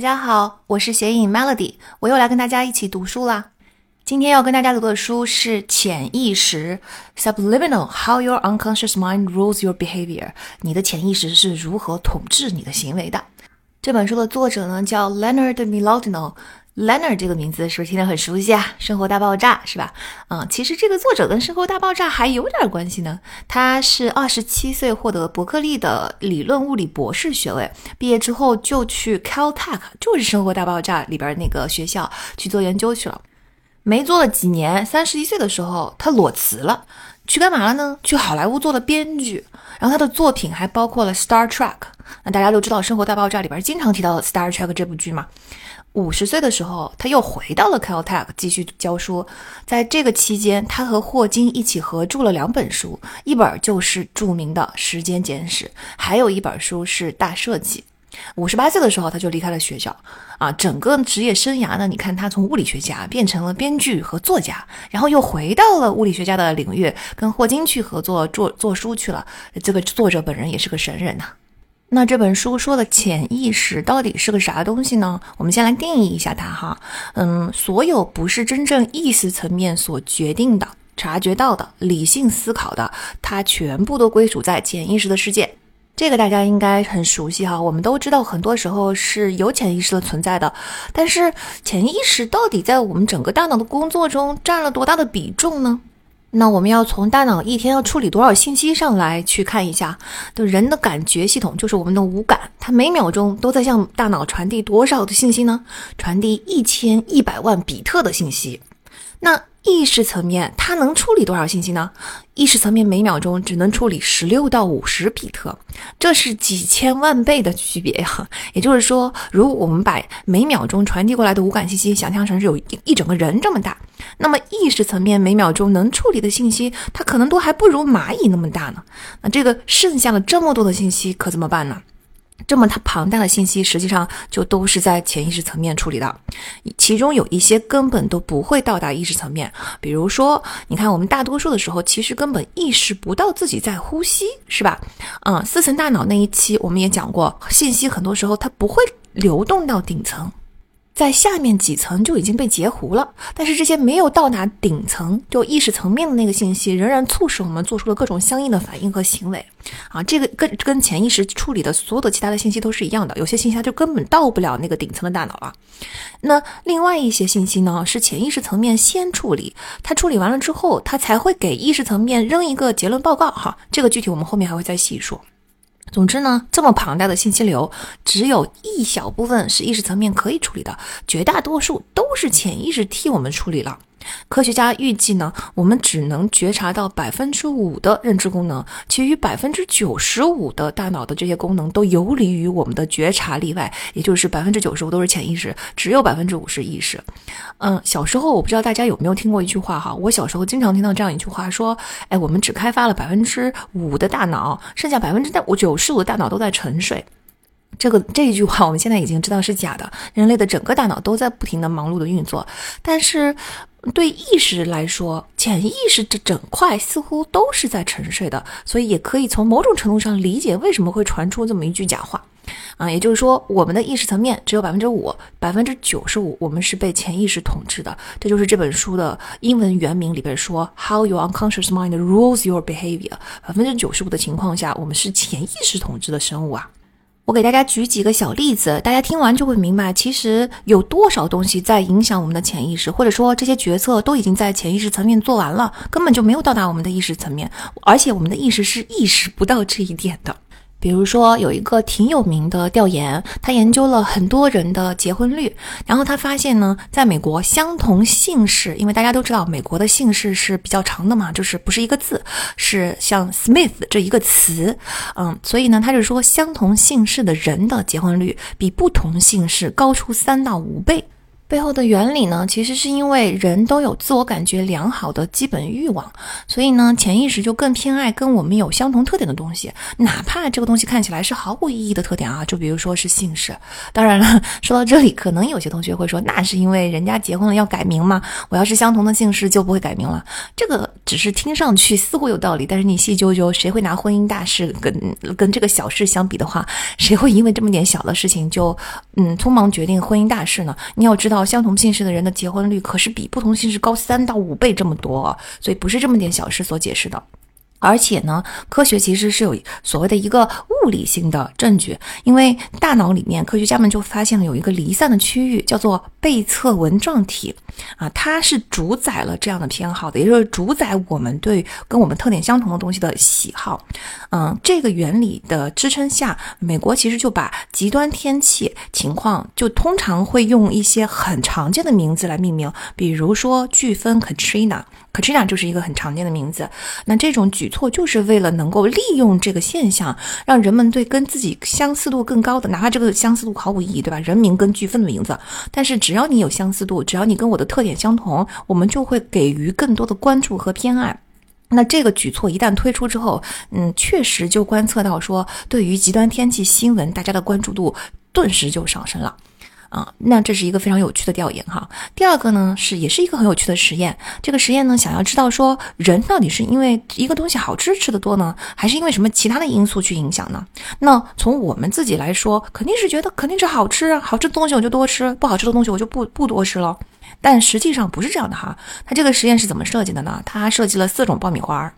大家好，我是写影 Melody，我又来跟大家一起读书啦。今天要跟大家读的书是《潜意识》（Subliminal：How Your Unconscious Mind Rules Your Behavior）。你的潜意识是如何统治你的行为的？这本书的作者呢叫 Leonard Mlodinow。Leonard 这个名字是不是听得很熟悉啊？《生活大爆炸》是吧？嗯，其实这个作者跟《生活大爆炸》还有点关系呢。他是二十七岁获得伯克利的理论物理博士学位，毕业之后就去 Caltech，就是《生活大爆炸》里边那个学校去做研究去了。没做了几年，三十一岁的时候他裸辞了，去干嘛了呢？去好莱坞做了编剧。然后他的作品还包括了《Star Trek》，那大家都知道《生活大爆炸》里边经常提到《Star Trek》这部剧嘛。五十岁的时候，他又回到了 Caltech 继续教书。在这个期间，他和霍金一起合著了两本书，一本就是著名的《时间简史》，还有一本书是《大设计》。五十八岁的时候，他就离开了学校。啊，整个职业生涯呢，你看他从物理学家变成了编剧和作家，然后又回到了物理学家的领域，跟霍金去合作做做书去了。这个作者本人也是个神人呐。那这本书说的潜意识到底是个啥东西呢？我们先来定义一下它哈。嗯，所有不是真正意识层面所决定的、察觉到的、理性思考的，它全部都归属在潜意识的世界。这个大家应该很熟悉哈。我们都知道，很多时候是有潜意识的存在的。但是，潜意识到底在我们整个大脑的工作中占了多大的比重呢？那我们要从大脑一天要处理多少信息上来去看一下，就人的感觉系统就是我们的五感，它每秒钟都在向大脑传递多少的信息呢？传递一千一百万比特的信息。那意识层面它能处理多少信息呢？意识层面每秒钟只能处理十六到五十比特，这是几千万倍的区别呀！也就是说，如果我们把每秒钟传递过来的无感信息想象成是有一一整个人这么大，那么意识层面每秒钟能处理的信息，它可能都还不如蚂蚁那么大呢。那这个剩下了这么多的信息可怎么办呢？这么它庞大的信息，实际上就都是在潜意识层面处理的，其中有一些根本都不会到达意识层面。比如说，你看我们大多数的时候，其实根本意识不到自己在呼吸，是吧？嗯，四层大脑那一期我们也讲过，信息很多时候它不会流动到顶层。在下面几层就已经被截胡了，但是这些没有到达顶层就意识层面的那个信息，仍然促使我们做出了各种相应的反应和行为。啊，这个跟跟潜意识处理的所有的其他的信息都是一样的，有些信息它就根本到不了那个顶层的大脑了。那另外一些信息呢，是潜意识层面先处理，它处理完了之后，它才会给意识层面扔一个结论报告。哈，这个具体我们后面还会再细说。总之呢，这么庞大的信息流，只有一小部分是意识层面可以处理的，绝大多数都是潜意识替我们处理了。科学家预计呢，我们只能觉察到百分之五的认知功能，其余百分之九十五的大脑的这些功能都游离于我们的觉察例外，也就是百分之九十五都是潜意识，只有百分之五是意识。嗯，小时候我不知道大家有没有听过一句话哈，我小时候经常听到这样一句话说，哎，我们只开发了百分之五的大脑，剩下百分之九十五的大脑都在沉睡。这个这一句话我们现在已经知道是假的，人类的整个大脑都在不停的忙碌的运作，但是。对意识来说，潜意识这整块似乎都是在沉睡的，所以也可以从某种程度上理解为什么会传出这么一句假话，啊，也就是说，我们的意识层面只有百分之五，百分之九十五我们是被潜意识统治的。这就是这本书的英文原名里边说，How your unconscious mind rules your behavior。百分之九十五的情况下，我们是潜意识统治的生物啊。我给大家举几个小例子，大家听完就会明白，其实有多少东西在影响我们的潜意识，或者说这些决策都已经在潜意识层面做完了，根本就没有到达我们的意识层面，而且我们的意识是意识不到这一点的。比如说，有一个挺有名的调研，他研究了很多人的结婚率，然后他发现呢，在美国相同姓氏，因为大家都知道美国的姓氏是比较长的嘛，就是不是一个字，是像 Smith 这一个词，嗯，所以呢，他就说相同姓氏的人的结婚率比不同姓氏高出三到五倍。背后的原理呢，其实是因为人都有自我感觉良好的基本欲望，所以呢，潜意识就更偏爱跟我们有相同特点的东西，哪怕这个东西看起来是毫无意义的特点啊，就比如说是姓氏。当然了，说到这里，可能有些同学会说，那是因为人家结婚了要改名吗？我要是相同的姓氏就不会改名了。这个只是听上去似乎有道理，但是你细究究，谁会拿婚姻大事跟跟这个小事相比的话，谁会因为这么点小的事情就嗯匆忙决定婚姻大事呢？你要知道。相同姓氏的人的结婚率可是比不同姓氏高三到五倍这么多，所以不是这么点小事所解释的。而且呢，科学其实是有所谓的一个物理性的证据，因为大脑里面科学家们就发现了有一个离散的区域，叫做背侧纹状体，啊，它是主宰了这样的偏好的，也就是主宰我们对跟我们特点相同的东西的喜好。嗯，这个原理的支撑下，美国其实就把极端天气情况就通常会用一些很常见的名字来命名，比如说飓风 Katrina。Katrina 就是一个很常见的名字，那这种举措就是为了能够利用这个现象，让人们对跟自己相似度更高的，哪怕这个相似度毫无意义，对吧？人名跟飓风的名字，但是只要你有相似度，只要你跟我的特点相同，我们就会给予更多的关注和偏爱。那这个举措一旦推出之后，嗯，确实就观测到说，对于极端天气新闻，大家的关注度顿时就上升了。啊，那这是一个非常有趣的调研哈。第二个呢，是也是一个很有趣的实验。这个实验呢，想要知道说人到底是因为一个东西好吃吃的多呢，还是因为什么其他的因素去影响呢？那从我们自己来说，肯定是觉得肯定是好吃啊，好吃的东西我就多吃，不好吃的东西我就不不多吃了。但实际上不是这样的哈。它这个实验是怎么设计的呢？它设计了四种爆米花。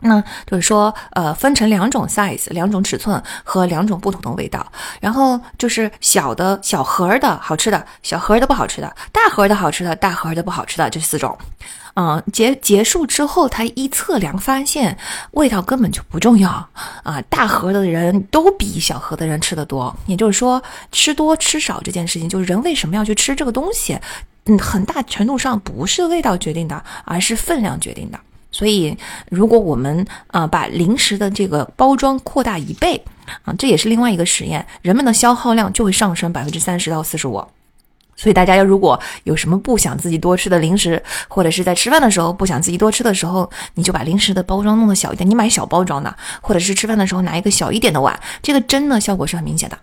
那就是说，呃，分成两种 size，两种尺寸和两种不同的味道。然后就是小的小盒的好吃的，小盒的不好吃的，大盒的好吃的，大盒的不好吃的，这四种。嗯，结结束之后，他一测量发现，味道根本就不重要啊！大盒的人都比小盒的人吃的多。也就是说，吃多吃少这件事情，就是人为什么要去吃这个东西，嗯，很大程度上不是味道决定的，而是分量决定的。所以，如果我们啊把零食的这个包装扩大一倍啊，这也是另外一个实验，人们的消耗量就会上升百分之三十到四十五。所以大家要如果有什么不想自己多吃的零食，或者是在吃饭的时候不想自己多吃的时候，你就把零食的包装弄得小一点，你买小包装的，或者是吃饭的时候拿一个小一点的碗，这个真的效果是很明显的。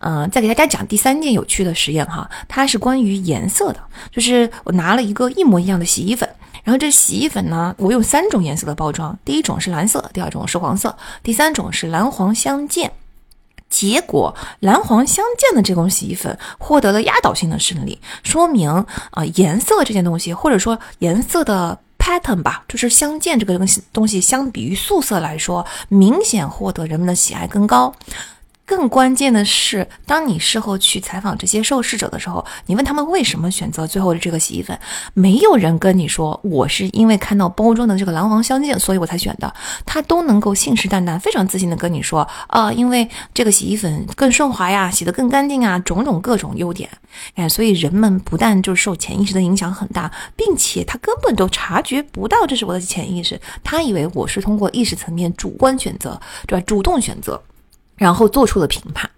嗯，再给大家讲第三件有趣的实验哈，它是关于颜色的，就是我拿了一个一模一样的洗衣粉。然后这洗衣粉呢，我用三种颜色的包装，第一种是蓝色，第二种是黄色，第三种是蓝黄相间。结果蓝黄相间的这种洗衣粉获得了压倒性的胜利，说明啊颜色这件东西，或者说颜色的 pattern 吧，就是相间这个东西东西，相比于素色来说，明显获得人们的喜爱更高。更关键的是，当你事后去采访这些受试者的时候，你问他们为什么选择最后的这个洗衣粉，没有人跟你说我是因为看到包装的这个蓝黄相间，所以我才选的。他都能够信誓旦旦、非常自信的跟你说啊，因为这个洗衣粉更顺滑呀，洗得更干净啊，种种各种优点。哎，所以人们不但就受潜意识的影响很大，并且他根本都察觉不到这是我的潜意识，他以为我是通过意识层面主观选择，对吧？主动选择。然后做出了评判，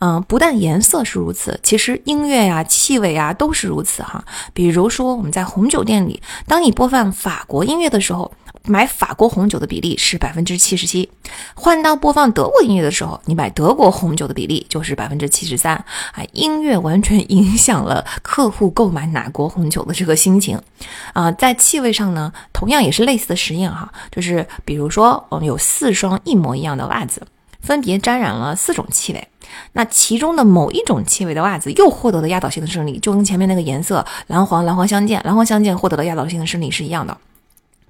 嗯，不但颜色是如此，其实音乐呀、气味啊都是如此哈。比如说我们在红酒店里，当你播放法国音乐的时候，买法国红酒的比例是百分之七十七；换到播放德国音乐的时候，你买德国红酒的比例就是百分之七十三。啊，音乐完全影响了客户购买哪国红酒的这个心情。啊，在气味上呢，同样也是类似的实验哈，就是比如说我们有四双一模一样的袜子。分别沾染了四种气味，那其中的某一种气味的袜子又获得了压倒性的胜利，就跟前面那个颜色蓝黄蓝黄相间，蓝黄相间获得了压倒性的胜利是一样的。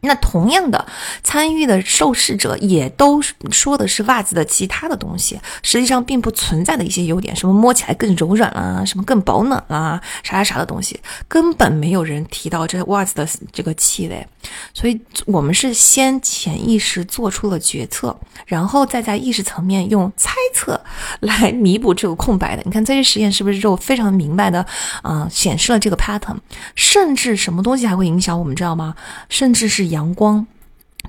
那同样的，参与的受试者也都说的是袜子的其他的东西，实际上并不存在的一些优点，什么摸起来更柔软啦，什么更保暖啦，啥啥啥的东西，根本没有人提到这袜子的这个气味。所以，我们是先潜意识做出了决策，然后再在意识层面用猜测来弥补这个空白的。你看这些实验是不是就非常明白的啊？显示了这个 pattern，甚至什么东西还会影响我们，知道吗？甚至是。阳光，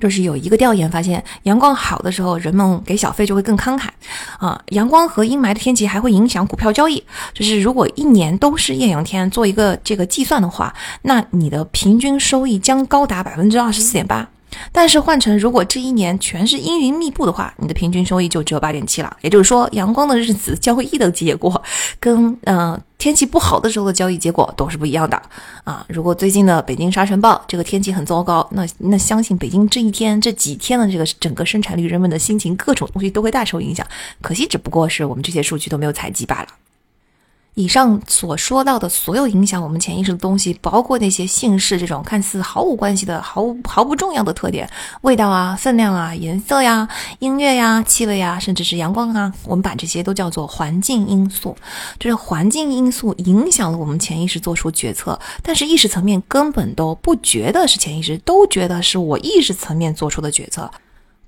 就是有一个调研发现，阳光好的时候，人们给小费就会更慷慨啊。阳光和阴霾的天气还会影响股票交易。就是如果一年都是艳阳天，做一个这个计算的话，那你的平均收益将高达百分之二十四点八。但是换成如果这一年全是阴云密布的话，你的平均收益就只有八点七了。也就是说，阳光的日子交易的结果，跟嗯天气不好的时候的交易结果都是不一样的啊。如果最近的北京沙尘暴这个天气很糟糕，那那相信北京这一天这几天的这个整个生产率、人们的心情、各种东西都会大受影响。可惜只不过是我们这些数据都没有采集罢了。以上所说到的所有影响我们潜意识的东西，包括那些姓氏这种看似毫无关系的、毫无毫不重要的特点，味道啊、分量啊、颜色呀、音乐呀、气味呀，甚至是阳光啊，我们把这些都叫做环境因素。就是环境因素影响了我们潜意识做出决策，但是意识层面根本都不觉得是潜意识，都觉得是我意识层面做出的决策。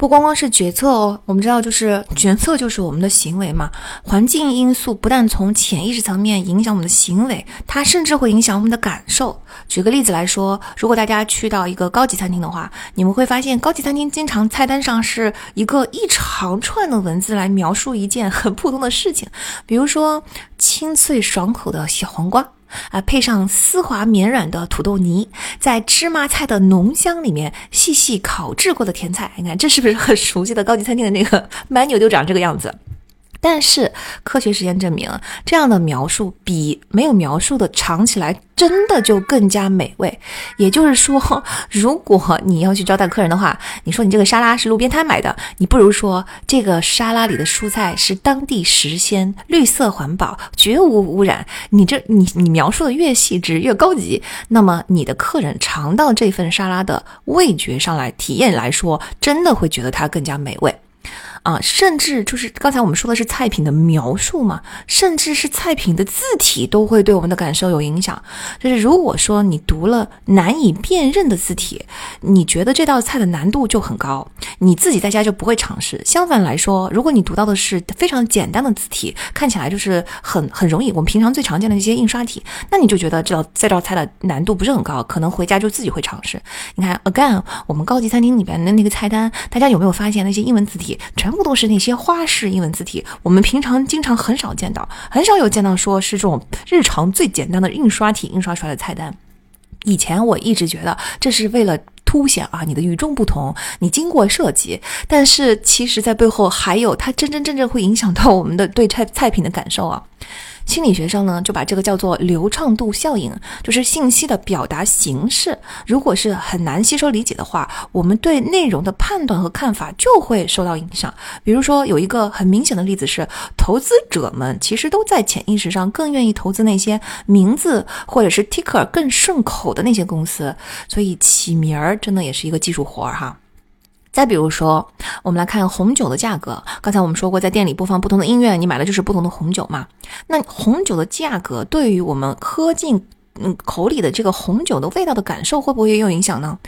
不光光是决策哦，我们知道，就是决策就是我们的行为嘛。环境因素不但从潜意识层面影响我们的行为，它甚至会影响我们的感受。举个例子来说，如果大家去到一个高级餐厅的话，你们会发现，高级餐厅经常菜单上是一个一长串的文字来描述一件很普通的事情，比如说清脆爽口的小黄瓜。啊，配上丝滑绵软的土豆泥，在芝麻菜的浓香里面细细烤制过的甜菜，你看这是不是很熟悉的高级餐厅的那个 menu 就长这个样子？但是科学实验证明，这样的描述比没有描述的尝起来真的就更加美味。也就是说，如果你要去招待客人的话，你说你这个沙拉是路边摊买的，你不如说这个沙拉里的蔬菜是当地时鲜、绿色环保、绝无污染。你这你你描述的越细致越高级，那么你的客人尝到这份沙拉的味觉上来体验来说，真的会觉得它更加美味。啊，甚至就是刚才我们说的是菜品的描述嘛，甚至是菜品的字体都会对我们的感受有影响。就是如果说你读了难以辨认的字体，你觉得这道菜的难度就很高，你自己在家就不会尝试。相反来说，如果你读到的是非常简单的字体，看起来就是很很容易，我们平常最常见的一些印刷体，那你就觉得这道这道菜的难度不是很高，可能回家就自己会尝试。你看，again，我们高级餐厅里边的那个菜单，大家有没有发现那些英文字体全？全部都是那些花式英文字体，我们平常经常很少见到，很少有见到说是这种日常最简单的印刷体印刷出来的菜单。以前我一直觉得这是为了凸显啊你的与众不同，你经过设计，但是其实在背后还有它真真正正会影响到我们的对菜菜品的感受啊。心理学上呢，就把这个叫做流畅度效应，就是信息的表达形式，如果是很难吸收理解的话，我们对内容的判断和看法就会受到影响。比如说，有一个很明显的例子是，投资者们其实都在潜意识上更愿意投资那些名字或者是 ticker 更顺口的那些公司，所以起名儿真的也是一个技术活儿哈。再比如说，我们来看红酒的价格。刚才我们说过，在店里播放不同的音乐，你买的就是不同的红酒嘛。那红酒的价格对于我们喝进嗯口里的这个红酒的味道的感受，会不会也有影响呢？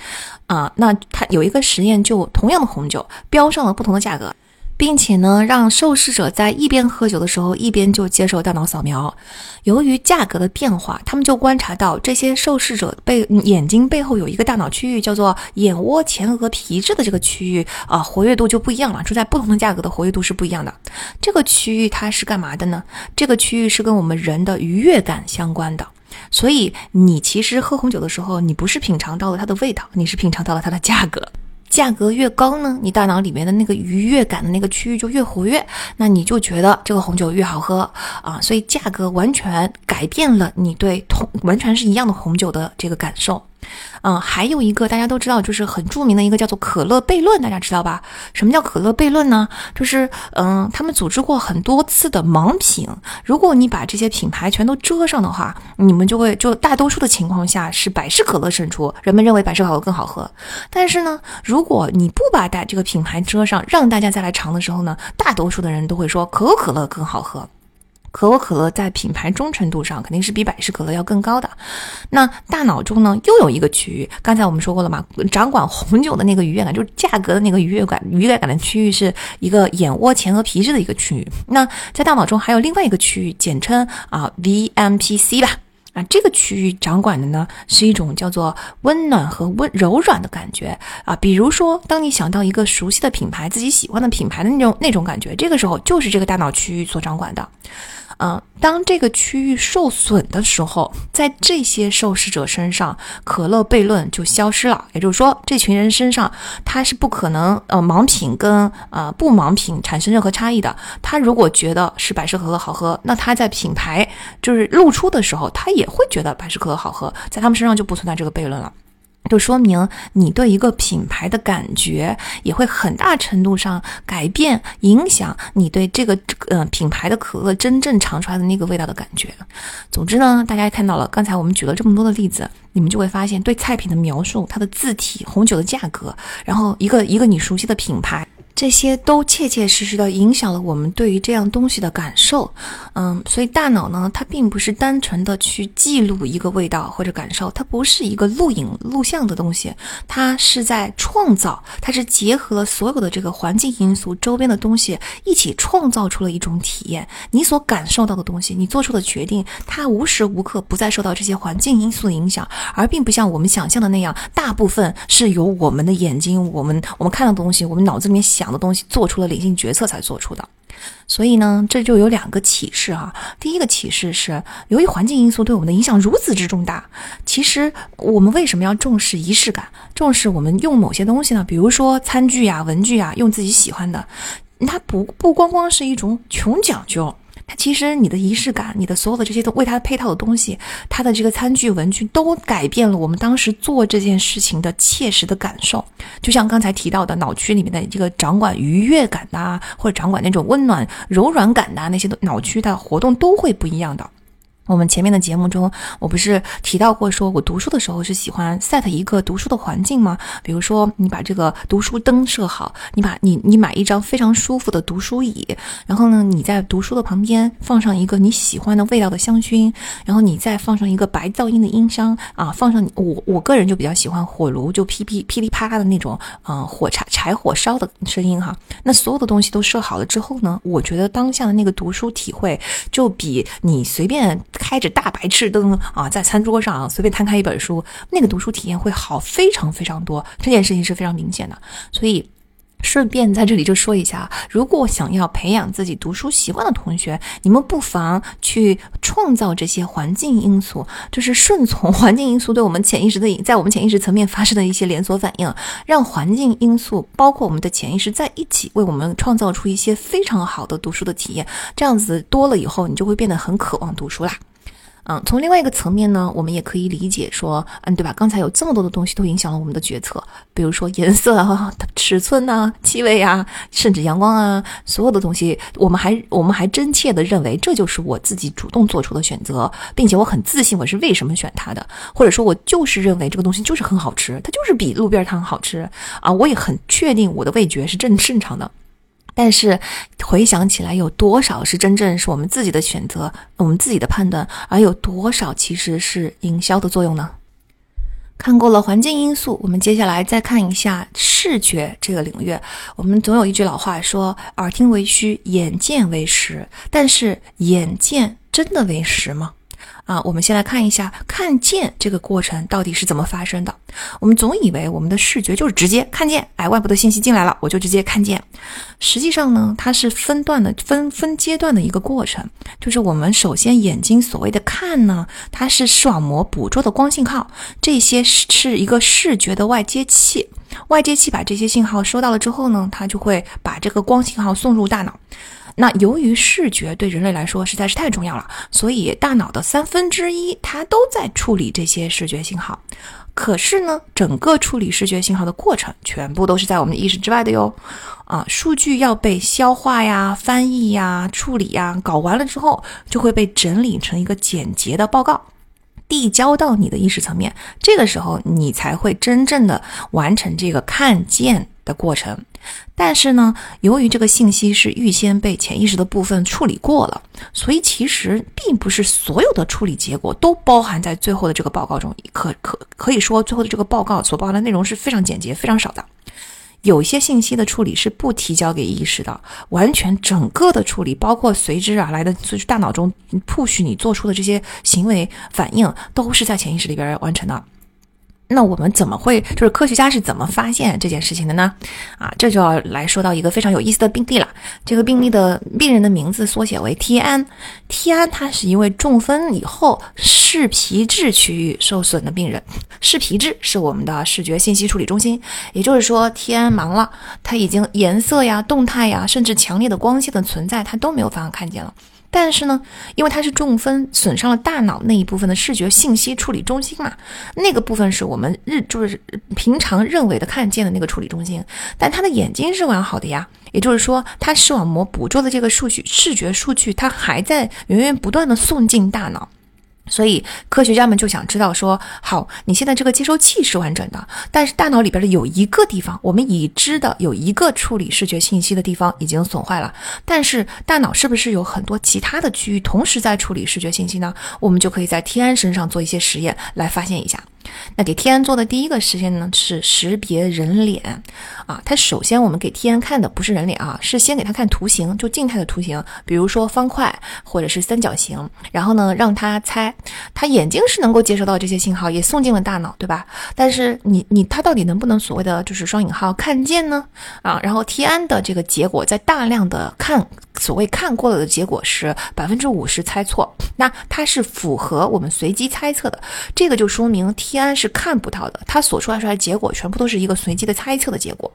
啊，那它有一个实验，就同样的红酒标上了不同的价格。并且呢，让受试者在一边喝酒的时候，一边就接受大脑扫描。由于价格的变化，他们就观察到这些受试者背眼睛背后有一个大脑区域，叫做眼窝前额皮质的这个区域啊，活跃度就不一样了。处在不同的价格的活跃度是不一样的。这个区域它是干嘛的呢？这个区域是跟我们人的愉悦感相关的。所以你其实喝红酒的时候，你不是品尝到了它的味道，你是品尝到了它的价格。价格越高呢，你大脑里面的那个愉悦感的那个区域就越活跃，那你就觉得这个红酒越好喝啊。所以价格完全改变了你对同完全是一样的红酒的这个感受。嗯，还有一个大家都知道，就是很著名的一个叫做可乐悖论，大家知道吧？什么叫可乐悖论呢？就是嗯，他们组织过很多次的盲品，如果你把这些品牌全都遮上的话，你们就会就大多数的情况下是百事可乐胜出，人们认为百事可乐更好喝。但是呢，如果你不把大这个品牌遮上，让大家再来尝的时候呢，大多数的人都会说可口可乐更好喝。可口可乐在品牌忠诚度上肯定是比百事可乐要更高的。那大脑中呢，又有一个区域，刚才我们说过了嘛，掌管红酒的那个愉悦感，就是价格的那个愉悦感、愉悦感的区域，是一个眼窝前额皮质的一个区域。那在大脑中还有另外一个区域，简称啊 VMPC 吧。啊，这个区域掌管的呢是一种叫做温暖和温柔软的感觉啊。比如说，当你想到一个熟悉的品牌、自己喜欢的品牌的那种那种感觉，这个时候就是这个大脑区域所掌管的。嗯，当这个区域受损的时候，在这些受试者身上，可乐悖论就消失了。也就是说，这群人身上，他是不可能呃盲品跟呃不盲品产生任何差异的。他如果觉得是百事可乐好喝，那他在品牌就是露出的时候，他也会觉得百事可乐好喝，在他们身上就不存在这个悖论了。就说明你对一个品牌的感觉也会很大程度上改变、影响你对这个呃品牌的可乐真正尝出来的那个味道的感觉。总之呢，大家看到了刚才我们举了这么多的例子，你们就会发现对菜品的描述、它的字体、红酒的价格，然后一个一个你熟悉的品牌。这些都切切实实的影响了我们对于这样东西的感受，嗯，所以大脑呢，它并不是单纯的去记录一个味道或者感受，它不是一个录影录像的东西，它是在创造，它是结合了所有的这个环境因素、周边的东西一起创造出了一种体验。你所感受到的东西，你做出的决定，它无时无刻不再受到这些环境因素的影响，而并不像我们想象的那样，大部分是由我们的眼睛、我们我们看到的东西、我们脑子里面想。的东西做出了理性决策才做出的，所以呢，这就有两个启示哈。第一个启示是，由于环境因素对我们的影响如此之重大，其实我们为什么要重视仪式感，重视我们用某些东西呢？比如说餐具呀、文具呀，用自己喜欢的，它不不光光是一种穷讲究。其实你的仪式感，你的所有的这些都为它配套的东西，它的这个餐具、文具都改变了我们当时做这件事情的切实的感受。就像刚才提到的脑区里面的这个掌管愉悦感的，或者掌管那种温暖柔软感的那些脑区的活动都会不一样的。我们前面的节目中，我不是提到过，说我读书的时候是喜欢 set 一个读书的环境吗？比如说，你把这个读书灯设好，你把你你买一张非常舒服的读书椅，然后呢，你在读书的旁边放上一个你喜欢的味道的香薰，然后你再放上一个白噪音的音箱啊，放上我我个人就比较喜欢火炉就噼噼噼里啪啦的那种啊火柴柴火烧的声音哈。那所有的东西都设好了之后呢，我觉得当下的那个读书体会就比你随便。开着大白炽灯啊，在餐桌上随便摊开一本书，那个读书体验会好非常非常多。这件事情是非常明显的，所以顺便在这里就说一下，如果想要培养自己读书习惯的同学，你们不妨去创造这些环境因素，就是顺从 环境因素对我们潜意识的，在我们潜意识层面发生的一些连锁反应，让环境因素包括我们的潜意识在一起，为我们创造出一些非常好的读书的体验。这样子多了以后，你就会变得很渴望读书啦。嗯，从另外一个层面呢，我们也可以理解说，嗯，对吧？刚才有这么多的东西都影响了我们的决策，比如说颜色啊、尺寸呐、气味啊，甚至阳光啊，所有的东西，我们还我们还真切的认为这就是我自己主动做出的选择，并且我很自信我是为什么选它的，或者说我就是认为这个东西就是很好吃，它就是比路边摊好吃啊，我也很确定我的味觉是正正常的。但是回想起来，有多少是真正是我们自己的选择，我们自己的判断，而有多少其实是营销的作用呢？看过了环境因素，我们接下来再看一下视觉这个领域。我们总有一句老话说：“耳听为虚，眼见为实。”但是眼见真的为实吗？啊，我们先来看一下看见这个过程到底是怎么发生的。我们总以为我们的视觉就是直接看见，哎，外部的信息进来了，我就直接看见。实际上呢，它是分段的、分分阶段的一个过程。就是我们首先眼睛所谓的看呢，它是视网膜捕捉的光信号，这些是一个视觉的外接器。外接器把这些信号收到了之后呢，它就会把这个光信号送入大脑。那由于视觉对人类来说实在是太重要了，所以大脑的三分之一它都在处理这些视觉信号。可是呢，整个处理视觉信号的过程全部都是在我们的意识之外的哟。啊，数据要被消化呀、翻译呀、处理呀，搞完了之后就会被整理成一个简洁的报告，递交到你的意识层面。这个时候，你才会真正的完成这个看见。的过程，但是呢，由于这个信息是预先被潜意识的部分处理过了，所以其实并不是所有的处理结果都包含在最后的这个报告中。可可可以说，最后的这个报告所包含的内容是非常简洁、非常少的。有些信息的处理是不提交给意识的，完全整个的处理，包括随之而来的就是大脑中 push 你做出的这些行为反应，都是在潜意识里边完成的。那我们怎么会就是科学家是怎么发现这件事情的呢？啊，这就要来说到一个非常有意思的病例了。这个病例的病人的名字缩写为 T 安，T 安他是一位中风以后视皮质区域受损的病人。视皮质是我们的视觉信息处理中心，也就是说 T 安忙了，他已经颜色呀、动态呀，甚至强烈的光线的存在，他都没有办法看见了。但是呢，因为它是中风，损伤了大脑那一部分的视觉信息处理中心嘛，那个部分是我们日就是平常认为的看见的那个处理中心，但他的眼睛是完好的呀，也就是说，他视网膜捕捉的这个数据视觉数据，它还在源源不断的送进大脑。所以科学家们就想知道说，好，你现在这个接收器是完整的，但是大脑里边的有一个地方，我们已知的有一个处理视觉信息的地方已经损坏了，但是大脑是不是有很多其他的区域同时在处理视觉信息呢？我们就可以在天安身上做一些实验来发现一下。那给天安做的第一个实验呢，是识别人脸啊。他首先我们给天安看的不是人脸啊，是先给他看图形，就静态的图形，比如说方块或者是三角形，然后呢让他猜，他眼睛是能够接收到这些信号，也送进了大脑，对吧？但是你你他到底能不能所谓的就是双引号看见呢？啊，然后天安的这个结果在大量的看。所谓看过了的结果是百分之五十猜错，那它是符合我们随机猜测的，这个就说明天安是看不到的，它所出来出来结果全部都是一个随机的猜测的结果。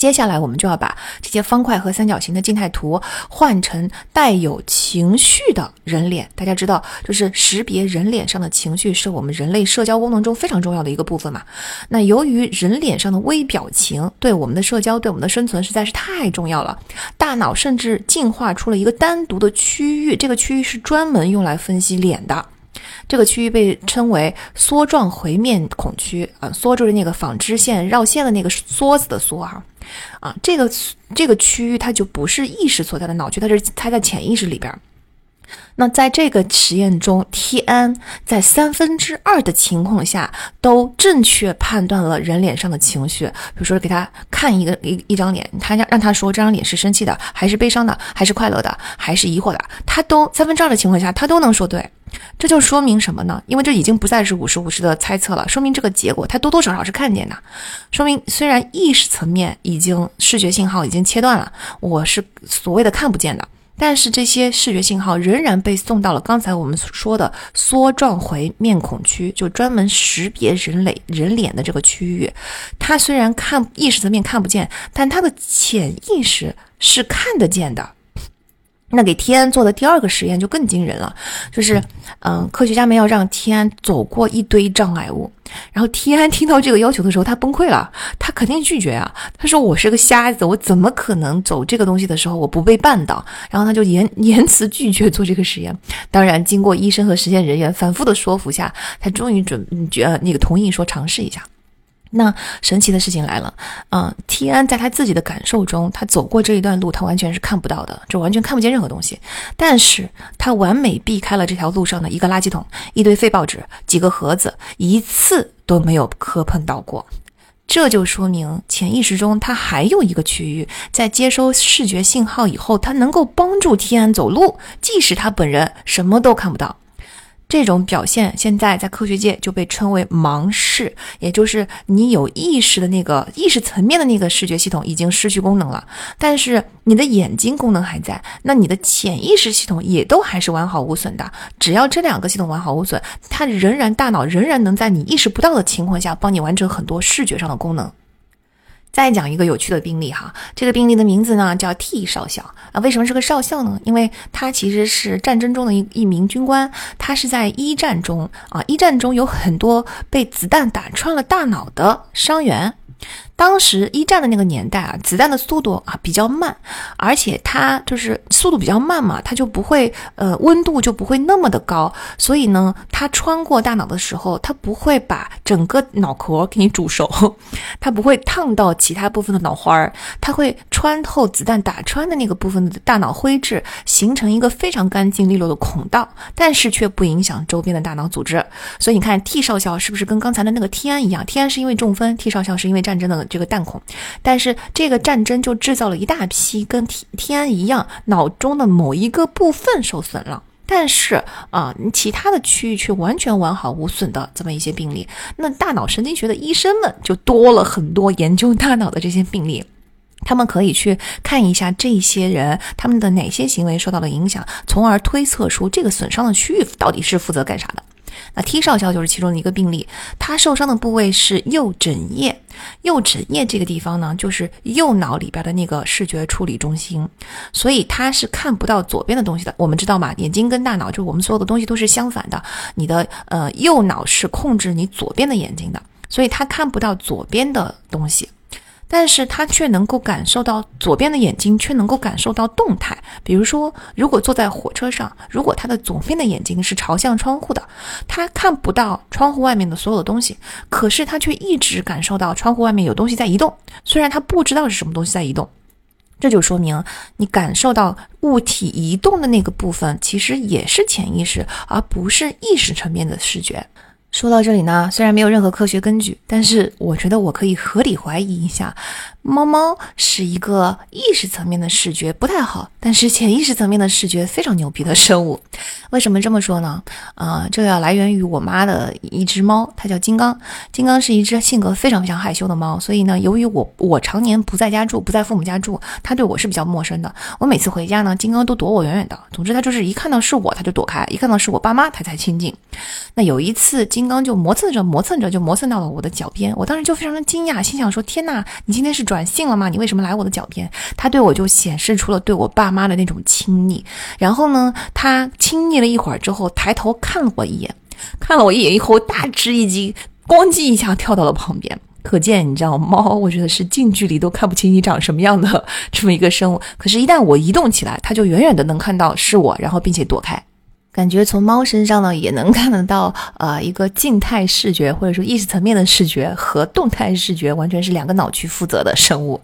接下来我们就要把这些方块和三角形的静态图换成带有情绪的人脸。大家知道，就是识别人脸上的情绪是我们人类社交功能中非常重要的一个部分嘛。那由于人脸上的微表情对我们的社交、对我们的生存实在是太重要了，大脑甚至进化出了一个单独的区域，这个区域是专门用来分析脸的。这个区域被称为梭状回面孔区啊，梭就是那个纺织线绕线的那个梭子的梭哈，啊，这个这个区域它就不是意识所在的脑区，它是它在潜意识里边。那在这个实验中，T N 在三分之二的情况下都正确判断了人脸上的情绪，比如说给他看一个一一张脸，他让让他说这张脸是生气的，还是悲伤的，还是快乐的，还是疑惑的，他都三分之二的情况下他都能说对。这就说明什么呢？因为这已经不再是五十五十的猜测了，说明这个结果他多多少少是看见的。说明虽然意识层面已经视觉信号已经切断了，我是所谓的看不见的，但是这些视觉信号仍然被送到了刚才我们说的缩状回面孔区，就专门识别人类人脸的这个区域。它虽然看意识层面看不见，但它的潜意识是看得见的。那给天做的第二个实验就更惊人了，就是，嗯，科学家们要让天走过一堆障碍物，然后天听到这个要求的时候，他崩溃了，他肯定拒绝啊，他说我是个瞎子，我怎么可能走这个东西的时候我不被绊倒？然后他就言言辞拒绝做这个实验。当然，经过医生和实验人员反复的说服下，他终于准觉那个同意说尝试一下。那神奇的事情来了，嗯，T 安在他自己的感受中，他走过这一段路，他完全是看不到的，就完全看不见任何东西。但是他完美避开了这条路上的一个垃圾桶、一堆废报纸、几个盒子，一次都没有磕碰到过。这就说明潜意识中他还有一个区域，在接收视觉信号以后，他能够帮助 T N 走路，即使他本人什么都看不到。这种表现现在在科学界就被称为盲视，也就是你有意识的那个意识层面的那个视觉系统已经失去功能了，但是你的眼睛功能还在，那你的潜意识系统也都还是完好无损的。只要这两个系统完好无损，它仍然大脑仍然能在你意识不到的情况下帮你完成很多视觉上的功能。再讲一个有趣的病例哈，这个病例的名字呢叫 T 少校啊。为什么是个少校呢？因为他其实是战争中的一一名军官，他是在一战中啊，一战中有很多被子弹打穿了大脑的伤员。当时一战的那个年代啊，子弹的速度啊比较慢，而且它就是速度比较慢嘛，它就不会呃温度就不会那么的高，所以呢，它穿过大脑的时候，它不会把整个脑壳给你煮熟，它不会烫到其他部分的脑花儿，它会穿透子弹打穿的那个部分的大脑灰质，形成一个非常干净利落的孔道，但是却不影响周边的大脑组织。所以你看 T 少校是不是跟刚才的那个 T 安一样？T 安是因为中风，T 少校是因为战。战争的这个弹孔，但是这个战争就制造了一大批跟天天安一样，脑中的某一个部分受损了。但是啊，其他的区域却完全完好无损的这么一些病例，那大脑神经学的医生们就多了很多研究大脑的这些病例，他们可以去看一下这些人他们的哪些行为受到了影响，从而推测出这个损伤的区域到底是负责干啥的。那 T 少校就是其中的一个病例，他受伤的部位是右枕叶。右枕叶这个地方呢，就是右脑里边的那个视觉处理中心，所以他是看不到左边的东西的。我们知道嘛，眼睛跟大脑就是我们所有的东西都是相反的，你的呃右脑是控制你左边的眼睛的，所以他看不到左边的东西。但是他却能够感受到左边的眼睛却能够感受到动态，比如说，如果坐在火车上，如果他的左边的眼睛是朝向窗户的，他看不到窗户外面的所有的东西，可是他却一直感受到窗户外面有东西在移动，虽然他不知道是什么东西在移动，这就说明你感受到物体移动的那个部分其实也是潜意识，而不是意识层面的视觉。说到这里呢，虽然没有任何科学根据，但是我觉得我可以合理怀疑一下。猫猫是一个意识层面的视觉不太好，但是潜意识层面的视觉非常牛逼的生物。为什么这么说呢？啊，这要来源于我妈的一只猫，它叫金刚。金刚是一只性格非常非常害羞的猫，所以呢，由于我我常年不在家住，不在父母家住，它对我是比较陌生的。我每次回家呢，金刚都躲我远远的。总之，它就是一看到是我，它就躲开；一看到是我爸妈，它才亲近。那有一次，金刚就磨蹭着磨蹭着，就磨蹭到了我的脚边。我当时就非常的惊讶，心想说：天呐，你今天是转性了吗？你为什么来我的脚边？他对我就显示出了对我爸妈的那种亲昵。然后呢，他亲昵了一会儿之后，抬头看了我一眼，看了我一眼以后，大吃一惊，咣叽一下跳到了旁边。可见，你知道，猫我觉得是近距离都看不清你长什么样的这么一个生物。可是，一旦我移动起来，它就远远的能看到是我，然后并且躲开。感觉从猫身上呢，也能看得到，呃，一个静态视觉或者说意识层面的视觉和动态视觉完全是两个脑区负责的生物。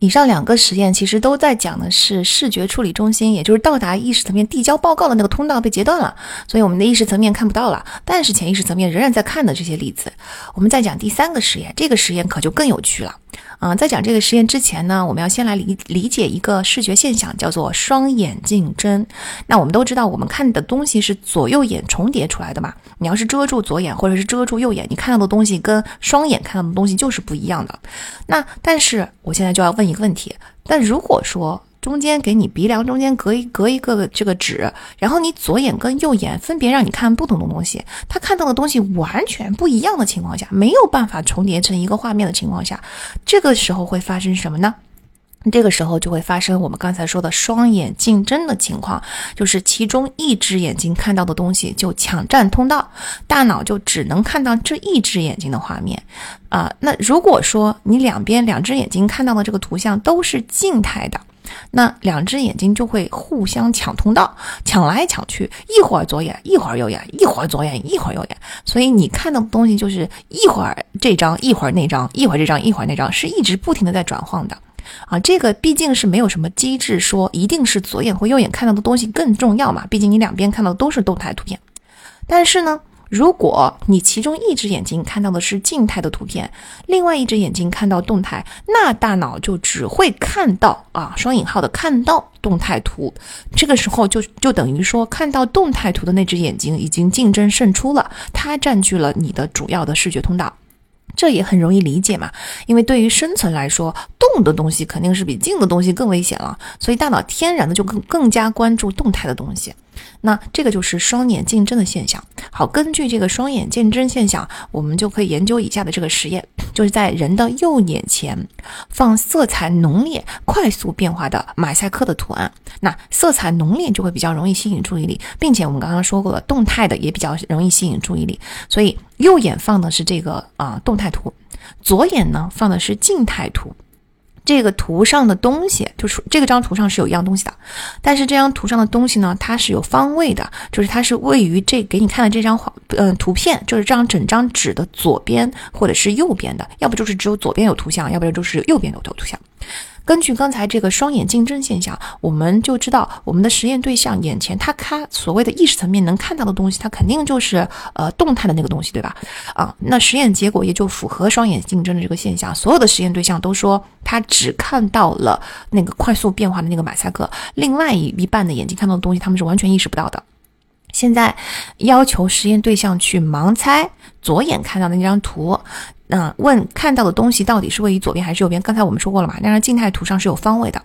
以上两个实验其实都在讲的是视觉处理中心，也就是到达意识层面递交报告的那个通道被截断了，所以我们的意识层面看不到了，但是潜意识层面仍然在看的这些例子。我们再讲第三个实验，这个实验可就更有趣了。嗯，在讲这个实验之前呢，我们要先来理理解一个视觉现象，叫做双眼竞争。那我们都知道，我们看的东西是左右眼重叠出来的嘛。你要是遮住左眼或者是遮住右眼，你看到的东西跟双眼看到的东西就是不一样的。那但是我现在就要问一个问题：但如果说，中间给你鼻梁中间隔一隔一个这个纸，然后你左眼跟右眼分别让你看不同的东西，他看到的东西完全不一样的情况下，没有办法重叠成一个画面的情况下，这个时候会发生什么呢？这个时候就会发生我们刚才说的双眼竞争的情况，就是其中一只眼睛看到的东西就抢占通道，大脑就只能看到这一只眼睛的画面。啊，那如果说你两边两只眼睛看到的这个图像都是静态的。那两只眼睛就会互相抢通道，抢来抢去，一会儿左眼，一会儿右眼，一会儿左眼，一会儿右眼。所以你看到的东西就是一会儿这张，一会儿那张，一会儿这张，一会儿那张，是一直不停的在转换的。啊，这个毕竟是没有什么机制说一定是左眼或右眼看到的东西更重要嘛，毕竟你两边看到的都是动态图片。但是呢。如果你其中一只眼睛看到的是静态的图片，另外一只眼睛看到动态，那大脑就只会看到啊双引号的看到动态图。这个时候就就等于说，看到动态图的那只眼睛已经竞争胜出了，它占据了你的主要的视觉通道。这也很容易理解嘛，因为对于生存来说，动的东西肯定是比静的东西更危险了，所以大脑天然的就更更加关注动态的东西。那这个就是双眼竞争的现象。好，根据这个双眼竞争现象，我们就可以研究以下的这个实验，就是在人的右眼前放色彩浓烈、快速变化的马赛克的图案。那色彩浓烈就会比较容易吸引注意力，并且我们刚刚说过了，动态的也比较容易吸引注意力。所以右眼放的是这个啊动态图，左眼呢放的是静态图。这个图上的东西，就是这个张图上是有一样东西的，但是这张图上的东西呢，它是有方位的，就是它是位于这给你看的这张画，嗯，图片就是这张整张纸的左边或者是右边的，要不就是只有左边有图像，要不然就是右边有图像。根据刚才这个双眼竞争现象，我们就知道我们的实验对象眼前他看所谓的意识层面能看到的东西，它肯定就是呃动态的那个东西，对吧？啊，那实验结果也就符合双眼竞争的这个现象。所有的实验对象都说他只看到了那个快速变化的那个马赛克，另外一一半的眼睛看到的东西，他们是完全意识不到的。现在要求实验对象去盲猜左眼看到的那张图。那问看到的东西到底是位于左边还是右边？刚才我们说过了嘛，那张静态图上是有方位的。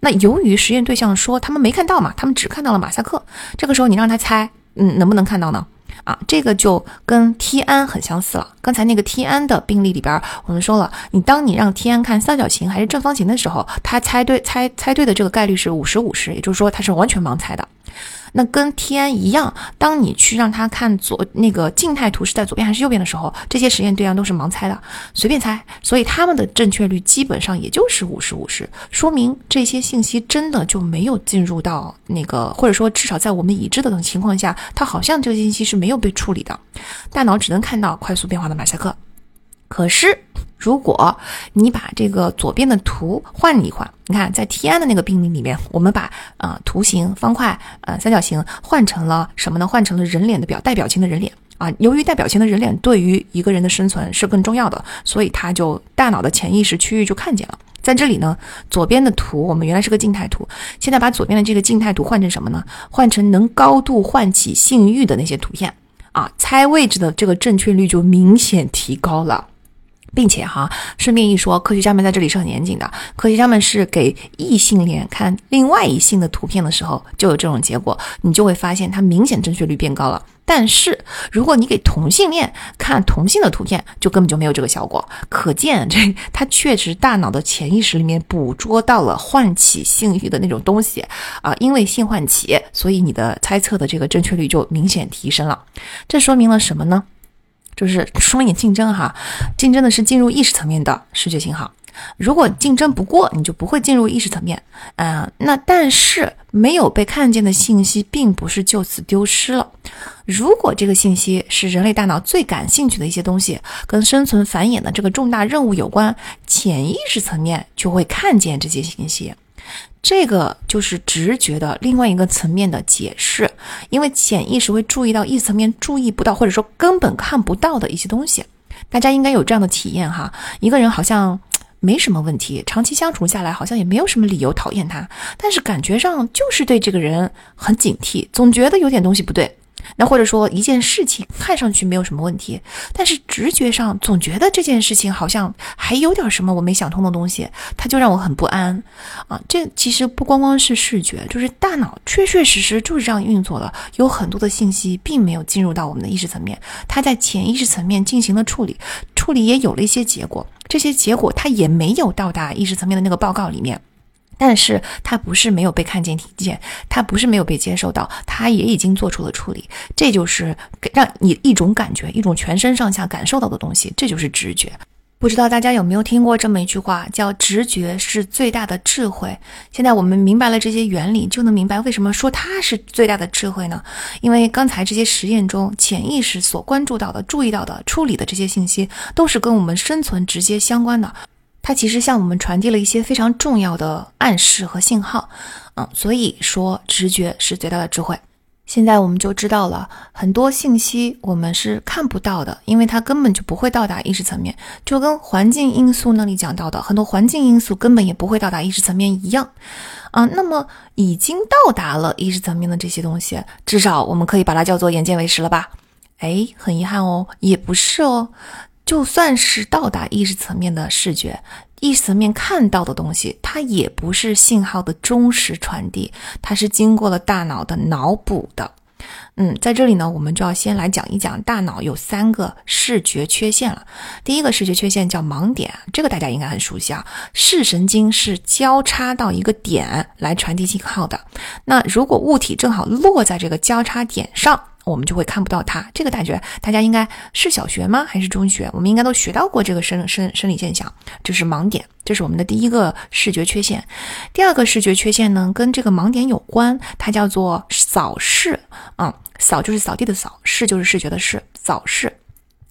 那由于实验对象说他们没看到嘛，他们只看到了马赛克。这个时候你让他猜，嗯，能不能看到呢？啊，这个就跟 T 安很相似了。刚才那个 T 安的病例里边，我们说了，你当你让 T 安看三角形还是正方形的时候，他猜对猜猜对的这个概率是五十五十，也就是说他是完全盲猜的。那跟 T N 一样，当你去让他看左那个静态图是在左边还是右边的时候，这些实验对象都是盲猜的，随便猜，所以他们的正确率基本上也就是五十五十，说明这些信息真的就没有进入到那个，或者说至少在我们已知的情况下，它好像这个信息是没有被处理的，大脑只能看到快速变化的马赛克。可是，如果你把这个左边的图换一换，你看在 T 安的那个病例里面，我们把呃图形、方块、呃三角形换成了什么呢？换成了人脸的表带表情的人脸啊。由于带表情的人脸对于一个人的生存是更重要的，所以他就大脑的潜意识区域就看见了。在这里呢，左边的图我们原来是个静态图，现在把左边的这个静态图换成什么呢？换成能高度唤起性欲的那些图片啊，猜位置的这个正确率就明显提高了。并且哈，顺便一说，科学家们在这里是很严谨的。科学家们是给异性恋看另外一性的图片的时候，就有这种结果，你就会发现它明显正确率变高了。但是如果你给同性恋看同性的图片，就根本就没有这个效果。可见这它确实大脑的潜意识里面捕捉到了唤起性欲的那种东西啊，因为性唤起，所以你的猜测的这个正确率就明显提升了。这说明了什么呢？就是双眼竞争哈，竞争的是进入意识层面的视觉信号。如果竞争不过，你就不会进入意识层面。嗯，那但是没有被看见的信息，并不是就此丢失了。如果这个信息是人类大脑最感兴趣的一些东西，跟生存繁衍的这个重大任务有关，潜意识层面就会看见这些信息。这个就是直觉的另外一个层面的解释，因为潜意识会注意到意识层面注意不到或者说根本看不到的一些东西。大家应该有这样的体验哈，一个人好像没什么问题，长期相处下来好像也没有什么理由讨厌他，但是感觉上就是对这个人很警惕，总觉得有点东西不对。那或者说一件事情看上去没有什么问题，但是直觉上总觉得这件事情好像还有点什么我没想通的东西，它就让我很不安啊。这其实不光光是视觉，就是大脑确确实实就是这样运作的，有很多的信息并没有进入到我们的意识层面，它在潜意识层面进行了处理，处理也有了一些结果，这些结果它也没有到达意识层面的那个报告里面。但是他不是没有被看见、听见，他不是没有被接受到，他也已经做出了处理。这就是让你一种感觉，一种全身上下感受到的东西，这就是直觉。不知道大家有没有听过这么一句话，叫“直觉是最大的智慧”。现在我们明白了这些原理，就能明白为什么说它是最大的智慧呢？因为刚才这些实验中，潜意识所关注到的、注意到的、处理的这些信息，都是跟我们生存直接相关的。它其实向我们传递了一些非常重要的暗示和信号，嗯，所以说直觉是最大的智慧。现在我们就知道了很多信息我们是看不到的，因为它根本就不会到达意识层面，就跟环境因素那里讲到的很多环境因素根本也不会到达意识层面一样，啊，那么已经到达了意识层面的这些东西，至少我们可以把它叫做眼见为实了吧？哎，很遗憾哦，也不是哦。就算是到达意识层面的视觉，意识层面看到的东西，它也不是信号的忠实传递，它是经过了大脑的脑补的。嗯，在这里呢，我们就要先来讲一讲大脑有三个视觉缺陷了。第一个视觉缺陷叫盲点，这个大家应该很熟悉啊。视神经是交叉到一个点来传递信号的，那如果物体正好落在这个交叉点上。我们就会看不到它，这个感觉大家应该是小学吗？还是中学？我们应该都学到过这个生生生理现象，就是盲点，这是我们的第一个视觉缺陷。第二个视觉缺陷呢，跟这个盲点有关，它叫做扫视。嗯，扫就是扫地的扫，视就是视觉的视，扫视。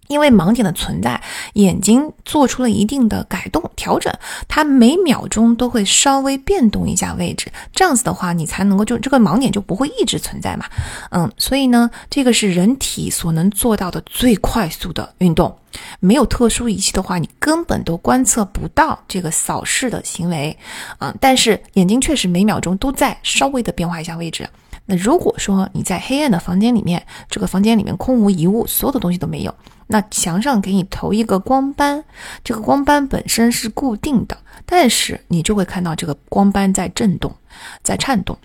因为盲点的存在，眼睛做出了一定的改动调整，它每秒钟都会稍微变动一下位置，这样子的话，你才能够就这个盲点就不会一直存在嘛。嗯，所以呢，这个是人体所能做到的最快速的运动，没有特殊仪器的话，你根本都观测不到这个扫视的行为。嗯，但是眼睛确实每秒钟都在稍微的变化一下位置。那如果说你在黑暗的房间里面，这个房间里面空无一物，所有的东西都没有。那墙上给你投一个光斑，这个光斑本身是固定的，但是你就会看到这个光斑在震动，在颤动。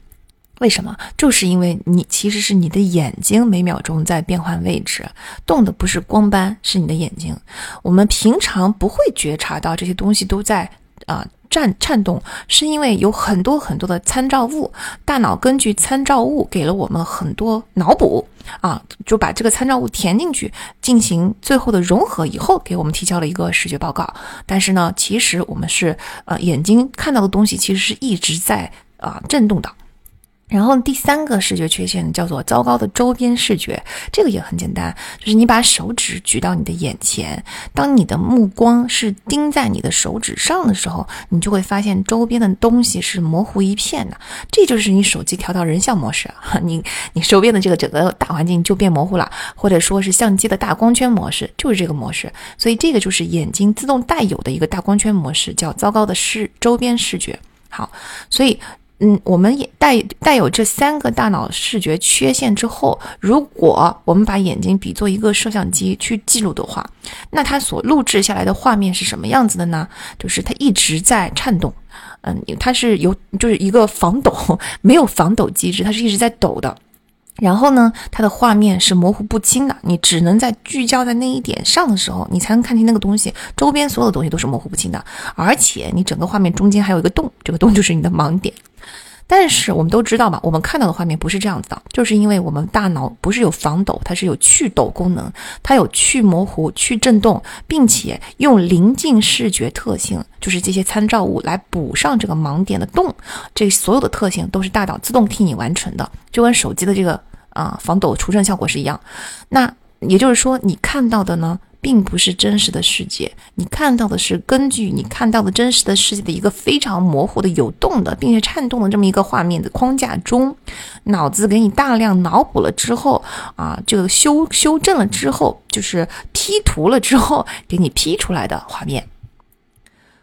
为什么？就是因为你其实是你的眼睛每秒钟在变换位置，动的不是光斑，是你的眼睛。我们平常不会觉察到这些东西都在啊。颤颤动是因为有很多很多的参照物，大脑根据参照物给了我们很多脑补啊，就把这个参照物填进去，进行最后的融合以后，给我们提交了一个视觉报告。但是呢，其实我们是呃眼睛看到的东西其实是一直在啊震动的。然后第三个视觉缺陷叫做糟糕的周边视觉，这个也很简单，就是你把手指举到你的眼前，当你的目光是盯在你的手指上的时候，你就会发现周边的东西是模糊一片的，这就是你手机调到人像模式，你你周边的这个整个大环境就变模糊了，或者说是相机的大光圈模式，就是这个模式，所以这个就是眼睛自动带有的一个大光圈模式，叫糟糕的视周边视觉。好，所以。嗯，我们也带带有这三个大脑视觉缺陷之后，如果我们把眼睛比作一个摄像机去记录的话，那它所录制下来的画面是什么样子的呢？就是它一直在颤动，嗯，它是有就是一个防抖，没有防抖机制，它是一直在抖的。然后呢，它的画面是模糊不清的，你只能在聚焦在那一点上的时候，你才能看清那个东西。周边所有的东西都是模糊不清的，而且你整个画面中间还有一个洞，这个洞就是你的盲点。但是我们都知道嘛，我们看到的画面不是这样子的，就是因为我们大脑不是有防抖，它是有去抖功能，它有去模糊、去震动，并且用临近视觉特性，就是这些参照物来补上这个盲点的洞，这所有的特性都是大脑自动替你完成的，就跟手机的这个。啊，防抖除震效果是一样，那也就是说，你看到的呢，并不是真实的世界，你看到的是根据你看到的真实的世界的一个非常模糊的、有动的，并且颤动的这么一个画面的框架中，脑子给你大量脑补了之后，啊，这个修修正了之后，就是 P 图了之后，给你 P 出来的画面。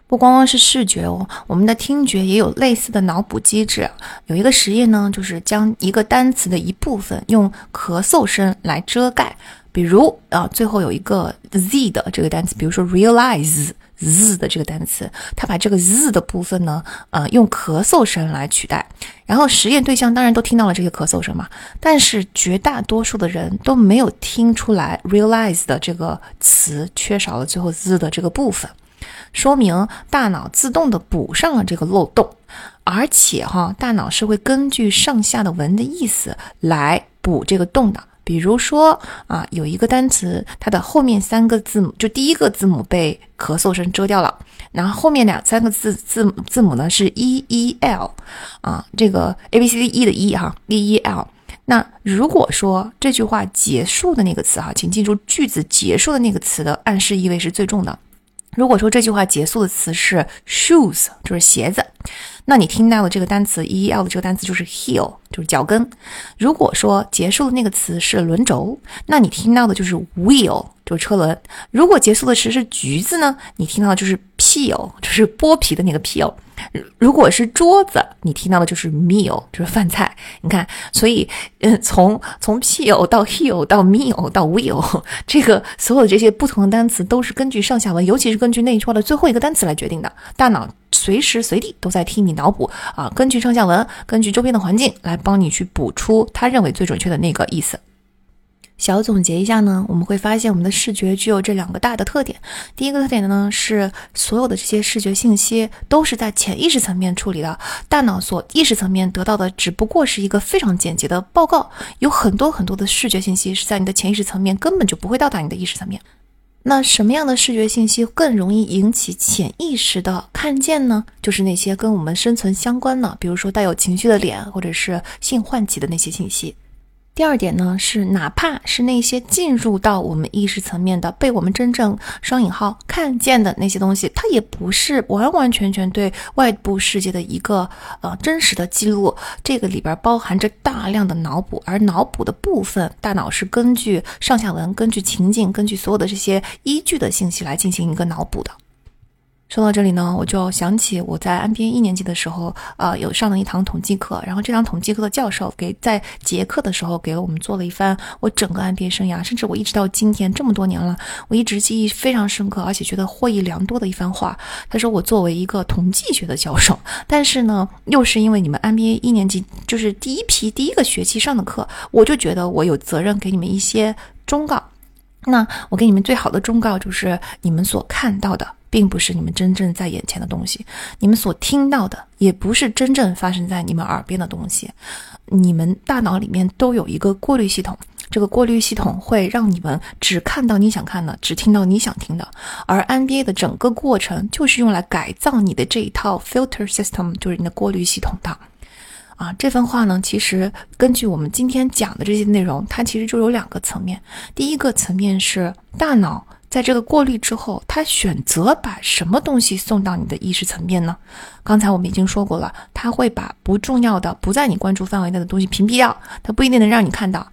不光光是视觉哦，我们的听觉也有类似的脑补机制。有一个实验呢，就是将一个单词的一部分用咳嗽声来遮盖，比如啊，最后有一个 z 的这个单词，比如说 realize z 的这个单词，它把这个 z 的部分呢，呃，用咳嗽声来取代。然后实验对象当然都听到了这些咳嗽声嘛，但是绝大多数的人都没有听出来 realize 的这个词缺少了最后 z 的这个部分。说明大脑自动的补上了这个漏洞，而且哈，大脑是会根据上下的文的意思来补这个洞的。比如说啊，有一个单词，它的后面三个字母，就第一个字母被咳嗽声遮掉了，然后后面两三个字字母字母呢是 e e l，啊，这个 a b c d e 的 e 哈 e e l。那如果说这句话结束的那个词哈，请记住句子结束的那个词的暗示意味是最重的。如果说这句话结束的词是 shoes，就是鞋子，那你听到的这个单词 e l 的这个单词就是 heel，就是脚跟。如果说结束的那个词是轮轴，那你听到的就是 wheel，就是车轮。如果结束的词是橘子呢，你听到的就是 peel，就是剥皮的那个 peel。如果是桌子，你听到的就是 meal，就是饭菜。你看，所以，嗯，从从 peel 到 heel 到 meal 到 wheel，这个所有的这些不同的单词都是根据上下文，尤其是根据那句话的最后一个单词来决定的。大脑随时随地都在替你脑补啊，根据上下文，根据周边的环境来帮你去补出他认为最准确的那个意思。小总结一下呢，我们会发现我们的视觉具有这两个大的特点。第一个特点呢是所有的这些视觉信息都是在潜意识层面处理的，大脑所意识层面得到的只不过是一个非常简洁的报告。有很多很多的视觉信息是在你的潜意识层面根本就不会到达你的意识层面。那什么样的视觉信息更容易引起潜意识的看见呢？就是那些跟我们生存相关的，比如说带有情绪的脸或者是性唤起的那些信息。第二点呢，是哪怕是那些进入到我们意识层面的、被我们真正双引号看见的那些东西，它也不是完完全全对外部世界的一个呃真实的记录。这个里边包含着大量的脑补，而脑补的部分，大脑是根据上下文、根据情境、根据所有的这些依据的信息来进行一个脑补的。说到这里呢，我就想起我在 MBA 一年级的时候，呃，有上了一堂统计课，然后这堂统计课的教授给在结课的时候给了我们做了一番我整个 MBA 生涯，甚至我一直到今天这么多年了，我一直记忆非常深刻，而且觉得获益良多的一番话。他说我作为一个统计学的教授，但是呢，又是因为你们 MBA 一年级就是第一批第一个学期上的课，我就觉得我有责任给你们一些忠告。那我给你们最好的忠告就是你们所看到的。并不是你们真正在眼前的东西，你们所听到的也不是真正发生在你们耳边的东西。你们大脑里面都有一个过滤系统，这个过滤系统会让你们只看到你想看的，只听到你想听的。而 NBA 的整个过程就是用来改造你的这一套 filter system，就是你的过滤系统的。啊，这番话呢，其实根据我们今天讲的这些内容，它其实就有两个层面。第一个层面是大脑。在这个过滤之后，他选择把什么东西送到你的意识层面呢？刚才我们已经说过了，他会把不重要的、不在你关注范围内的东西屏蔽掉，他不一定能让你看到。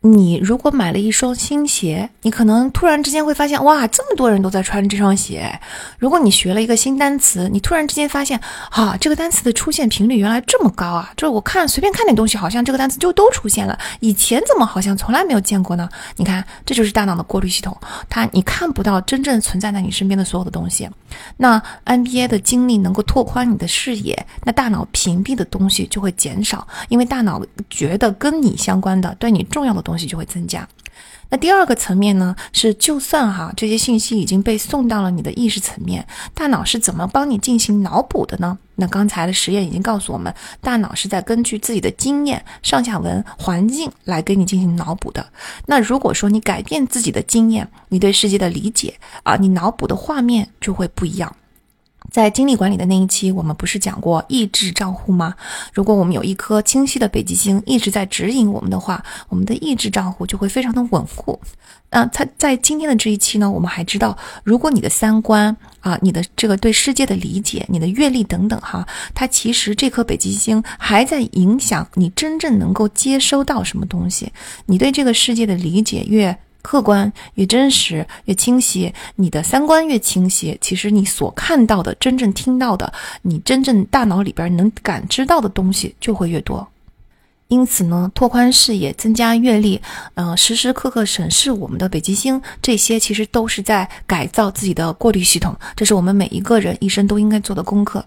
你如果买了一双新鞋，你可能突然之间会发现，哇，这么多人都在穿这双鞋。如果你学了一个新单词，你突然之间发现，啊，这个单词的出现频率原来这么高啊！就是我看随便看点东西，好像这个单词就都出现了。以前怎么好像从来没有见过呢？你看，这就是大脑的过滤系统，它你看不到真正存在在你身边的所有的东西。那 NBA 的经历能够拓宽你的视野，那大脑屏蔽的东西就会减少，因为大脑觉得跟你相关的、对你重要的。东西就会增加。那第二个层面呢，是就算哈这些信息已经被送到了你的意识层面，大脑是怎么帮你进行脑补的呢？那刚才的实验已经告诉我们，大脑是在根据自己的经验、上下文、环境来给你进行脑补的。那如果说你改变自己的经验，你对世界的理解啊，你脑补的画面就会不一样。在精力管理的那一期，我们不是讲过意志账户吗？如果我们有一颗清晰的北极星一直在指引我们的话，我们的意志账户就会非常的稳固。那它在今天的这一期呢，我们还知道，如果你的三观啊，你的这个对世界的理解、你的阅历等等哈，它其实这颗北极星还在影响你真正能够接收到什么东西。你对这个世界的理解越。客观越真实越清晰，你的三观越清晰，其实你所看到的、真正听到的、你真正大脑里边能感知到的东西就会越多。因此呢，拓宽视野、增加阅历，呃，时时刻刻审视我们的北极星，这些其实都是在改造自己的过滤系统，这是我们每一个人一生都应该做的功课。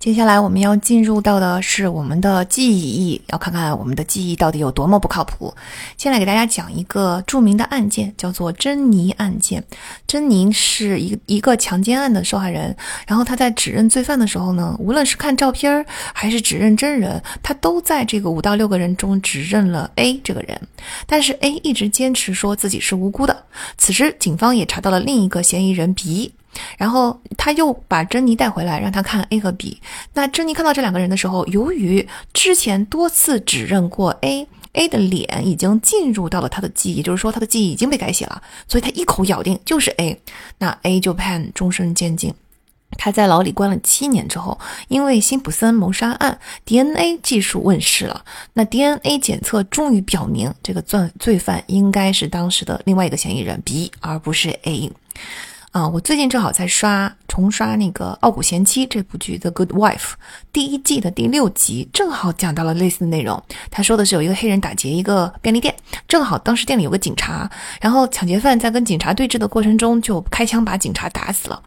接下来我们要进入到的是我们的记忆，要看看我们的记忆到底有多么不靠谱。先来给大家讲一个著名的案件，叫做珍妮案件。珍妮是一一个强奸案的受害人，然后他在指认罪犯的时候呢，无论是看照片还是指认真人，他都在这个五到六个人中指认了 A 这个人。但是 A 一直坚持说自己是无辜的。此时警方也查到了另一个嫌疑人 B。然后他又把珍妮带回来，让他看 A 和 B。那珍妮看到这两个人的时候，由于之前多次指认过 A，A 的脸已经进入到了他的记忆，就是说他的记忆已经被改写了，所以他一口咬定就是 A。那 A 就判终身监禁。他在牢里关了七年之后，因为辛普森谋杀案 DNA 技术问世了，那 DNA 检测终于表明这个罪罪犯应该是当时的另外一个嫌疑人 B，而不是 A。啊，我最近正好在刷重刷那个《傲骨贤妻》这部剧，《The Good Wife》第一季的第六集，正好讲到了类似的内容。他说的是有一个黑人打劫一个便利店，正好当时店里有个警察，然后抢劫犯在跟警察对峙的过程中就开枪把警察打死了。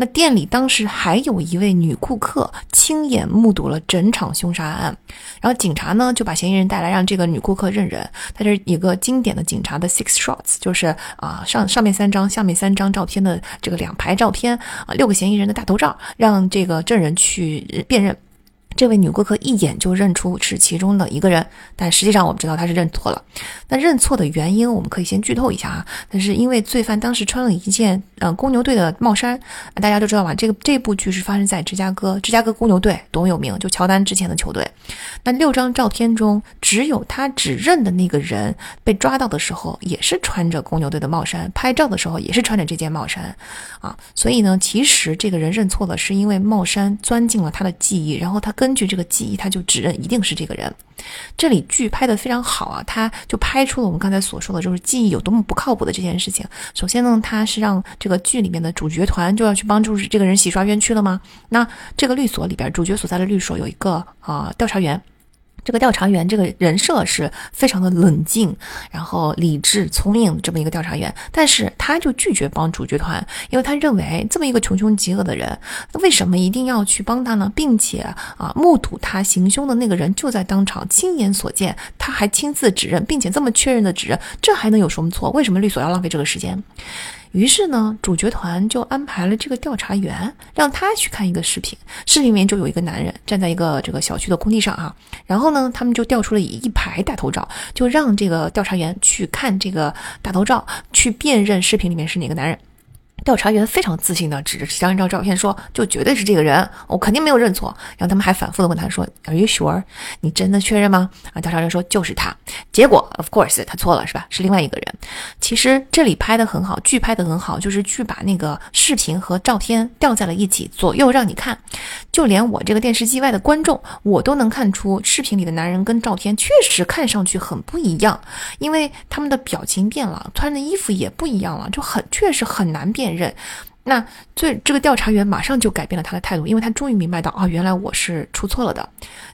那店里当时还有一位女顾客亲眼目睹了整场凶杀案，然后警察呢就把嫌疑人带来，让这个女顾客认人。他这一个经典的警察的 six shots，就是啊上上面三张，下面三张照片的这个两排照片啊，六个嫌疑人的大头照，让这个证人去辨认。这位女顾客一眼就认出是其中的一个人，但实际上我们知道她是认错了。那认错的原因，我们可以先剧透一下啊。但是因为罪犯当时穿了一件呃公牛队的帽衫，大家都知道吧？这个这部剧是发生在芝加哥，芝加哥公牛队多有名，就乔丹之前的球队。那六张照片中，只有他指认的那个人被抓到的时候，也是穿着公牛队的帽衫，拍照的时候也是穿着这件帽衫啊。所以呢，其实这个人认错了，是因为帽衫钻进了他的记忆，然后他跟。根据这个记忆，他就指认一定是这个人。这里剧拍的非常好啊，他就拍出了我们刚才所说的，就是记忆有多么不靠谱的这件事情。首先呢，他是让这个剧里面的主角团就要去帮助这个人洗刷冤屈了吗？那这个律所里边，主角所在的律所有一个啊调查员。这个调查员这个人设是非常的冷静，然后理智、聪明这么一个调查员，但是他就拒绝帮主角团，因为他认为这么一个穷凶极恶的人，为什么一定要去帮他呢？并且啊，目睹他行凶的那个人就在当场亲眼所见，他还亲自指认，并且这么确认的指认，这还能有什么错？为什么律所要浪费这个时间？于是呢，主角团就安排了这个调查员，让他去看一个视频。视频里面就有一个男人站在一个这个小区的空地上啊，然后呢，他们就调出了一排大头照，就让这个调查员去看这个大头照，去辨认视频里面是哪个男人。调查员非常自信地指着其中一张照片说：“就绝对是这个人，我肯定没有认错。”然后他们还反复地问他说：“Are you sure？你真的确认吗？”啊，调查员说：“就是他。”结果，of course，他错了，是吧？是另外一个人。其实这里拍的很好，剧拍的很好，就是剧把那个视频和照片调在了一起，左右让你看。就连我这个电视机外的观众，我都能看出视频里的男人跟照片确实看上去很不一样，因为他们的表情变了，穿的衣服也不一样了，就很确实很难辨。认，那最这个调查员马上就改变了他的态度，因为他终于明白到啊，原来我是出错了的。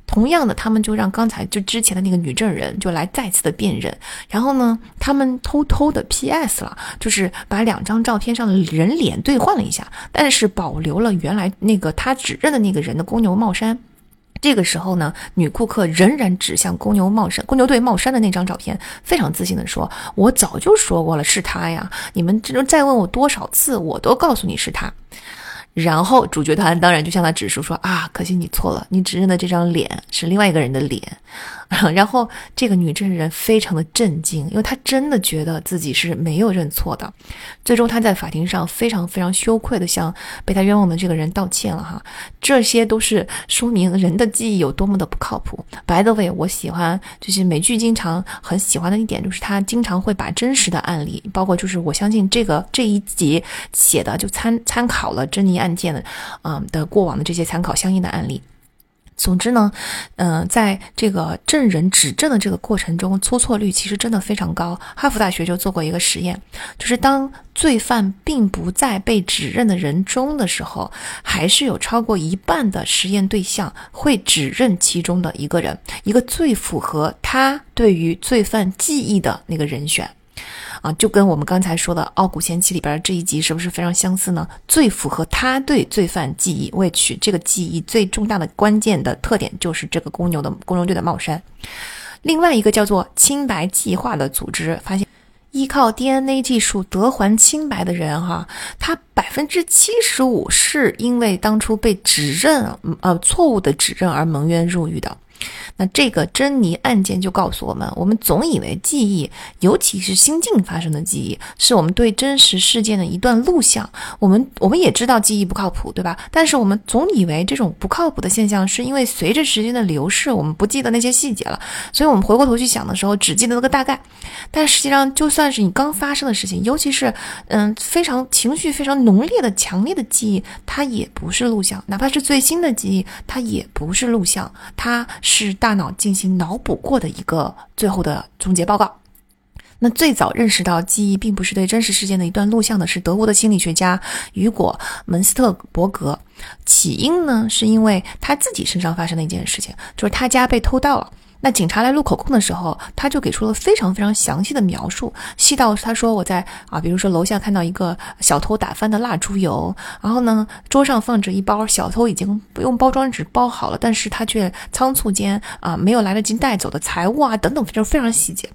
同样的，他们就让刚才就之前的那个女证人就来再次的辨认，然后呢，他们偷偷的 P.S 了，就是把两张照片上的人脸兑换了一下，但是保留了原来那个他指认的那个人的公牛帽衫。这个时候呢，女顾客仍然指向公牛帽衫、公牛队帽衫的那张照片，非常自信地说：“我早就说过了，是他呀！你们这再问我多少次，我都告诉你是他。”然后主角团当然就向他指出说啊，可惜你错了，你指认的这张脸是另外一个人的脸。然后这个女证人非常的震惊，因为她真的觉得自己是没有认错的。最终她在法庭上非常非常羞愧的向被她冤枉的这个人道歉了哈。这些都是说明人的记忆有多么的不靠谱。By the way，我喜欢就是美剧经常很喜欢的一点就是他经常会把真实的案例，包括就是我相信这个这一集写的就参参考了珍妮案件的，嗯的过往的这些参考相应的案例。总之呢，嗯，在这个证人指证的这个过程中，出错率其实真的非常高。哈佛大学就做过一个实验，就是当罪犯并不在被指认的人中的时候，还是有超过一半的实验对象会指认其中的一个人，一个最符合他对于罪犯记忆的那个人选。啊，就跟我们刚才说的《傲骨贤妻》里边这一集是不是非常相似呢？最符合他对罪犯记忆为取这个记忆最重大的关键的特点，就是这个公牛的公牛队的帽衫。另外一个叫做“清白计划”的组织发现，依靠 DNA 技术得还清白的人，哈，他百分之七十五是因为当初被指认呃错误的指认而蒙冤入狱的。那这个珍妮案件就告诉我们，我们总以为记忆，尤其是心境发生的记忆，是我们对真实事件的一段录像。我们我们也知道记忆不靠谱，对吧？但是我们总以为这种不靠谱的现象，是因为随着时间的流逝，我们不记得那些细节了，所以我们回过头去想的时候，只记得那个大概。但实际上，就算是你刚发生的事情，尤其是嗯非常情绪非常浓烈的、强烈的记忆，它也不是录像；哪怕是最新的记忆，它也不是录像，它是大大脑进行脑补过的一个最后的总结报告。那最早认识到记忆并不是对真实事件的一段录像的是德国的心理学家雨果门斯特伯格。起因呢，是因为他自己身上发生的一件事情，就是他家被偷盗了。那警察来录口供的时候，他就给出了非常非常详细的描述，细到他说我在啊，比如说楼下看到一个小偷打翻的蜡烛油，然后呢，桌上放着一包小偷已经不用包装纸包好了，但是他却仓促间啊没有来得及带走的财物啊等等，就非常细节。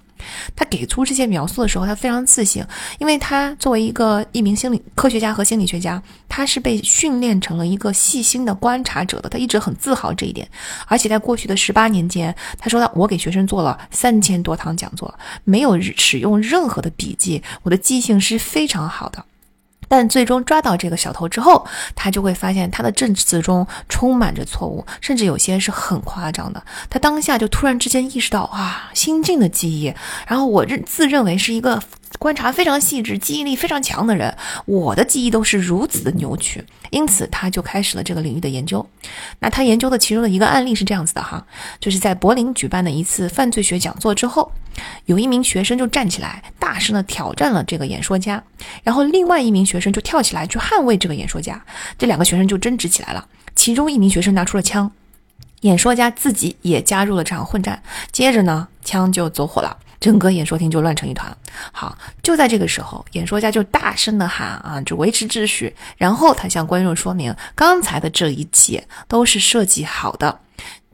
他给出这些描述的时候，他非常自信，因为他作为一个一名心理科学家和心理学家，他是被训练成了一个细心的观察者的，他一直很自豪这一点。而且在过去的十八年间，他说他我给学生做了三千多堂讲座，没有使用任何的笔记，我的记性是非常好的。但最终抓到这个小偷之后，他就会发现他的证词中充满着错误，甚至有些是很夸张的。他当下就突然之间意识到，啊，新进的记忆。然后我认自认为是一个。观察非常细致、记忆力非常强的人，我的记忆都是如此的扭曲，因此他就开始了这个领域的研究。那他研究的其中的一个案例是这样子的哈，就是在柏林举办的一次犯罪学讲座之后，有一名学生就站起来，大声的挑战了这个演说家，然后另外一名学生就跳起来去捍卫这个演说家，这两个学生就争执起来了。其中一名学生拿出了枪，演说家自己也加入了这场混战，接着呢，枪就走火了。整个演说厅就乱成一团。好，就在这个时候，演说家就大声的喊啊，就维持秩序。然后他向观众说明，刚才的这一切都是设计好的。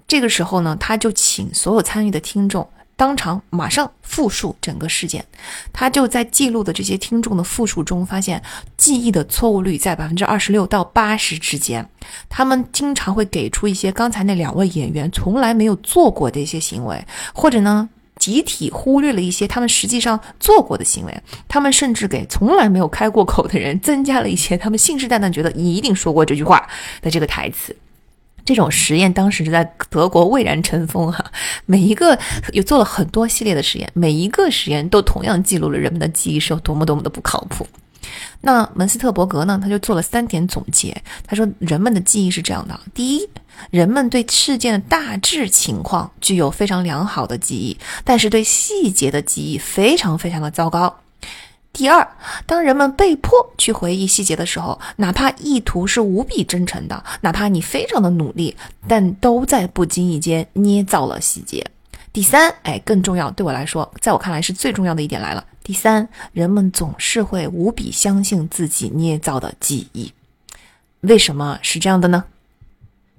这个时候呢，他就请所有参与的听众当场马上复述整个事件。他就在记录的这些听众的复述中，发现记忆的错误率在百分之二十六到八十之间。他们经常会给出一些刚才那两位演员从来没有做过的一些行为，或者呢。集体忽略了一些他们实际上做过的行为，他们甚至给从来没有开过口的人增加了一些他们信誓旦旦觉得你一定说过这句话的这个台词。这种实验当时是在德国蔚然成风哈，每一个有做了很多系列的实验，每一个实验都同样记录了人们的记忆是有多么多么的不靠谱。那门斯特伯格呢？他就做了三点总结。他说，人们的记忆是这样的：第一，人们对事件的大致情况具有非常良好的记忆，但是对细节的记忆非常非常的糟糕；第二，当人们被迫去回忆细节的时候，哪怕意图是无比真诚的，哪怕你非常的努力，但都在不经意间捏造了细节。第三，哎，更重要，对我来说，在我看来是最重要的一点来了。第三，人们总是会无比相信自己捏造的记忆，为什么是这样的呢？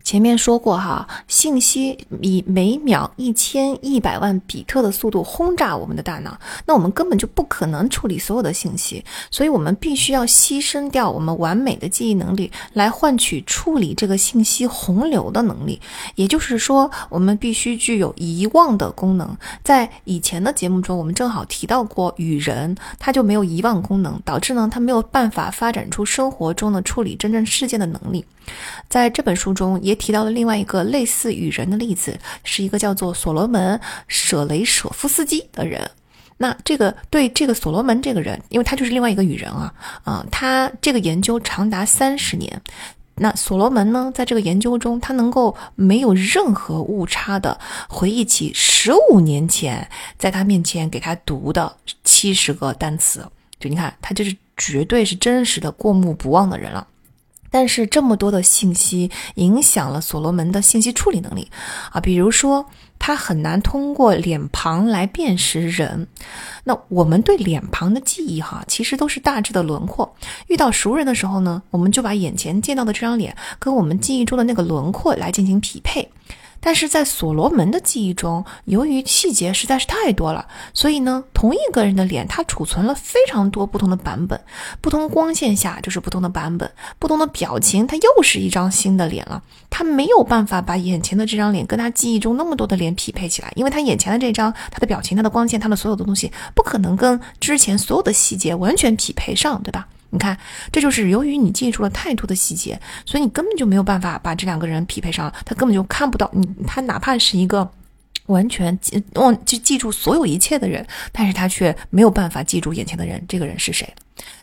前面说过哈，信息以每秒一千一百万比特的速度轰炸我们的大脑，那我们根本就不可能处理所有的信息，所以我们必须要牺牲掉我们完美的记忆能力，来换取处理这个信息洪流的能力。也就是说，我们必须具有遗忘的功能。在以前的节目中，我们正好提到过，与人他就没有遗忘功能，导致呢他没有办法发展出生活中的处理真正事件的能力。在这本书中也。提到了另外一个类似与人的例子，是一个叫做所罗门·舍雷舍夫斯基的人。那这个对这个所罗门这个人，因为他就是另外一个与人啊，啊，他这个研究长达三十年。那所罗门呢，在这个研究中，他能够没有任何误差的回忆起十五年前在他面前给他读的七十个单词。就你看，他就是绝对是真实的过目不忘的人了。但是这么多的信息影响了所罗门的信息处理能力啊，比如说他很难通过脸庞来辨识人。那我们对脸庞的记忆哈，其实都是大致的轮廓。遇到熟人的时候呢，我们就把眼前见到的这张脸跟我们记忆中的那个轮廓来进行匹配。但是在所罗门的记忆中，由于细节实在是太多了，所以呢，同一个人的脸，他储存了非常多不同的版本，不同光线下就是不同的版本，不同的表情，他又是一张新的脸了。他没有办法把眼前的这张脸跟他记忆中那么多的脸匹配起来，因为他眼前的这张，他的表情、他的光线、他的所有的东西，不可能跟之前所有的细节完全匹配上，对吧？你看，这就是由于你记住了太多的细节，所以你根本就没有办法把这两个人匹配上。他根本就看不到你，他哪怕是一个完全记忘记记住所有一切的人，但是他却没有办法记住眼前的人，这个人是谁。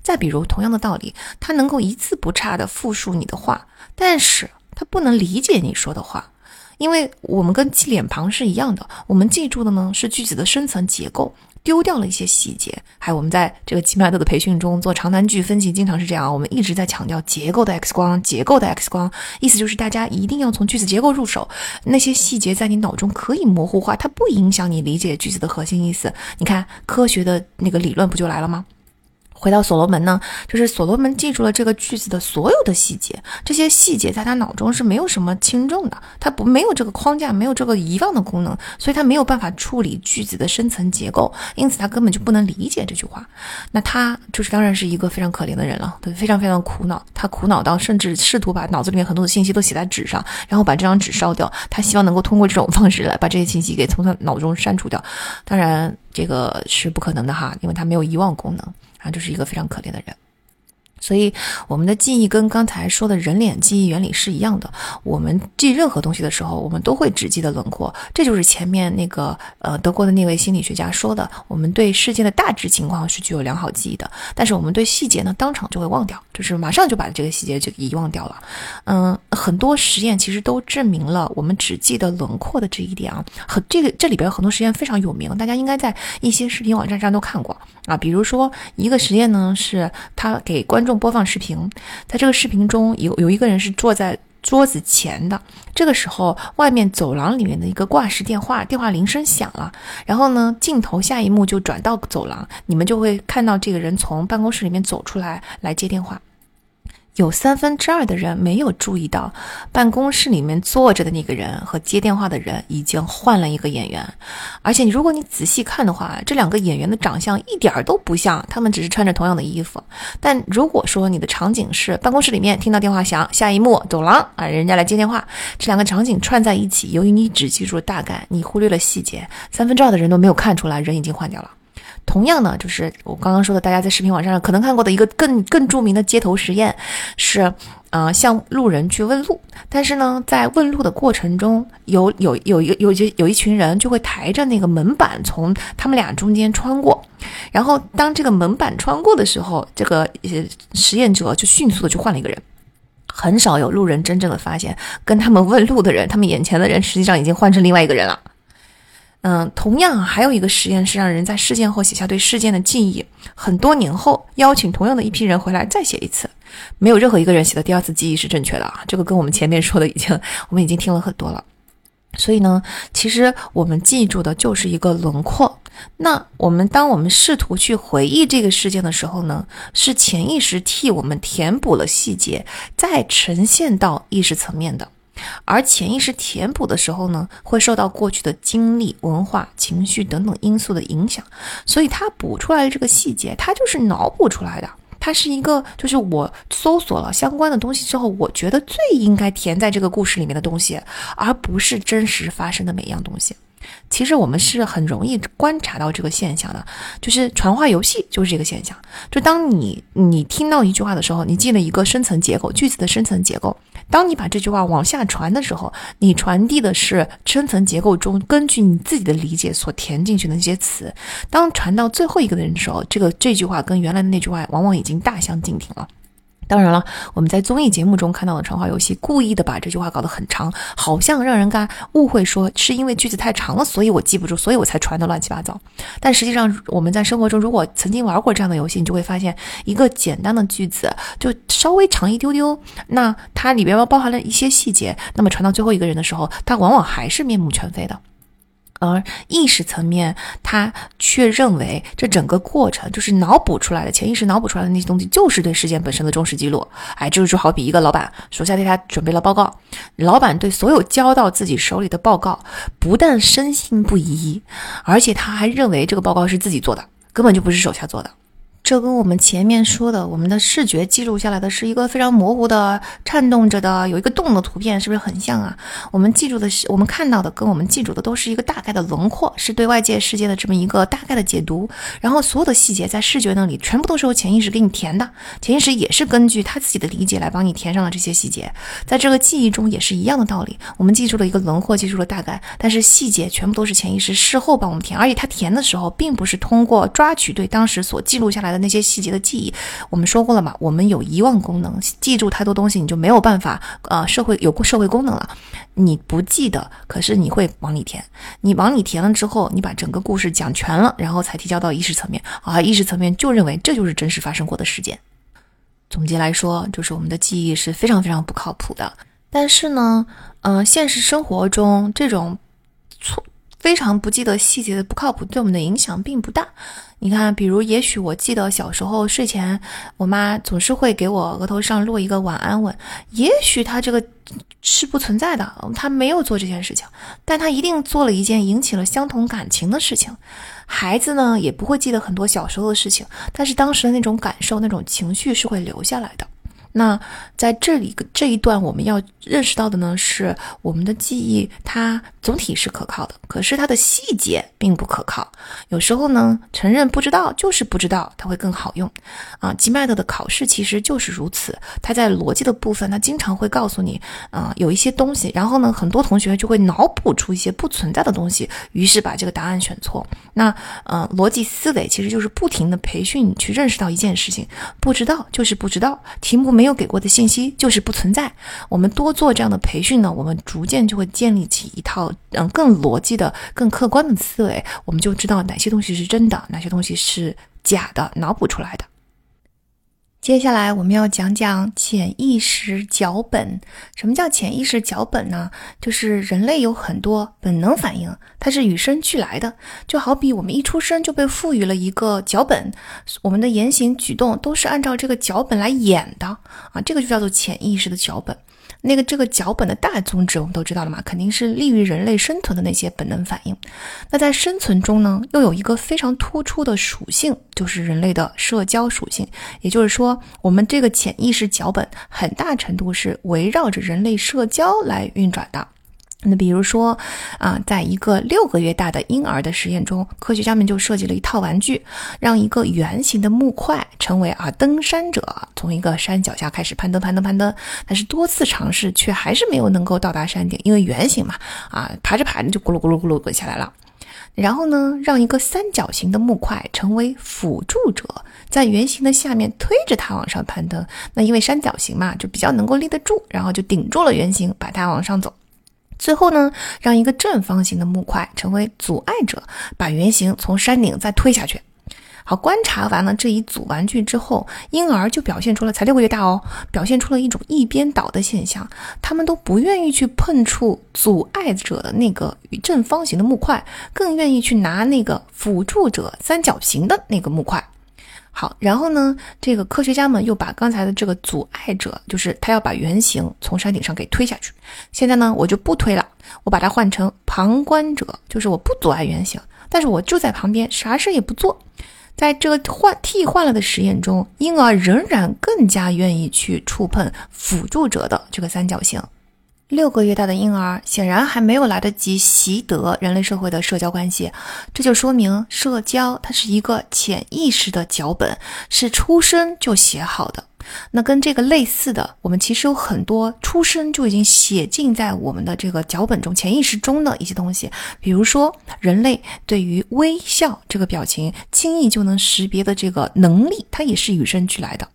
再比如，同样的道理，他能够一字不差的复述你的话，但是他不能理解你说的话。因为我们跟记脸庞是一样的，我们记住的呢是句子的深层结构，丢掉了一些细节。还有我们在这个奇麦德的培训中做长难句分析，经常是这样，我们一直在强调结构的 X 光，结构的 X 光，意思就是大家一定要从句子结构入手，那些细节在你脑中可以模糊化，它不影响你理解句子的核心意思。你看科学的那个理论不就来了吗？回到所罗门呢，就是所罗门记住了这个句子的所有的细节，这些细节在他脑中是没有什么轻重的，他不没有这个框架，没有这个遗忘的功能，所以他没有办法处理句子的深层结构，因此他根本就不能理解这句话。那他就是当然是一个非常可怜的人了，对，非常非常苦恼，他苦恼到甚至试图把脑子里面很多的信息都写在纸上，然后把这张纸烧掉，他希望能够通过这种方式来把这些信息给从他脑中删除掉。当然这个是不可能的哈，因为他没有遗忘功能。啊，就是一个非常可怜的人。所以，我们的记忆跟刚才说的人脸记忆原理是一样的。我们记任何东西的时候，我们都会只记得轮廓。这就是前面那个呃德国的那位心理学家说的：我们对事件的大致情况是具有良好记忆的，但是我们对细节呢，当场就会忘掉，就是马上就把这个细节就遗忘掉了。嗯，很多实验其实都证明了我们只记得轮廓的这一点啊。很这个这里边很多实验非常有名，大家应该在一些视频网站上都看过啊。比如说一个实验呢，是他给观众播放视频，在这个视频中有有一个人是坐在桌子前的，这个时候外面走廊里面的一个挂式电话电话铃声响了，然后呢镜头下一幕就转到走廊，你们就会看到这个人从办公室里面走出来来接电话。有三分之二的人没有注意到，办公室里面坐着的那个人和接电话的人已经换了一个演员，而且你如果你仔细看的话，这两个演员的长相一点儿都不像，他们只是穿着同样的衣服。但如果说你的场景是办公室里面听到电话响，下一幕走廊啊，人家来接电话，这两个场景串在一起，由于你只记住了大概，你忽略了细节，三分之二的人都没有看出来人已经换掉了。同样呢，就是我刚刚说的，大家在视频网站上可能看过的一个更更著名的街头实验，是，呃，向路人去问路。但是呢，在问路的过程中，有有有一个有一有一群人就会抬着那个门板从他们俩中间穿过。然后当这个门板穿过的时候，这个实验者就迅速的去换了一个人。很少有路人真正的发现，跟他们问路的人，他们眼前的人实际上已经换成另外一个人了。嗯，同样还有一个实验是让人在事件后写下对事件的记忆，很多年后邀请同样的一批人回来再写一次，没有任何一个人写的第二次记忆是正确的啊！这个跟我们前面说的已经，我们已经听了很多了。所以呢，其实我们记住的就是一个轮廓。那我们当我们试图去回忆这个事件的时候呢，是潜意识替我们填补了细节，再呈现到意识层面的。而潜意识填补的时候呢，会受到过去的经历、文化、情绪等等因素的影响，所以它补出来的这个细节，它就是脑补出来的。它是一个，就是我搜索了相关的东西之后，我觉得最应该填在这个故事里面的东西，而不是真实发生的每一样东西。其实我们是很容易观察到这个现象的，就是传话游戏就是这个现象。就当你你听到一句话的时候，你记了一个深层结构，句子的深层结构。当你把这句话往下传的时候，你传递的是深层结构中根据你自己的理解所填进去的那些词。当传到最后一个的人的时候，这个这句话跟原来的那句话往往已经大相径庭了。当然了，我们在综艺节目中看到的传话游戏，故意的把这句话搞得很长，好像让人干误会说是因为句子太长了，所以我记不住，所以我才传的乱七八糟。但实际上，我们在生活中如果曾经玩过这样的游戏，你就会发现，一个简单的句子就稍微长一丢丢，那它里边包含了一些细节，那么传到最后一个人的时候，它往往还是面目全非的。而意识层面，他却认为这整个过程就是脑补出来的，潜意识脑补出来的那些东西，就是对事件本身的忠实记录。哎，这就好比一个老板手下对他准备了报告，老板对所有交到自己手里的报告，不但深信不疑，而且他还认为这个报告是自己做的，根本就不是手下做的。这跟我们前面说的，我们的视觉记录下来的是一个非常模糊的、颤动着的、有一个洞的图片，是不是很像啊？我们记住的是，我们看到的跟我们记住的都是一个大概的轮廓，是对外界世界的这么一个大概的解读。然后所有的细节在视觉那里全部都是由潜意识给你填的，潜意识也是根据他自己的理解来帮你填上了这些细节。在这个记忆中也是一样的道理，我们记住了一个轮廓，记住了大概，但是细节全部都是潜意识事后帮我们填，而且他填的时候并不是通过抓取对当时所记录下来的。那些细节的记忆，我们说过了嘛？我们有遗忘功能，记住太多东西，你就没有办法呃，社会有社会功能了。你不记得，可是你会往里填。你往里填了之后，你把整个故事讲全了，然后才提交到意识层面啊。意识层面就认为这就是真实发生过的事件。总结来说，就是我们的记忆是非常非常不靠谱的。但是呢，呃，现实生活中这种错。非常不记得细节的不靠谱，对我们的影响并不大。你看，比如，也许我记得小时候睡前，我妈总是会给我额头上落一个晚安吻。也许她这个是不存在的，她没有做这件事情，但她一定做了一件引起了相同感情的事情。孩子呢，也不会记得很多小时候的事情，但是当时的那种感受、那种情绪是会留下来的。那在这里这一段，我们要认识到的呢，是我们的记忆它总体是可靠的，可是它的细节并不可靠。有时候呢，承认不知道就是不知道，它会更好用。啊，GMAT 的考试其实就是如此，它在逻辑的部分，它经常会告诉你，啊，有一些东西，然后呢，很多同学就会脑补出一些不存在的东西，于是把这个答案选错。那，呃，逻辑思维其实就是不停的培训去认识到一件事情，不知道就是不知道，题目没。没有给过的信息就是不存在。我们多做这样的培训呢，我们逐渐就会建立起一套嗯更逻辑的、更客观的思维。我们就知道哪些东西是真的，哪些东西是假的，脑补出来的。接下来我们要讲讲潜意识脚本。什么叫潜意识脚本呢？就是人类有很多本能反应，它是与生俱来的。就好比我们一出生就被赋予了一个脚本，我们的言行举动都是按照这个脚本来演的啊，这个就叫做潜意识的脚本。那个这个脚本的大宗旨我们都知道了嘛，肯定是利于人类生存的那些本能反应。那在生存中呢，又有一个非常突出的属性，就是人类的社交属性。也就是说，我们这个潜意识脚本很大程度是围绕着人类社交来运转的。那比如说，啊，在一个六个月大的婴儿的实验中，科学家们就设计了一套玩具，让一个圆形的木块成为啊登山者，从一个山脚下开始攀登，攀登，攀登。但是多次尝试却还是没有能够到达山顶，因为圆形嘛，啊，爬着爬着就咕噜咕噜咕噜滚下来了。然后呢，让一个三角形的木块成为辅助者，在圆形的下面推着它往上攀登。那因为三角形嘛，就比较能够立得住，然后就顶住了圆形，把它往上走。最后呢，让一个正方形的木块成为阻碍者，把圆形从山顶再推下去。好，观察完了这一组玩具之后，婴儿就表现出了才六个月大哦，表现出了一种一边倒的现象，他们都不愿意去碰触阻碍者的那个正方形的木块，更愿意去拿那个辅助者三角形的那个木块。好，然后呢，这个科学家们又把刚才的这个阻碍者，就是他要把圆形从山顶上给推下去。现在呢，我就不推了，我把它换成旁观者，就是我不阻碍圆形，但是我就在旁边，啥事也不做。在这个换替换了的实验中，婴儿仍然更加愿意去触碰辅助者的这个三角形。六个月大的婴儿显然还没有来得及习得人类社会的社交关系，这就说明社交它是一个潜意识的脚本，是出生就写好的。那跟这个类似的，我们其实有很多出生就已经写进在我们的这个脚本中、潜意识中的一些东西，比如说人类对于微笑这个表情轻易就能识别的这个能力，它也是与生俱来的。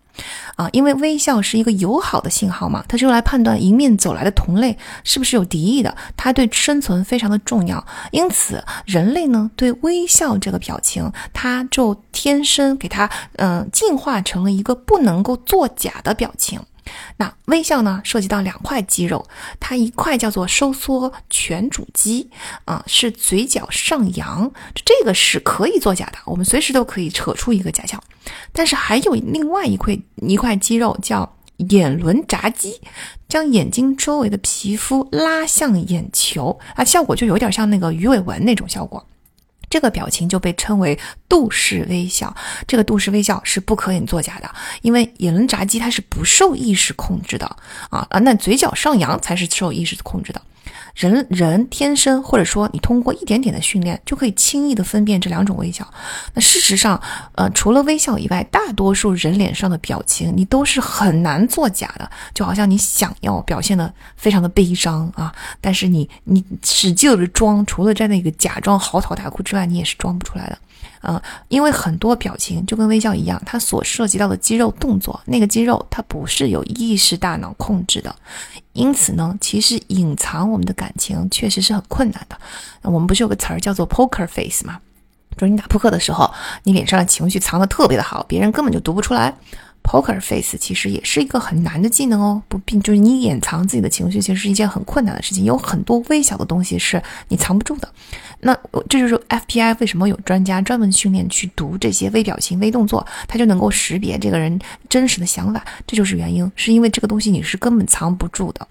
啊，因为微笑是一个友好的信号嘛，它是用来判断迎面走来的同类是不是有敌意的，它对生存非常的重要。因此，人类呢对微笑这个表情，它就天生给它嗯进化成了一个不能够作假的表情。那微笑呢，涉及到两块肌肉，它一块叫做收缩颧主肌，啊，是嘴角上扬，这个是可以作假的，我们随时都可以扯出一个假笑。但是还有另外一块一块肌肉叫眼轮匝肌，将眼睛周围的皮肤拉向眼球，啊，效果就有点像那个鱼尾纹那种效果。这个表情就被称为杜氏微笑，这个杜氏微笑是不可以作假的，因为眼轮匝肌它是不受意识控制的啊啊，那嘴角上扬才是受意识控制的。人人天生，或者说你通过一点点的训练，就可以轻易的分辨这两种微笑。那事实上，呃，除了微笑以外，大多数人脸上的表情你都是很难作假的。就好像你想要表现的非常的悲伤啊，但是你你使劲的装，除了在那个假装嚎啕大哭之外，你也是装不出来的。嗯，因为很多表情就跟微笑一样，它所涉及到的肌肉动作，那个肌肉它不是有意识大脑控制的，因此呢，其实隐藏我们的感情确实是很困难的。我们不是有个词儿叫做 poker face 吗？就是你打扑克的时候，你脸上的情绪藏得特别的好，别人根本就读不出来。Poker face 其实也是一个很难的技能哦，不并就是你掩藏自己的情绪，其实是一件很困难的事情。有很多微小的东西是你藏不住的。那这就是 FBI 为什么有专家专门训练去读这些微表情、微动作，他就能够识别这个人真实的想法。这就是原因，是因为这个东西你是根本藏不住的。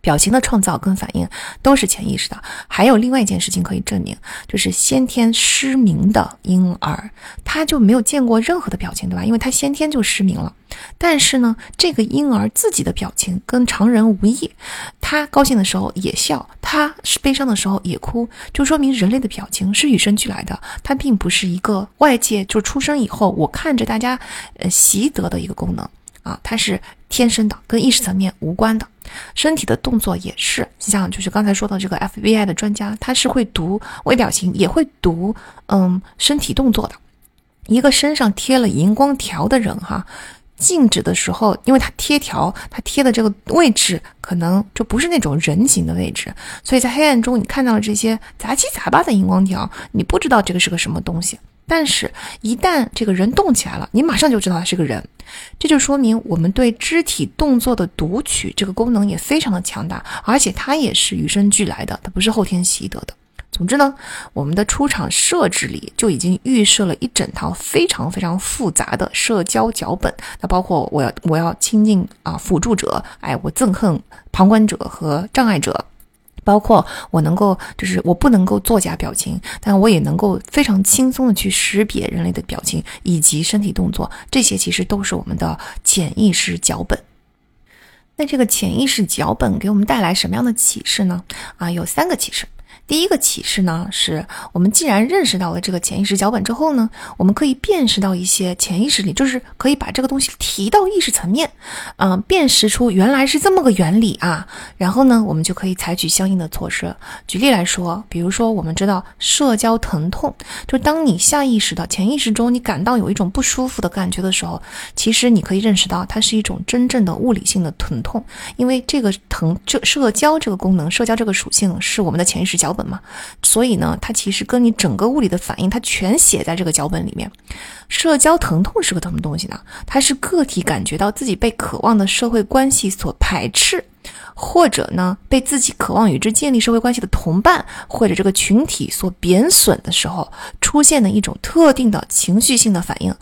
表情的创造跟反应都是潜意识的。还有另外一件事情可以证明，就是先天失明的婴儿，他就没有见过任何的表情，对吧？因为他先天就失明了。但是呢，这个婴儿自己的表情跟常人无异，他高兴的时候也笑，他是悲伤的时候也哭，就说明人类的表情是与生俱来的，它并不是一个外界就出生以后我看着大家呃习得的一个功能。啊，它是天生的，跟意识层面无关的。身体的动作也是，像就是刚才说的这个 FBI 的专家，他是会读微表情，也会读嗯身体动作的。一个身上贴了荧光条的人哈，静止的时候，因为他贴条，他贴的这个位置可能就不是那种人形的位置，所以在黑暗中你看到了这些杂七杂八的荧光条，你不知道这个是个什么东西。但是，一旦这个人动起来了，你马上就知道他是个人，这就说明我们对肢体动作的读取这个功能也非常的强大，而且它也是与生俱来的，它不是后天习得的。总之呢，我们的出场设置里就已经预设了一整套非常非常复杂的社交脚本，那包括我要我要亲近啊辅助者，哎，我憎恨旁观者和障碍者。包括我能够，就是我不能够作假表情，但我也能够非常轻松的去识别人类的表情以及身体动作，这些其实都是我们的潜意识脚本。那这个潜意识脚本给我们带来什么样的启示呢？啊，有三个启示。第一个启示呢，是我们既然认识到了这个潜意识脚本之后呢，我们可以辨识到一些潜意识里，就是可以把这个东西提到意识层面，嗯，辨识出原来是这么个原理啊。然后呢，我们就可以采取相应的措施。举例来说，比如说我们知道社交疼痛，就当你下意识的潜意识中你感到有一种不舒服的感觉的时候，其实你可以认识到它是一种真正的物理性的疼痛，因为这个疼，这社交这个功能，社交这个属性是我们的潜意识脚本本。嘛，所以呢，它其实跟你整个物理的反应，它全写在这个脚本里面。社交疼痛是个什么东西呢？它是个体感觉到自己被渴望的社会关系所排斥，或者呢，被自己渴望与之建立社会关系的同伴或者这个群体所贬损的时候，出现的一种特定的情绪性的反应。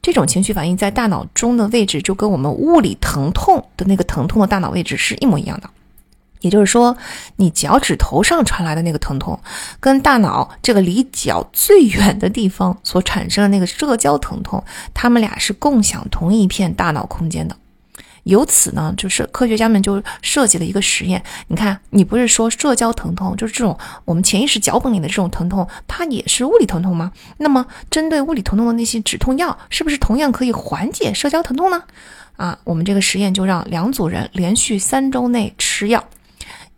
这种情绪反应在大脑中的位置，就跟我们物理疼痛的那个疼痛的大脑位置是一模一样的。也就是说，你脚趾头上传来的那个疼痛，跟大脑这个离脚最远的地方所产生的那个社交疼痛，他们俩是共享同一片大脑空间的。由此呢，就是科学家们就设计了一个实验。你看，你不是说社交疼痛就是这种我们潜意识脚本里的这种疼痛，它也是物理疼痛吗？那么，针对物理疼痛的那些止痛药，是不是同样可以缓解社交疼痛呢？啊，我们这个实验就让两组人连续三周内吃药。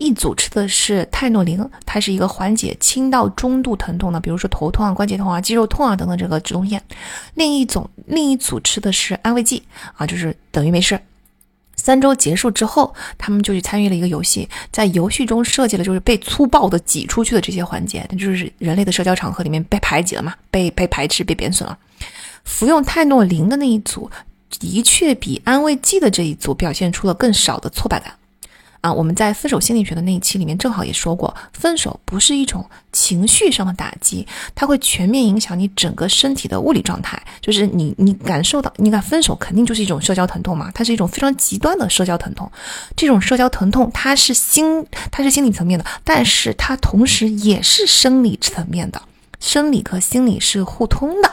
一组吃的是泰诺林，它是一个缓解轻到中度疼痛的，比如说头痛啊、关节痛啊、肌肉痛啊等等这个止痛片。另一种另一组吃的是安慰剂啊，就是等于没事。三周结束之后，他们就去参与了一个游戏，在游戏中设计了就是被粗暴的挤出去的这些环节，那就是人类的社交场合里面被排挤了嘛，被被排斥、被贬损了。服用泰诺林的那一组，的确比安慰剂的这一组表现出了更少的挫败感。啊，我们在分手心理学的那一期里面正好也说过，分手不是一种情绪上的打击，它会全面影响你整个身体的物理状态。就是你，你感受到，你看分手肯定就是一种社交疼痛嘛，它是一种非常极端的社交疼痛。这种社交疼痛它是心，它是心理层面的，但是它同时也是生理层面的，生理和心理是互通的。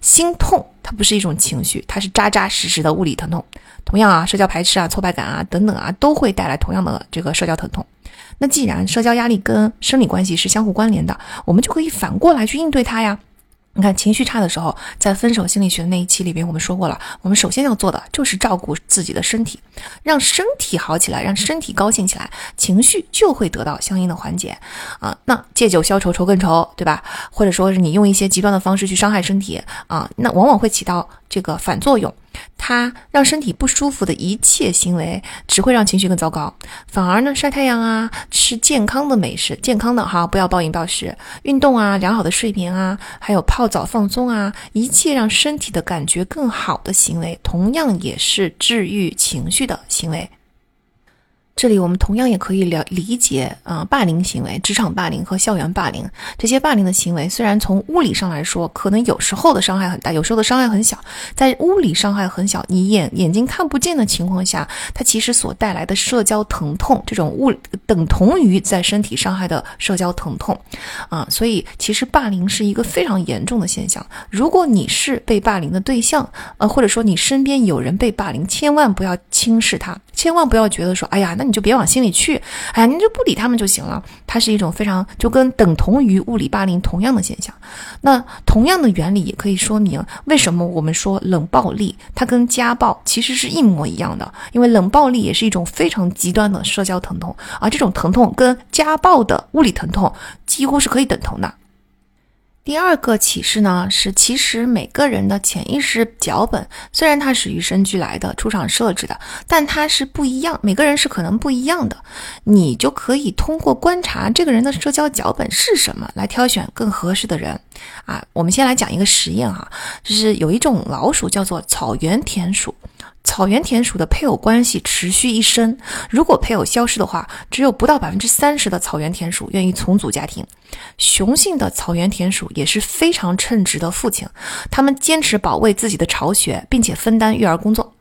心痛它不是一种情绪，它是扎扎实实的物理疼痛。同样啊，社交排斥啊、挫败感啊等等啊，都会带来同样的这个社交疼痛。那既然社交压力跟生理关系是相互关联的，我们就可以反过来去应对它呀。你看，情绪差的时候，在分手心理学的那一期里边，我们说过了，我们首先要做的就是照顾自己的身体，让身体好起来，让身体高兴起来，情绪就会得到相应的缓解啊。那借酒消愁，愁更愁，对吧？或者说是你用一些极端的方式去伤害身体啊，那往往会起到这个反作用。它让身体不舒服的一切行为，只会让情绪更糟糕。反而呢，晒太阳啊，吃健康的美食，健康的哈，不要暴饮暴食，运动啊，良好的睡眠啊，还有泡澡放松啊，一切让身体的感觉更好的行为，同样也是治愈情绪的行为。这里我们同样也可以了理解啊，霸凌行为、职场霸凌和校园霸凌这些霸凌的行为，虽然从物理上来说，可能有时候的伤害很大，有时候的伤害很小。在物理伤害很小，你眼眼睛看不见的情况下，它其实所带来的社交疼痛，这种物等同于在身体伤害的社交疼痛啊。所以其实霸凌是一个非常严重的现象。如果你是被霸凌的对象，呃，或者说你身边有人被霸凌，千万不要轻视他，千万不要觉得说，哎呀，那。你就别往心里去，哎呀，你就不理他们就行了。它是一种非常就跟等同于物理霸凌同样的现象。那同样的原理也可以说明为什么我们说冷暴力它跟家暴其实是一模一样的，因为冷暴力也是一种非常极端的社交疼痛，而这种疼痛跟家暴的物理疼痛几乎是可以等同的。第二个启示呢，是其实每个人的潜意识脚本，虽然它是与生俱来的、出厂设置的，但它是不一样，每个人是可能不一样的。你就可以通过观察这个人的社交脚本是什么，来挑选更合适的人。啊，我们先来讲一个实验哈，就是有一种老鼠叫做草原田鼠。草原田鼠的配偶关系持续一生，如果配偶消失的话，只有不到百分之三十的草原田鼠愿意重组家庭。雄性的草原田鼠也是非常称职的父亲，他们坚持保卫自己的巢穴，并且分担育儿工作。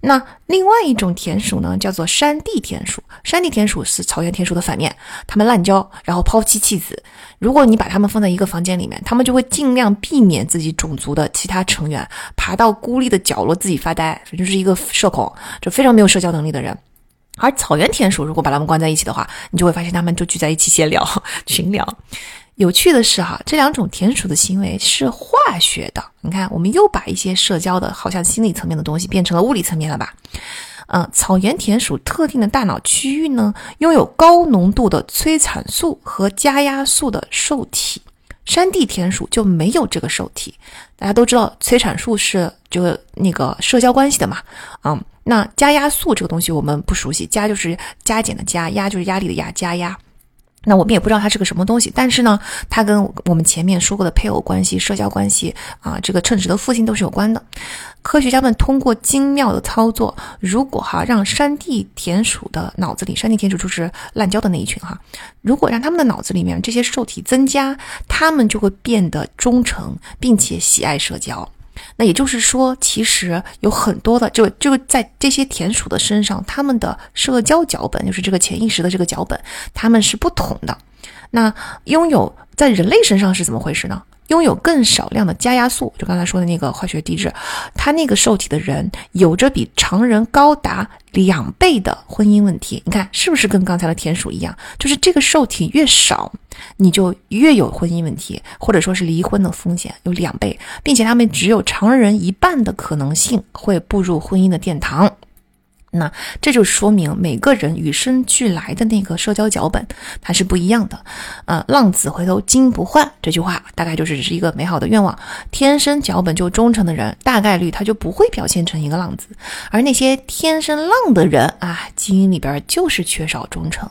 那另外一种田鼠呢，叫做山地田鼠。山地田鼠是草原田鼠的反面，它们滥交，然后抛妻弃子。如果你把它们放在一个房间里面，它们就会尽量避免自己种族的其他成员，爬到孤立的角落自己发呆，就是一个社恐，就非常没有社交能力的人。而草原田鼠如果把它们关在一起的话，你就会发现它们就聚在一起闲聊、群聊。有趣的是，哈，这两种田鼠的行为是化学的。你看，我们又把一些社交的，好像心理层面的东西变成了物理层面了吧？嗯，草原田鼠特定的大脑区域呢，拥有高浓度的催产素和加压素的受体，山地田鼠就没有这个受体。大家都知道，催产素是这个那个社交关系的嘛？嗯，那加压素这个东西我们不熟悉，加就是加减的加，压就是压力的压，加压。那我们也不知道它是个什么东西，但是呢，它跟我们前面说过的配偶关系、社交关系啊，这个称职的父亲都是有关的。科学家们通过精妙的操作，如果哈让山地田鼠的脑子里，山地田鼠就是滥交的那一群哈，如果让他们的脑子里面这些受体增加，他们就会变得忠诚，并且喜爱社交。那也就是说，其实有很多的，就就在这些田鼠的身上，他们的社交脚本，就是这个潜意识的这个脚本，他们是不同的。那拥有在人类身上是怎么回事呢？拥有更少量的加压素，就刚才说的那个化学地质，他那个受体的人有着比常人高达两倍的婚姻问题。你看是不是跟刚才的田鼠一样？就是这个受体越少，你就越有婚姻问题，或者说是离婚的风险有两倍，并且他们只有常人一半的可能性会步入婚姻的殿堂。那这就说明每个人与生俱来的那个社交脚本它是不一样的，呃，浪子回头金不换这句话大概就是只是一个美好的愿望。天生脚本就忠诚的人，大概率他就不会表现成一个浪子，而那些天生浪的人啊，基因里边就是缺少忠诚。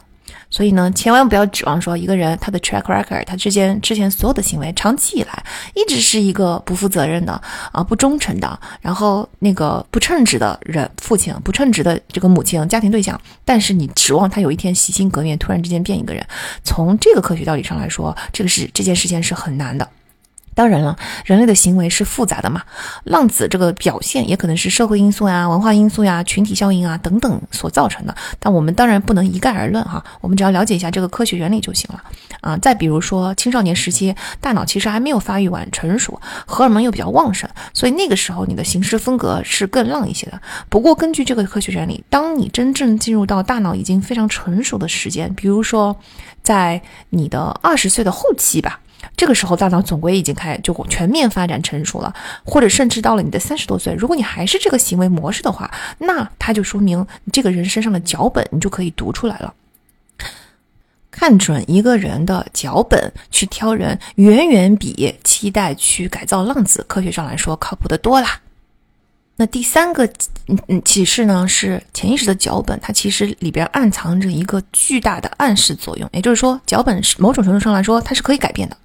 所以呢，千万不要指望说一个人他的 track record，他之间之前所有的行为，长期以来一直是一个不负责任的啊、不忠诚的，然后那个不称职的人，父亲不称职的这个母亲，家庭对象。但是你指望他有一天洗心革面，突然之间变一个人，从这个科学道理上来说，这个是这件事情是很难的。当然了，人类的行为是复杂的嘛，浪子这个表现也可能是社会因素呀、文化因素呀、群体效应啊等等所造成的。但我们当然不能一概而论哈，我们只要了解一下这个科学原理就行了啊。再比如说青少年时期，大脑其实还没有发育完成熟，荷尔蒙又比较旺盛，所以那个时候你的行事风格是更浪一些的。不过根据这个科学原理，当你真正进入到大脑已经非常成熟的时间，比如说在你的二十岁的后期吧。这个时候，大脑总归已经开就全面发展成熟了，或者甚至到了你的三十多岁，如果你还是这个行为模式的话，那它就说明你这个人身上的脚本，你就可以读出来了。看准一个人的脚本去挑人，远远比期待去改造浪子，科学上来说靠谱的多啦。那第三个嗯嗯启示呢，是潜意识的脚本，它其实里边暗藏着一个巨大的暗示作用。也就是说，脚本是某种程度上来说，它是可以改变的。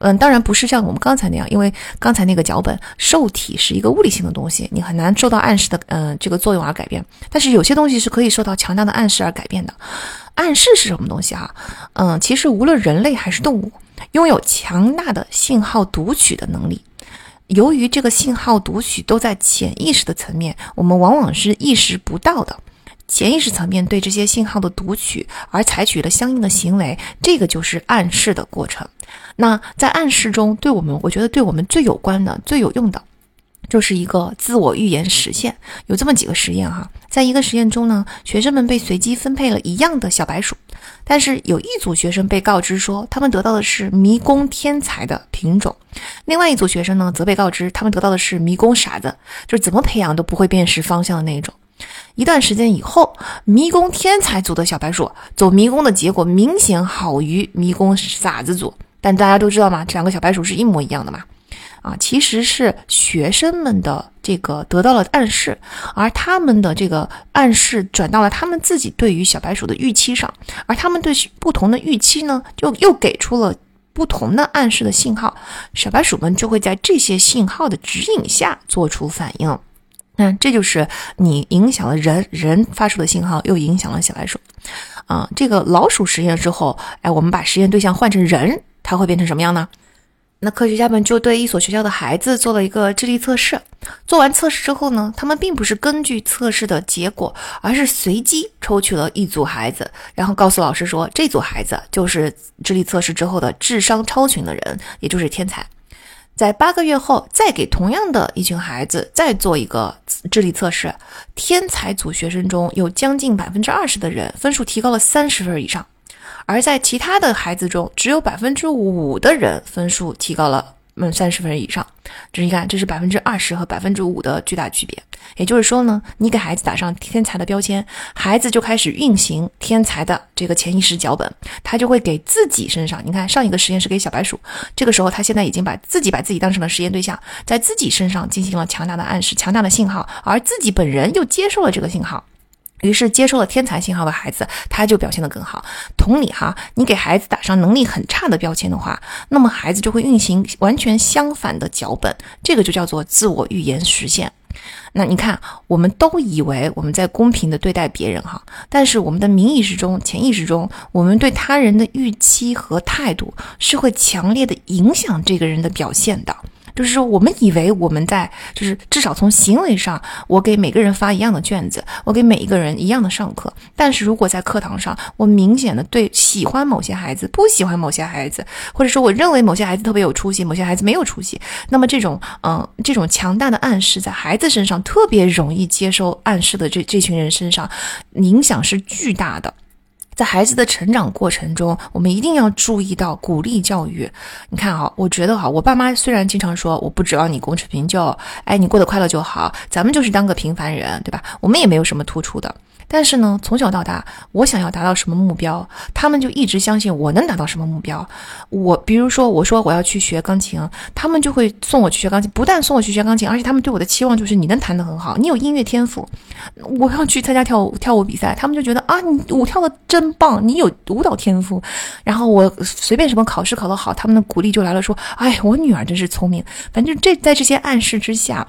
嗯，当然不是像我们刚才那样，因为刚才那个脚本受体是一个物理性的东西，你很难受到暗示的嗯这个作用而改变。但是有些东西是可以受到强大的暗示而改变的。暗示是什么东西哈？嗯，其实无论人类还是动物，拥有强大的信号读取的能力。由于这个信号读取都在潜意识的层面，我们往往是意识不到的。潜意识层面对这些信号的读取而采取了相应的行为，这个就是暗示的过程。那在暗示中，对我们，我觉得对我们最有关的、最有用的。就是一个自我预言实现，有这么几个实验哈，在一个实验中呢，学生们被随机分配了一样的小白鼠，但是有一组学生被告知说他们得到的是迷宫天才的品种，另外一组学生呢则被告知他们得到的是迷宫傻子，就是怎么培养都不会辨识方向的那一种。一段时间以后，迷宫天才组的小白鼠走迷宫的结果明显好于迷宫傻子组，但大家都知道吗？这两个小白鼠是一模一样的嘛？啊，其实是学生们的这个得到了暗示，而他们的这个暗示转到了他们自己对于小白鼠的预期上，而他们对不同的预期呢，就又给出了不同的暗示的信号，小白鼠们就会在这些信号的指引下做出反应。那这就是你影响了人，人发出的信号又影响了小白鼠。啊，这个老鼠实验之后，哎，我们把实验对象换成人，它会变成什么样呢？那科学家们就对一所学校的孩子做了一个智力测试。做完测试之后呢，他们并不是根据测试的结果，而是随机抽取了一组孩子，然后告诉老师说，这组孩子就是智力测试之后的智商超群的人，也就是天才。在八个月后，再给同样的一群孩子再做一个智力测试，天才组学生中有将近百分之二十的人分数提高了三十分以上。而在其他的孩子中，只有百分之五的人分数提高了，嗯，三十分以上。这你看，这是百分之二十和百分之五的巨大区别。也就是说呢，你给孩子打上天才的标签，孩子就开始运行天才的这个潜意识脚本，他就会给自己身上，你看上一个实验是给小白鼠，这个时候他现在已经把自己把自己当成了实验对象，在自己身上进行了强大的暗示、强大的信号，而自己本人又接受了这个信号。于是，接受了天才信号的孩子，他就表现得更好。同理哈，你给孩子打上能力很差的标签的话，那么孩子就会运行完全相反的脚本，这个就叫做自我预言实现。那你看，我们都以为我们在公平的对待别人哈，但是我们的名意识中、潜意识中，我们对他人的预期和态度是会强烈的影响这个人的表现的。就是说，我们以为我们在，就是至少从行为上，我给每个人发一样的卷子，我给每一个人一样的上课。但是如果在课堂上，我明显的对喜欢某些孩子，不喜欢某些孩子，或者说我认为某些孩子特别有出息，某些孩子没有出息，那么这种，嗯，这种强大的暗示在孩子身上特别容易接收暗示的这这群人身上，影响是巨大的。在孩子的成长过程中，我们一定要注意到鼓励教育。你看啊，我觉得哈，我爸妈虽然经常说我不指望你功成名就，哎，你过得快乐就好，咱们就是当个平凡人，对吧？我们也没有什么突出的。但是呢，从小到大，我想要达到什么目标，他们就一直相信我能达到什么目标。我比如说，我说我要去学钢琴，他们就会送我去学钢琴。不但送我去学钢琴，而且他们对我的期望就是你能弹得很好，你有音乐天赋。我要去参加跳舞跳舞比赛，他们就觉得啊，你舞跳的真棒，你有舞蹈天赋。然后我随便什么考试考得好，他们的鼓励就来了，说，哎，我女儿真是聪明。反正这在这些暗示之下。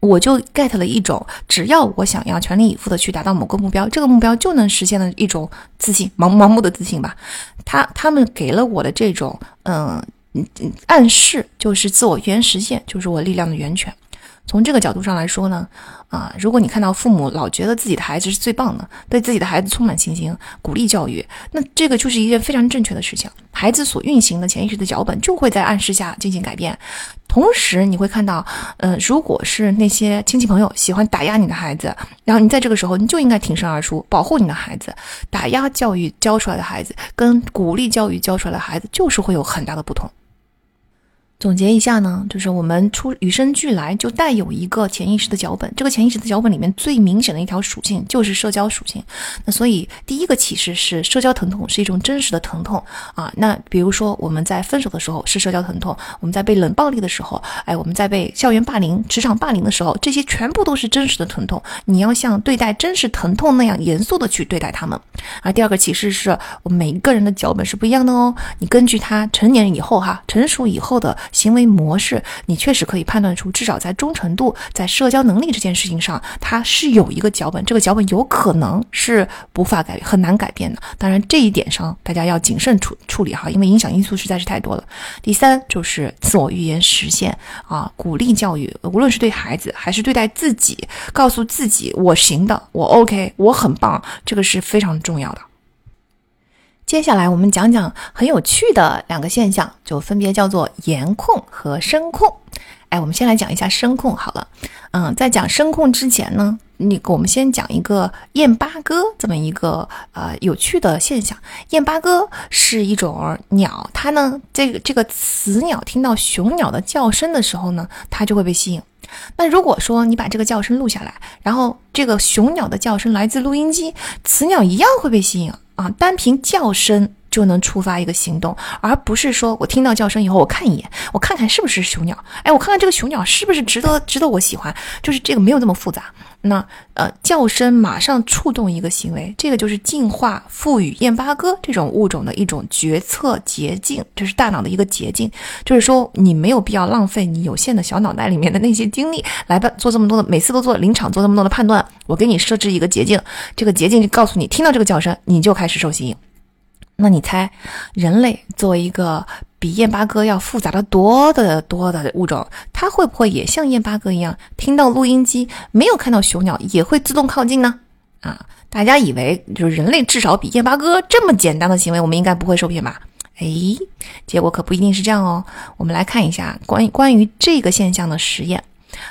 我就 get 了一种，只要我想要全力以赴的去达到某个目标，这个目标就能实现的一种自信，盲盲目的自信吧。他他们给了我的这种嗯暗示，就是自我原实现，就是我力量的源泉。从这个角度上来说呢，啊，如果你看到父母老觉得自己的孩子是最棒的，对自己的孩子充满信心，鼓励教育，那这个就是一件非常正确的事情。孩子所运行的潜意识的脚本就会在暗示下进行改变。同时，你会看到，呃，如果是那些亲戚朋友喜欢打压你的孩子，然后你在这个时候，你就应该挺身而出，保护你的孩子。打压教育教出来的孩子，跟鼓励教育教出来的孩子，就是会有很大的不同。总结一下呢，就是我们出与生俱来就带有一个潜意识的脚本，这个潜意识的脚本里面最明显的一条属性就是社交属性。那所以第一个启示是，社交疼痛是一种真实的疼痛啊。那比如说我们在分手的时候是社交疼痛，我们在被冷暴力的时候，哎，我们在被校园霸凌、职场霸凌的时候，这些全部都是真实的疼痛。你要像对待真实疼痛那样严肃的去对待他们。而第二个启示是我们每一个人的脚本是不一样的哦。你根据他成年以后哈，成熟以后的。行为模式，你确实可以判断出，至少在忠诚度、在社交能力这件事情上，它是有一个脚本。这个脚本有可能是无法改、很难改变的。当然，这一点上大家要谨慎处处理哈，因为影响因素实在是太多了。第三就是自我预言实现啊，鼓励教育，无论是对孩子还是对待自己，告诉自己我行的，我 OK，我很棒，这个是非常重要的。接下来我们讲讲很有趣的两个现象，就分别叫做颜控和声控。哎，我们先来讲一下声控好了。嗯，在讲声控之前呢，你我们先讲一个燕八哥这么一个呃有趣的现象。燕八哥是一种鸟，它呢这个这个雌鸟听到雄鸟的叫声的时候呢，它就会被吸引。那如果说你把这个叫声录下来，然后这个雄鸟的叫声来自录音机，雌鸟一样会被吸引。啊，单凭叫声就能触发一个行动，而不是说我听到叫声以后，我看一眼，我看看是不是雄鸟，哎，我看看这个雄鸟是不是值得值得我喜欢，就是这个没有这么复杂。那呃，叫声马上触动一个行为，这个就是进化赋予燕八哥这种物种的一种决策捷径，这是大脑的一个捷径，就是说你没有必要浪费你有限的小脑袋里面的那些精力来办做这么多的，每次都做临场做这么多的判断。我给你设置一个捷径，这个捷径就告诉你，听到这个叫声你就开始受吸引。那你猜，人类作为一个比燕八哥要复杂的多的多的物种，它会不会也像燕八哥一样，听到录音机没有看到雄鸟，也会自动靠近呢？啊，大家以为就是人类至少比燕八哥这么简单的行为，我们应该不会受骗吧？哎，结果可不一定是这样哦。我们来看一下关于关于这个现象的实验。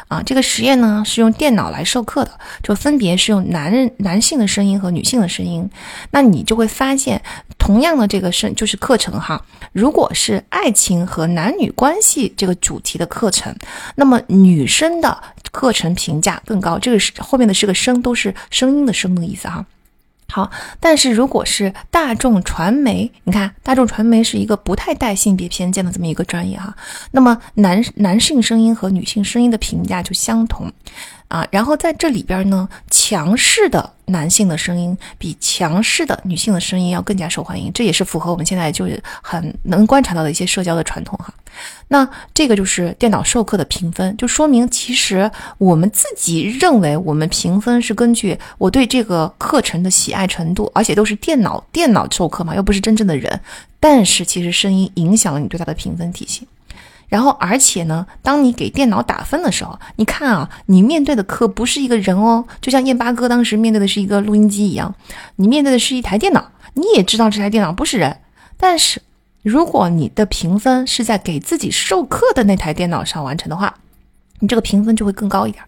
啊，这个实验呢是用电脑来授课的，就分别是用男人男性的声音和女性的声音。那你就会发现，同样的这个声就是课程哈，如果是爱情和男女关系这个主题的课程，那么女生的课程评价更高。这个是后面的是个声，都是声音的声的意思哈。好，但是如果是大众传媒，你看大众传媒是一个不太带性别偏见的这么一个专业哈，那么男男性声音和女性声音的评价就相同。啊，然后在这里边呢，强势的男性的声音比强势的女性的声音要更加受欢迎，这也是符合我们现在就是很能观察到的一些社交的传统哈。那这个就是电脑授课的评分，就说明其实我们自己认为我们评分是根据我对这个课程的喜爱程度，而且都是电脑电脑授课嘛，又不是真正的人，但是其实声音影响了你对它的评分体系。然后，而且呢，当你给电脑打分的时候，你看啊，你面对的可不是一个人哦，就像燕八哥当时面对的是一个录音机一样，你面对的是一台电脑，你也知道这台电脑不是人。但是，如果你的评分是在给自己授课的那台电脑上完成的话，你这个评分就会更高一点。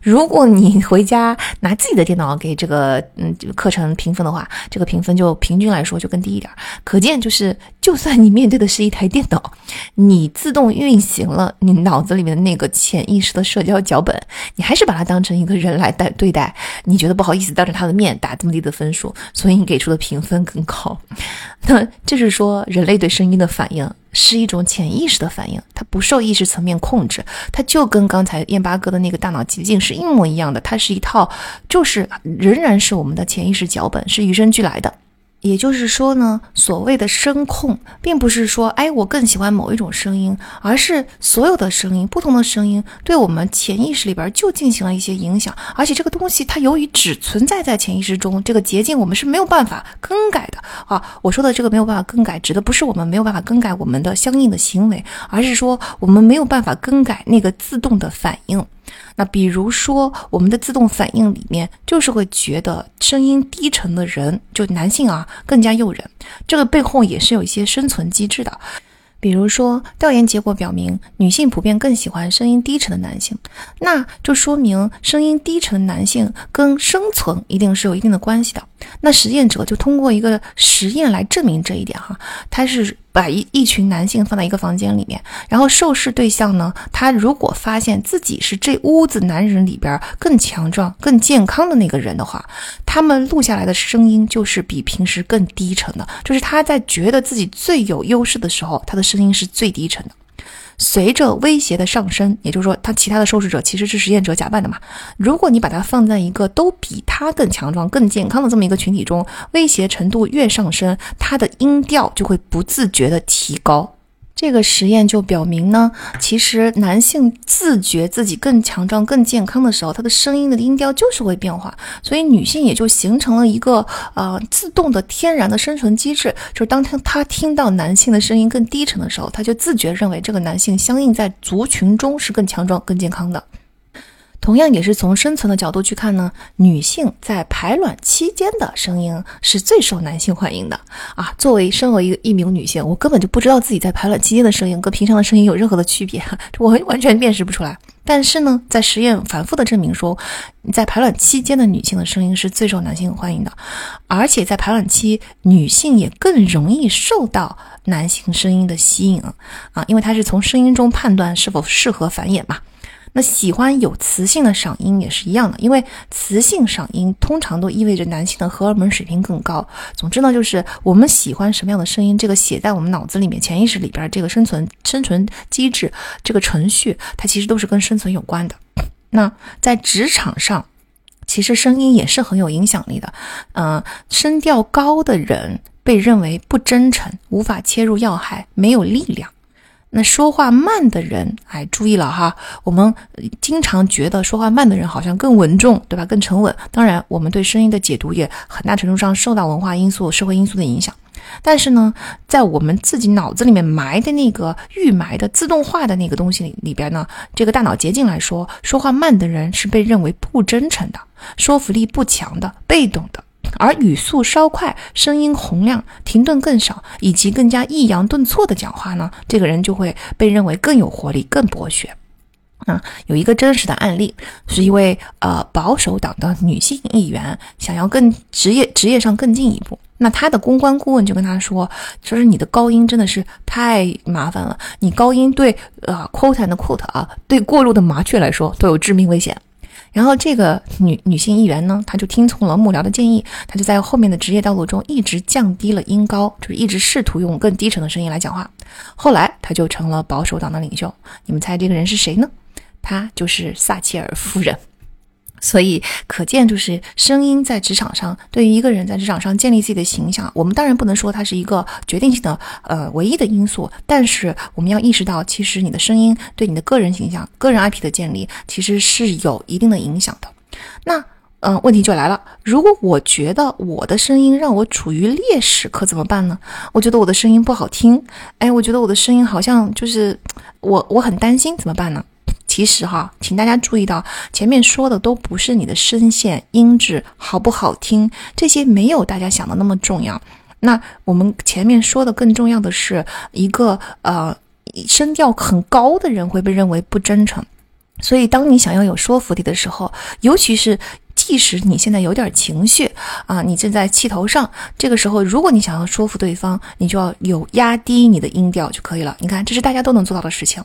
如果你回家拿自己的电脑给这个嗯课程评分的话，这个评分就平均来说就更低一点。可见就是，就算你面对的是一台电脑，你自动运行了你脑子里面的那个潜意识的社交脚本，你还是把它当成一个人来待对待。你觉得不好意思当着他的面打这么低的分数，所以你给出的评分更高。那就是说，人类对声音的反应是一种潜意识的反应，它不受意识层面控制，它就跟刚才燕八哥的那个大脑机机。竟是一模一样的，它是一套，就是仍然是我们的潜意识脚本，是与生俱来的。也就是说呢，所谓的声控，并不是说，哎，我更喜欢某一种声音，而是所有的声音，不同的声音，对我们潜意识里边就进行了一些影响。而且这个东西，它由于只存在在潜意识中，这个捷径我们是没有办法更改的啊。我说的这个没有办法更改，指的不是我们没有办法更改我们的相应的行为，而是说我们没有办法更改那个自动的反应。那比如说，我们的自动反应里面就是会觉得声音低沉的人，就男性啊，更加诱人。这个背后也是有一些生存机制的。比如说，调研结果表明，女性普遍更喜欢声音低沉的男性，那就说明声音低沉的男性跟生存一定是有一定的关系的。那实验者就通过一个实验来证明这一点哈，他是把一一群男性放在一个房间里面，然后受试对象呢，他如果发现自己是这屋子男人里边更强壮、更健康的那个人的话，他们录下来的声音就是比平时更低沉的，就是他在觉得自己最有优势的时候，他的声音是最低沉的。随着威胁的上升，也就是说，他其他的受试者其实是实验者假扮的嘛。如果你把它放在一个都比他更强壮、更健康的这么一个群体中，威胁程度越上升，他的音调就会不自觉的提高。这个实验就表明呢，其实男性自觉自己更强壮、更健康的时候，他的声音的音调就是会变化，所以女性也就形成了一个呃自动的天然的生存机制，就是当他他听到男性的声音更低沉的时候，他就自觉认为这个男性相应在族群中是更强壮、更健康的。同样也是从生存的角度去看呢，女性在排卵期间的声音是最受男性欢迎的啊。作为身为一个一名女性，我根本就不知道自己在排卵期间的声音跟平常的声音有任何的区别，我完全辨识不出来。但是呢，在实验反复的证明说，在排卵期间的女性的声音是最受男性欢迎的，而且在排卵期，女性也更容易受到男性声音的吸引啊，因为她是从声音中判断是否适合繁衍嘛。那喜欢有磁性的嗓音也是一样的，因为磁性嗓音通常都意味着男性的荷尔蒙水平更高。总之呢，就是我们喜欢什么样的声音，这个写在我们脑子里面、潜意识里边，这个生存生存机制、这个程序，它其实都是跟生存有关的。那在职场上，其实声音也是很有影响力的。嗯，声调高的人被认为不真诚，无法切入要害，没有力量。那说话慢的人，哎，注意了哈，我们经常觉得说话慢的人好像更稳重，对吧？更沉稳。当然，我们对声音的解读也很大程度上受到文化因素、社会因素的影响。但是呢，在我们自己脑子里面埋的那个预埋的自动化的那个东西里边呢，这个大脑捷径来说，说话慢的人是被认为不真诚的，说服力不强的，被动的。而语速稍快、声音洪亮、停顿更少，以及更加抑扬顿挫的讲话呢，这个人就会被认为更有活力、更博学。啊，有一个真实的案例，是一位呃保守党的女性议员，想要更职业职业上更进一步，那她的公关顾问就跟她说，说是你的高音真的是太麻烦了，你高音对呃 quote and quote 啊，对过路的麻雀来说都有致命危险。然后这个女女性议员呢，她就听从了幕僚的建议，她就在后面的职业道路中一直降低了音高，就是一直试图用更低沉的声音来讲话。后来她就成了保守党的领袖。你们猜这个人是谁呢？她就是撒切尔夫人。所以可见，就是声音在职场上，对于一个人在职场上建立自己的形象，我们当然不能说它是一个决定性的，呃，唯一的因素。但是我们要意识到，其实你的声音对你的个人形象、个人 IP 的建立，其实是有一定的影响的。那，嗯，问题就来了，如果我觉得我的声音让我处于劣势，可怎么办呢？我觉得我的声音不好听，哎，我觉得我的声音好像就是我，我很担心，怎么办呢？其实哈，请大家注意到，前面说的都不是你的声线、音质好不好听，这些没有大家想的那么重要。那我们前面说的更重要的是，一个呃声调很高的人会被认为不真诚。所以，当你想要有说服力的时候，尤其是。即使你现在有点情绪啊，你正在气头上，这个时候，如果你想要说服对方，你就要有压低你的音调就可以了。你看，这是大家都能做到的事情。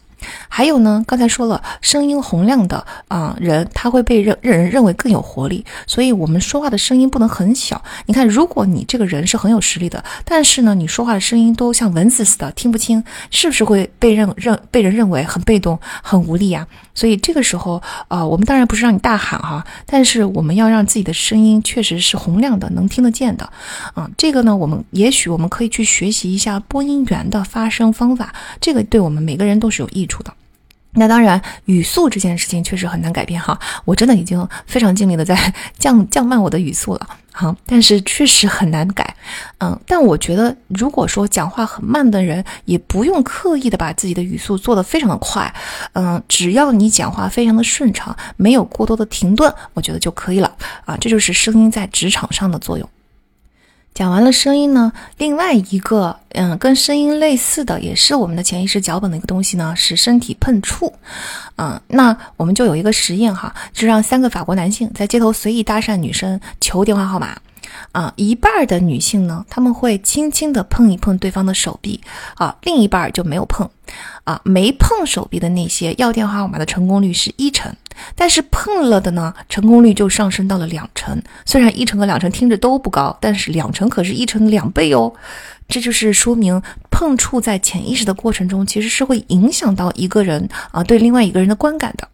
还有呢，刚才说了，声音洪亮的啊人，他会被认认人认为更有活力，所以我们说话的声音不能很小。你看，如果你这个人是很有实力的，但是呢，你说话的声音都像蚊子似的，听不清，是不是会被认认被人认为很被动、很无力啊？所以这个时候啊，我们当然不是让你大喊哈，但是我们要让自己的声音确实是洪亮的，能听得见的啊。这个呢，我们也许我们可以去学习一下播音员的发声方法，这个对我们每个人都是有益处的。那当然，语速这件事情确实很难改变哈。我真的已经非常尽力的在降降慢我的语速了，哈，但是确实很难改。嗯，但我觉得，如果说讲话很慢的人，也不用刻意的把自己的语速做得非常的快。嗯，只要你讲话非常的顺畅，没有过多的停顿，我觉得就可以了。啊，这就是声音在职场上的作用。讲完了声音呢，另外一个嗯，跟声音类似的，也是我们的潜意识脚本的一个东西呢，是身体碰触。嗯，那我们就有一个实验哈，就让三个法国男性在街头随意搭讪女生求电话号码。啊，一半的女性呢，她们会轻轻地碰一碰对方的手臂，啊，另一半就没有碰，啊，没碰手臂的那些要电话号码的成功率是一成，但是碰了的呢，成功率就上升到了两成。虽然一成和两成听着都不高，但是两成可是一成两倍哦。这就是说明碰触在潜意识的过程中，其实是会影响到一个人啊对另外一个人的观感的。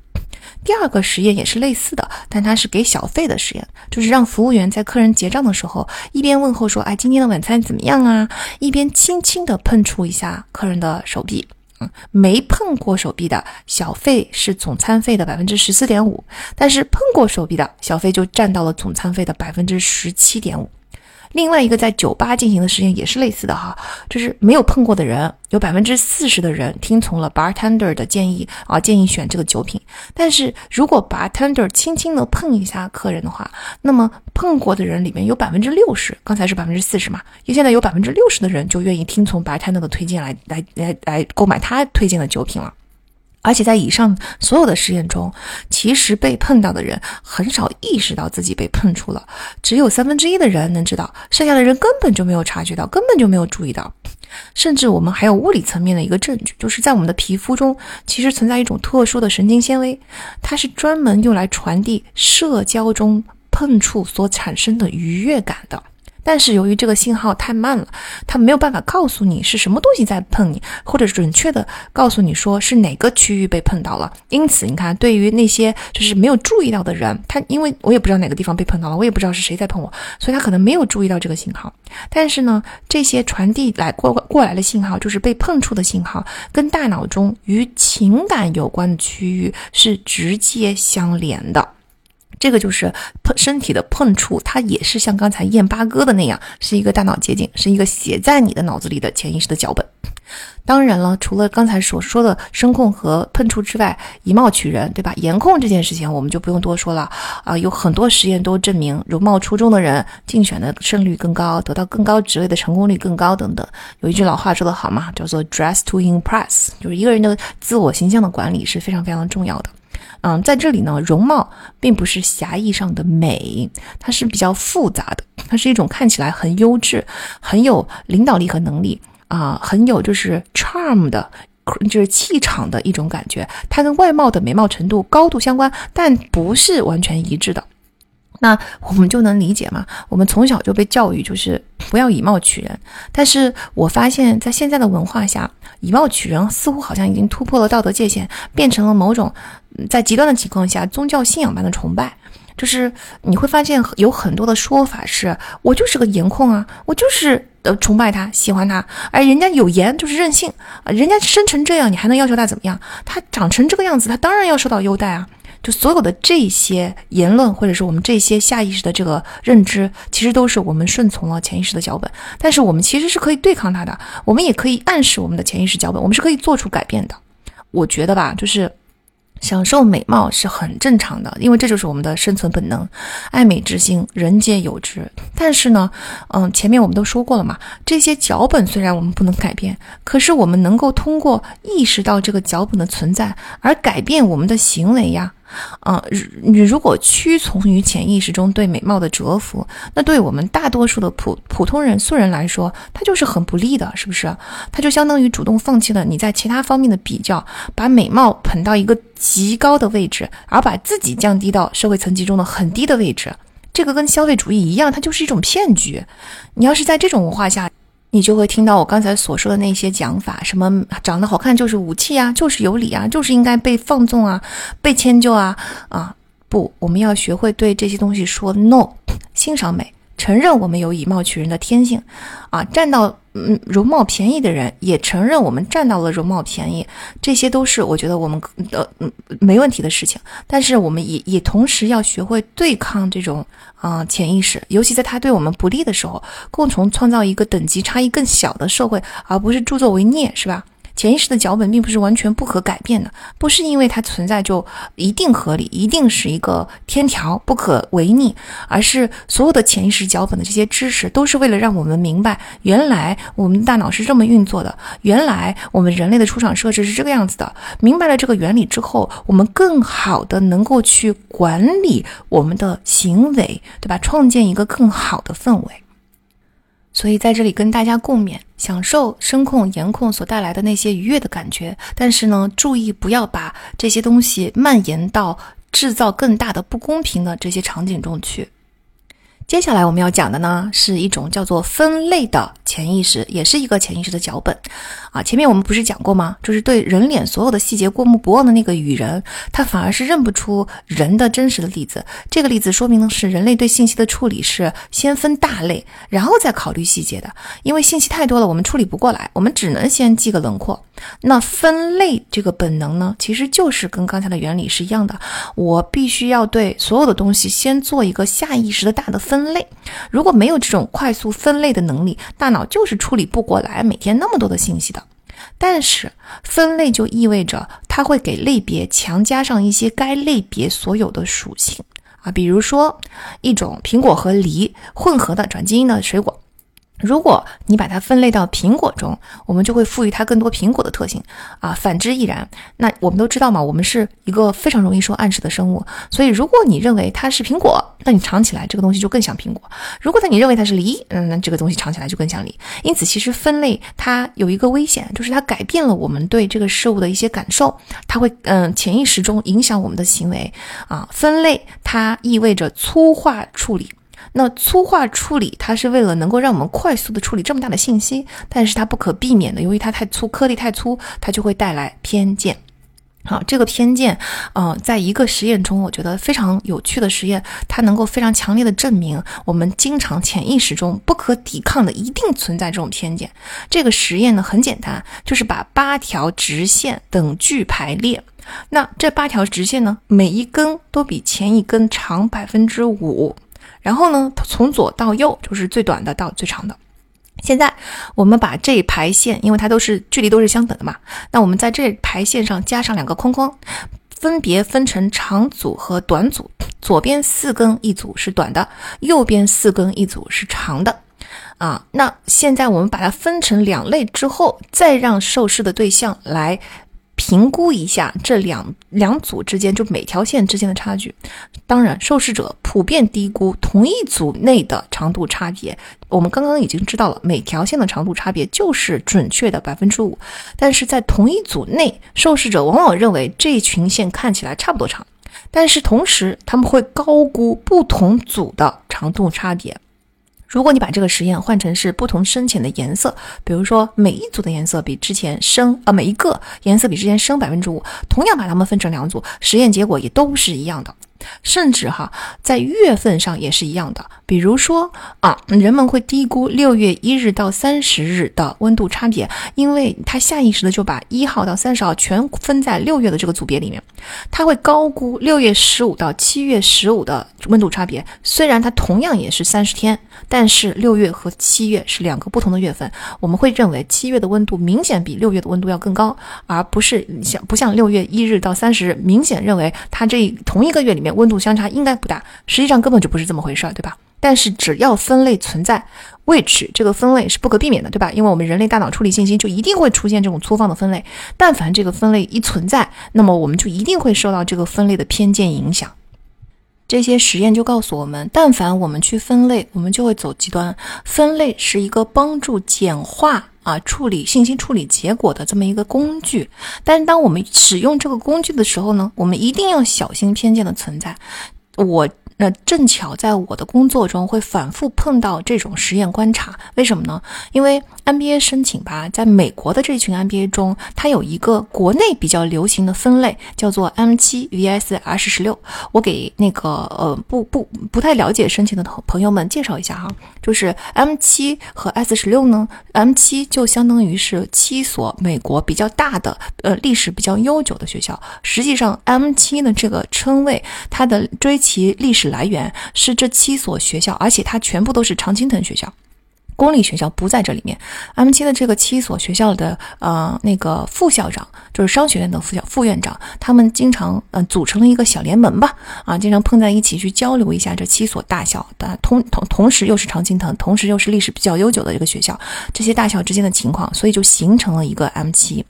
第二个实验也是类似的，但它是给小费的实验，就是让服务员在客人结账的时候，一边问候说：“哎，今天的晚餐怎么样啊？”一边轻轻地碰触一下客人的手臂。嗯，没碰过手臂的小费是总餐费的百分之十四点五，但是碰过手臂的小费就占到了总餐费的百分之十七点五。另外一个在酒吧进行的实验也是类似的哈，就是没有碰过的人，有百分之四十的人听从了 bartender 的建议啊，建议选这个酒品。但是如果 bartender 轻轻的碰一下客人的话，那么碰过的人里面有百分之六十，刚才是百分之四十嘛，因现在有百分之六十的人就愿意听从 bartender 的推荐来来来来购买他推荐的酒品了。而且在以上所有的实验中，其实被碰到的人很少意识到自己被碰触了，只有三分之一的人能知道，剩下的人根本就没有察觉到，根本就没有注意到。甚至我们还有物理层面的一个证据，就是在我们的皮肤中，其实存在一种特殊的神经纤维，它是专门用来传递社交中碰触所产生的愉悦感的。但是由于这个信号太慢了，它没有办法告诉你是什么东西在碰你，或者准确的告诉你说是哪个区域被碰到了。因此，你看，对于那些就是没有注意到的人，他因为我也不知道哪个地方被碰到了，我也不知道是谁在碰我，所以他可能没有注意到这个信号。但是呢，这些传递来过过来的信号，就是被碰触的信号，跟大脑中与情感有关的区域是直接相连的。这个就是碰身体的碰触，它也是像刚才燕八哥的那样，是一个大脑捷径，是一个写在你的脑子里的潜意识的脚本。当然了，除了刚才所说的声控和碰触之外，以貌取人，对吧？颜控这件事情我们就不用多说了啊，有很多实验都证明，容貌出众的人竞选的胜率更高，得到更高职位的成功率更高等等。有一句老话说得好嘛，叫做 “dress to impress”，就是一个人的自我形象的管理是非常非常重要的。嗯，在这里呢，容貌并不是狭义上的美，它是比较复杂的，它是一种看起来很优质、很有领导力和能力啊，很有就是 charm 的，就是气场的一种感觉。它跟外貌的美貌程度高度相关，但不是完全一致的。那我们就能理解嘛？我们从小就被教育就是不要以貌取人，但是我发现，在现在的文化下，以貌取人似乎好像已经突破了道德界限，变成了某种在极端的情况下宗教信仰般的崇拜。就是你会发现有很多的说法是，我就是个颜控啊，我就是呃崇拜他，喜欢他，而人家有颜就是任性啊，人家生成这样，你还能要求他怎么样？他长成这个样子，他当然要受到优待啊。就所有的这些言论，或者是我们这些下意识的这个认知，其实都是我们顺从了潜意识的脚本。但是我们其实是可以对抗它的，我们也可以暗示我们的潜意识脚本，我们是可以做出改变的。我觉得吧，就是享受美貌是很正常的，因为这就是我们的生存本能，爱美之心，人皆有之。但是呢，嗯，前面我们都说过了嘛，这些脚本虽然我们不能改变，可是我们能够通过意识到这个脚本的存在而改变我们的行为呀。啊，你如果屈从于潜意识中对美貌的折服，那对我们大多数的普普通人素人来说，它就是很不利的，是不是？它就相当于主动放弃了你在其他方面的比较，把美貌捧到一个极高的位置，而把自己降低到社会层级中的很低的位置。这个跟消费主义一样，它就是一种骗局。你要是在这种文化下，你就会听到我刚才所说的那些讲法，什么长得好看就是武器啊，就是有理啊，就是应该被放纵啊，被迁就啊啊！不，我们要学会对这些东西说 no，欣赏美。承认我们有以貌取人的天性，啊，占到嗯容貌便宜的人也承认我们占到了容貌便宜，这些都是我觉得我们的嗯没问题的事情。但是我们也也同时要学会对抗这种啊潜意识，尤其在他对我们不利的时候，共同创造一个等级差异更小的社会，而不是助纣为虐，是吧？潜意识的脚本并不是完全不可改变的，不是因为它存在就一定合理，一定是一个天条不可违逆，而是所有的潜意识脚本的这些知识都是为了让我们明白，原来我们大脑是这么运作的，原来我们人类的出厂设置是这个样子的。明白了这个原理之后，我们更好的能够去管理我们的行为，对吧？创建一个更好的氛围。所以在这里跟大家共勉，享受声控、颜控所带来的那些愉悦的感觉，但是呢，注意不要把这些东西蔓延到制造更大的不公平的这些场景中去。接下来我们要讲的呢，是一种叫做分类的潜意识，也是一个潜意识的脚本啊。前面我们不是讲过吗？就是对人脸所有的细节过目不忘的那个雨人，他反而是认不出人的真实的例子。这个例子说明的是，人类对信息的处理是先分大类，然后再考虑细节的。因为信息太多了，我们处理不过来，我们只能先记个轮廓。那分类这个本能呢，其实就是跟刚才的原理是一样的。我必须要对所有的东西先做一个下意识的大的分。类，如果没有这种快速分类的能力，大脑就是处理不过来每天那么多的信息的。但是分类就意味着它会给类别强加上一些该类别所有的属性啊，比如说一种苹果和梨混合的转基因的水果。如果你把它分类到苹果中，我们就会赋予它更多苹果的特性啊，反之亦然。那我们都知道嘛，我们是一个非常容易受暗示的生物，所以如果你认为它是苹果，那你尝起来这个东西就更像苹果；如果你认为它是梨，嗯，那这个东西尝起来就更像梨。因此，其实分类它有一个危险，就是它改变了我们对这个事物的一些感受，它会嗯潜意识中影响我们的行为啊。分类它意味着粗化处理。那粗化处理，它是为了能够让我们快速的处理这么大的信息，但是它不可避免的，由于它太粗，颗粒太粗，它就会带来偏见。好，这个偏见，呃，在一个实验中，我觉得非常有趣的实验，它能够非常强烈的证明我们经常潜意识中不可抵抗的一定存在这种偏见。这个实验呢很简单，就是把八条直线等距排列，那这八条直线呢，每一根都比前一根长百分之五。然后呢，从左到右就是最短的到最长的。现在我们把这排线，因为它都是距离都是相等的嘛，那我们在这排线上加上两个框框，分别分成长组和短组。左边四根一组是短的，右边四根一组是长的。啊，那现在我们把它分成两类之后，再让受试的对象来。评估一下这两两组之间，就每条线之间的差距。当然，受试者普遍低估同一组内的长度差别。我们刚刚已经知道了，每条线的长度差别就是准确的百分之五。但是在同一组内，受试者往往认为这群线看起来差不多长，但是同时他们会高估不同组的长度差别。如果你把这个实验换成是不同深浅的颜色，比如说每一组的颜色比之前深，啊，每一个颜色比之前深百分之五，同样把它们分成两组，实验结果也都是一样的。甚至哈，在月份上也是一样的。比如说啊，人们会低估六月一日到三十日的温度差别，因为他下意识的就把一号到三十号全分在六月的这个组别里面。他会高估六月十五到七月十五的温度差别，虽然它同样也是三十天，但是六月和七月是两个不同的月份。我们会认为七月的温度明显比六月的温度要更高，而不是像不像六月一日到三十日，明显认为它这同一个月里面。温度相差应该不大，实际上根本就不是这么回事儿，对吧？但是只要分类存在，which 这个分类是不可避免的，对吧？因为我们人类大脑处理信息就一定会出现这种粗放的分类。但凡这个分类一存在，那么我们就一定会受到这个分类的偏见影响。这些实验就告诉我们，但凡我们去分类，我们就会走极端。分类是一个帮助简化啊处理信息处理结果的这么一个工具，但是当我们使用这个工具的时候呢，我们一定要小心偏见的存在。我。那正巧在我的工作中会反复碰到这种实验观察，为什么呢？因为 MBA 申请吧，在美国的这群 MBA 中，它有一个国内比较流行的分类，叫做 M 七 vs S 十六。我给那个呃不不不太了解申请的朋朋友们介绍一下哈，就是 M 七和 S 十六呢，M 七就相当于是七所美国比较大的呃历史比较悠久的学校。实际上 M 七的这个称谓，它的追其历史。来源是这七所学校，而且它全部都是常青藤学校。公立学校不在这里面，M7 的这个七所学校的呃那个副校长，就是商学院的副校副院长，他们经常呃组成了一个小联盟吧，啊，经常碰在一起去交流一下这七所大校的同同同时又是常青藤，同时又是历史比较悠久的这个学校，这些大校之间的情况，所以就形成了一个 M7。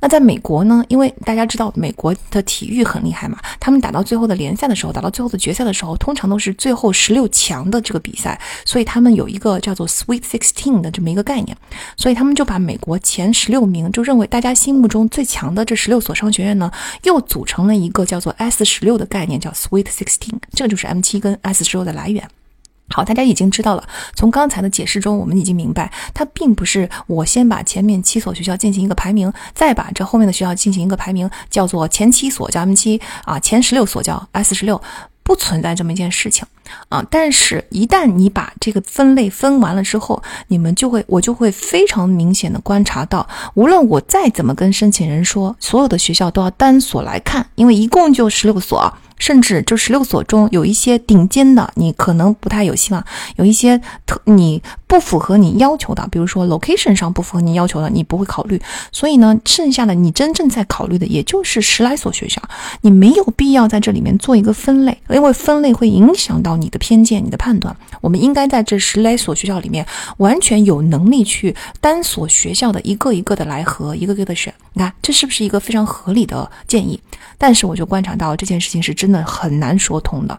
那在美国呢？因为大家知道美国的体育很厉害嘛，他们打到最后的联赛的时候，打到最后的决赛的时候，通常都是最后十六强的这个比赛，所以他们有一个叫做 Sweet Sixteen 的这么一个概念，所以他们就把美国前十六名，就认为大家心目中最强的这十六所商学院呢，又组成了一个叫做 S 十六的概念，叫 Sweet Sixteen，这就是 M 七跟 S 十六的来源。好，大家已经知道了。从刚才的解释中，我们已经明白，它并不是我先把前面七所学校进行一个排名，再把这后面的学校进行一个排名，叫做前七所叫 M 七啊，前十六所叫 S 十六，不存在这么一件事情啊。但是，一旦你把这个分类分完了之后，你们就会，我就会非常明显的观察到，无论我再怎么跟申请人说，所有的学校都要单所来看，因为一共就十六所。甚至就十六所中有一些顶尖的，你可能不太有希望；有一些特你不符合你要求的，比如说 location 上不符合你要求的，你不会考虑。所以呢，剩下的你真正在考虑的，也就是十来所学校。你没有必要在这里面做一个分类，因为分类会影响到你的偏见、你的判断。我们应该在这十来所学校里面，完全有能力去单所学校的一个一个的来和，一个个的选。你看，这是不是一个非常合理的建议？但是我就观察到这件事情是真的很难说通的。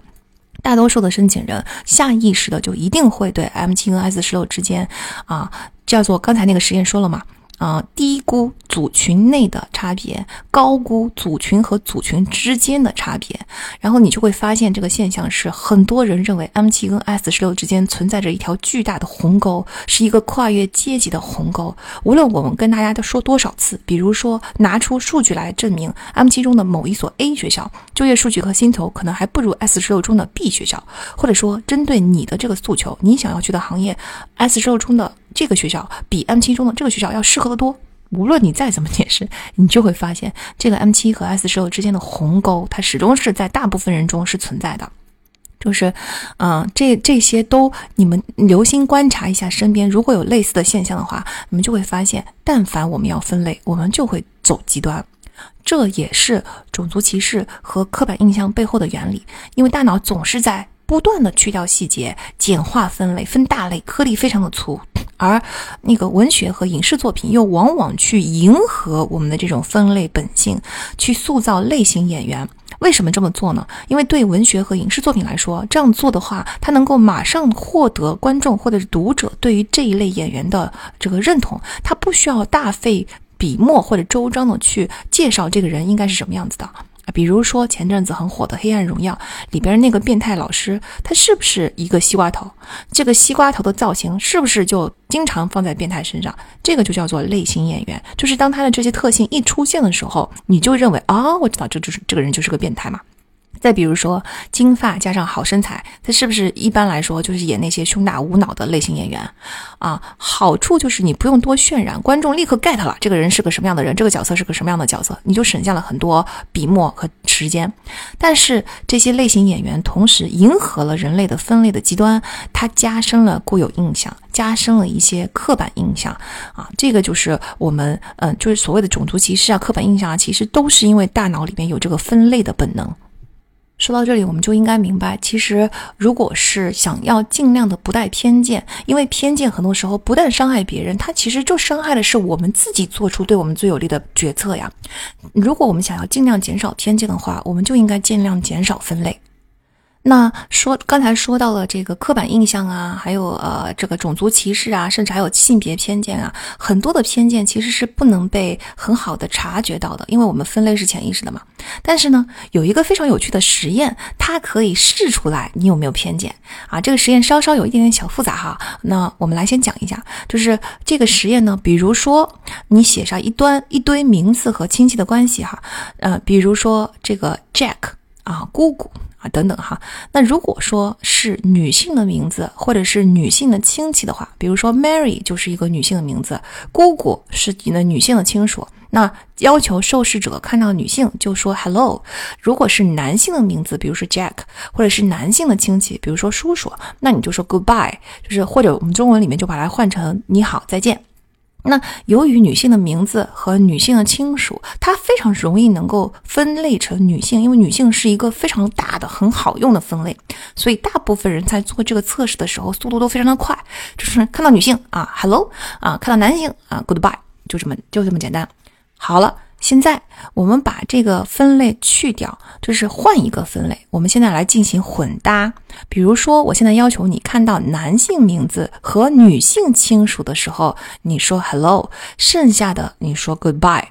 大多数的申请人下意识的就一定会对 M 七跟 S 十六之间啊，叫做刚才那个实验说了嘛。啊，低估组群内的差别，高估组群和组群之间的差别，然后你就会发现这个现象是很多人认为 M 七跟 S 十六之间存在着一条巨大的鸿沟，是一个跨越阶级的鸿沟。无论我们跟大家都说多少次，比如说拿出数据来证明 M 七中的某一所 A 学校就业数据和薪酬可能还不如 S 十六中的 B 学校，或者说针对你的这个诉求，你想要去的行业，S 十六中的。这个学校比 M 七中的这个学校要适合的多。无论你再怎么解释，你就会发现这个 M 七和 S 十六之间的鸿沟，它始终是在大部分人中是存在的。就是，嗯，这这些都你们留心观察一下身边，如果有类似的现象的话，你们就会发现，但凡我们要分类，我们就会走极端。这也是种族歧视和刻板印象背后的原理，因为大脑总是在。不断的去掉细节，简化分类，分大类，颗粒非常的粗，而那个文学和影视作品又往往去迎合我们的这种分类本性，去塑造类型演员。为什么这么做呢？因为对文学和影视作品来说，这样做的话，它能够马上获得观众或者是读者对于这一类演员的这个认同，他不需要大费笔墨或者周章的去介绍这个人应该是什么样子的。啊，比如说前阵子很火的《黑暗荣耀》里边那个变态老师，他是不是一个西瓜头？这个西瓜头的造型是不是就经常放在变态身上？这个就叫做类型演员，就是当他的这些特性一出现的时候，你就认为啊，我知道这就是这个人就是个变态嘛。再比如说，金发加上好身材，他是不是一般来说就是演那些胸大无脑的类型演员啊？好处就是你不用多渲染，观众立刻 get 了这个人是个什么样的人，这个角色是个什么样的角色，你就省下了很多笔墨和时间。但是这些类型演员同时迎合了人类的分类的极端，它加深了固有印象，加深了一些刻板印象啊。这个就是我们嗯，就是所谓的种族歧视啊、刻板印象啊，其实都是因为大脑里面有这个分类的本能。说到这里，我们就应该明白，其实如果是想要尽量的不带偏见，因为偏见很多时候不但伤害别人，它其实就伤害的是我们自己做出对我们最有利的决策呀。如果我们想要尽量减少偏见的话，我们就应该尽量减少分类。那说刚才说到了这个刻板印象啊，还有呃这个种族歧视啊，甚至还有性别偏见啊，很多的偏见其实是不能被很好的察觉到的，因为我们分类是潜意识的嘛。但是呢，有一个非常有趣的实验，它可以试出来你有没有偏见啊。这个实验稍稍有一点点小复杂哈，那我们来先讲一下，就是这个实验呢，比如说你写上一端一堆名字和亲戚的关系哈，呃，比如说这个 Jack 啊，姑姑。啊，等等哈，那如果说是女性的名字，或者是女性的亲戚的话，比如说 Mary 就是一个女性的名字，姑姑是你的女性的亲属，那要求受试者看到女性就说 hello。如果是男性的名字，比如说 Jack，或者是男性的亲戚，比如说叔叔，那你就说 goodbye，就是或者我们中文里面就把它换成你好，再见。那由于女性的名字和女性的亲属，它非常容易能够分类成女性，因为女性是一个非常大的、很好用的分类，所以大部分人在做这个测试的时候速度都非常的快，就是看到女性啊，hello 啊，看到男性啊，goodbye，就这么就这么简单。好了。现在我们把这个分类去掉，就是换一个分类。我们现在来进行混搭。比如说，我现在要求你看到男性名字和女性亲属的时候，你说 hello，剩下的你说 goodbye。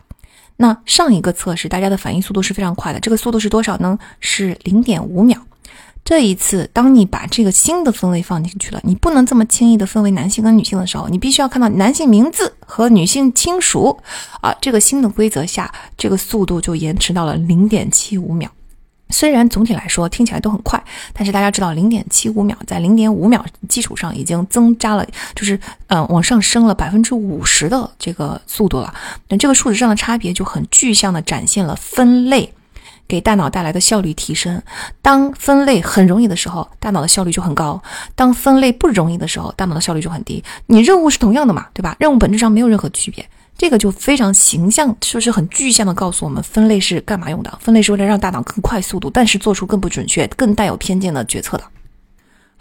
那上一个测试，大家的反应速度是非常快的，这个速度是多少呢？是零点五秒。这一次，当你把这个新的分类放进去了，你不能这么轻易的分为男性跟女性的时候，你必须要看到男性名字和女性亲属啊。这个新的规则下，这个速度就延迟到了零点七五秒。虽然总体来说听起来都很快，但是大家知道，零点七五秒在零点五秒基础上已经增加了，就是嗯往上升了百分之五十的这个速度了。那这个数值上的差别就很具象的展现了分类。给大脑带来的效率提升。当分类很容易的时候，大脑的效率就很高；当分类不容易的时候，大脑的效率就很低。你任务是同样的嘛，对吧？任务本质上没有任何区别。这个就非常形象，就是很具象的告诉我们，分类是干嘛用的？分类是为了让大脑更快速度，但是做出更不准确、更带有偏见的决策的。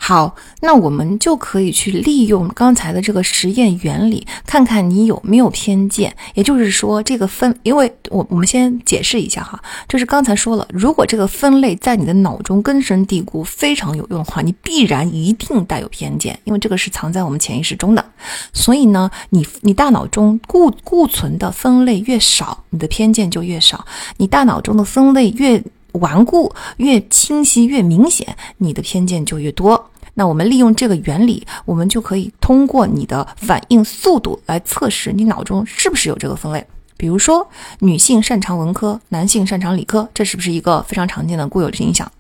好，那我们就可以去利用刚才的这个实验原理，看看你有没有偏见。也就是说，这个分，因为我我们先解释一下哈，就是刚才说了，如果这个分类在你的脑中根深蒂固、非常有用的话，你必然一定带有偏见，因为这个是藏在我们潜意识中的。所以呢，你你大脑中固固存的分类越少，你的偏见就越少；你大脑中的分类越顽固、越清晰、越明显，你的偏见就越多。那我们利用这个原理，我们就可以通过你的反应速度来测试你脑中是不是有这个分类。比如说，女性擅长文科，男性擅长理科，这是不是一个非常常见的固有影响？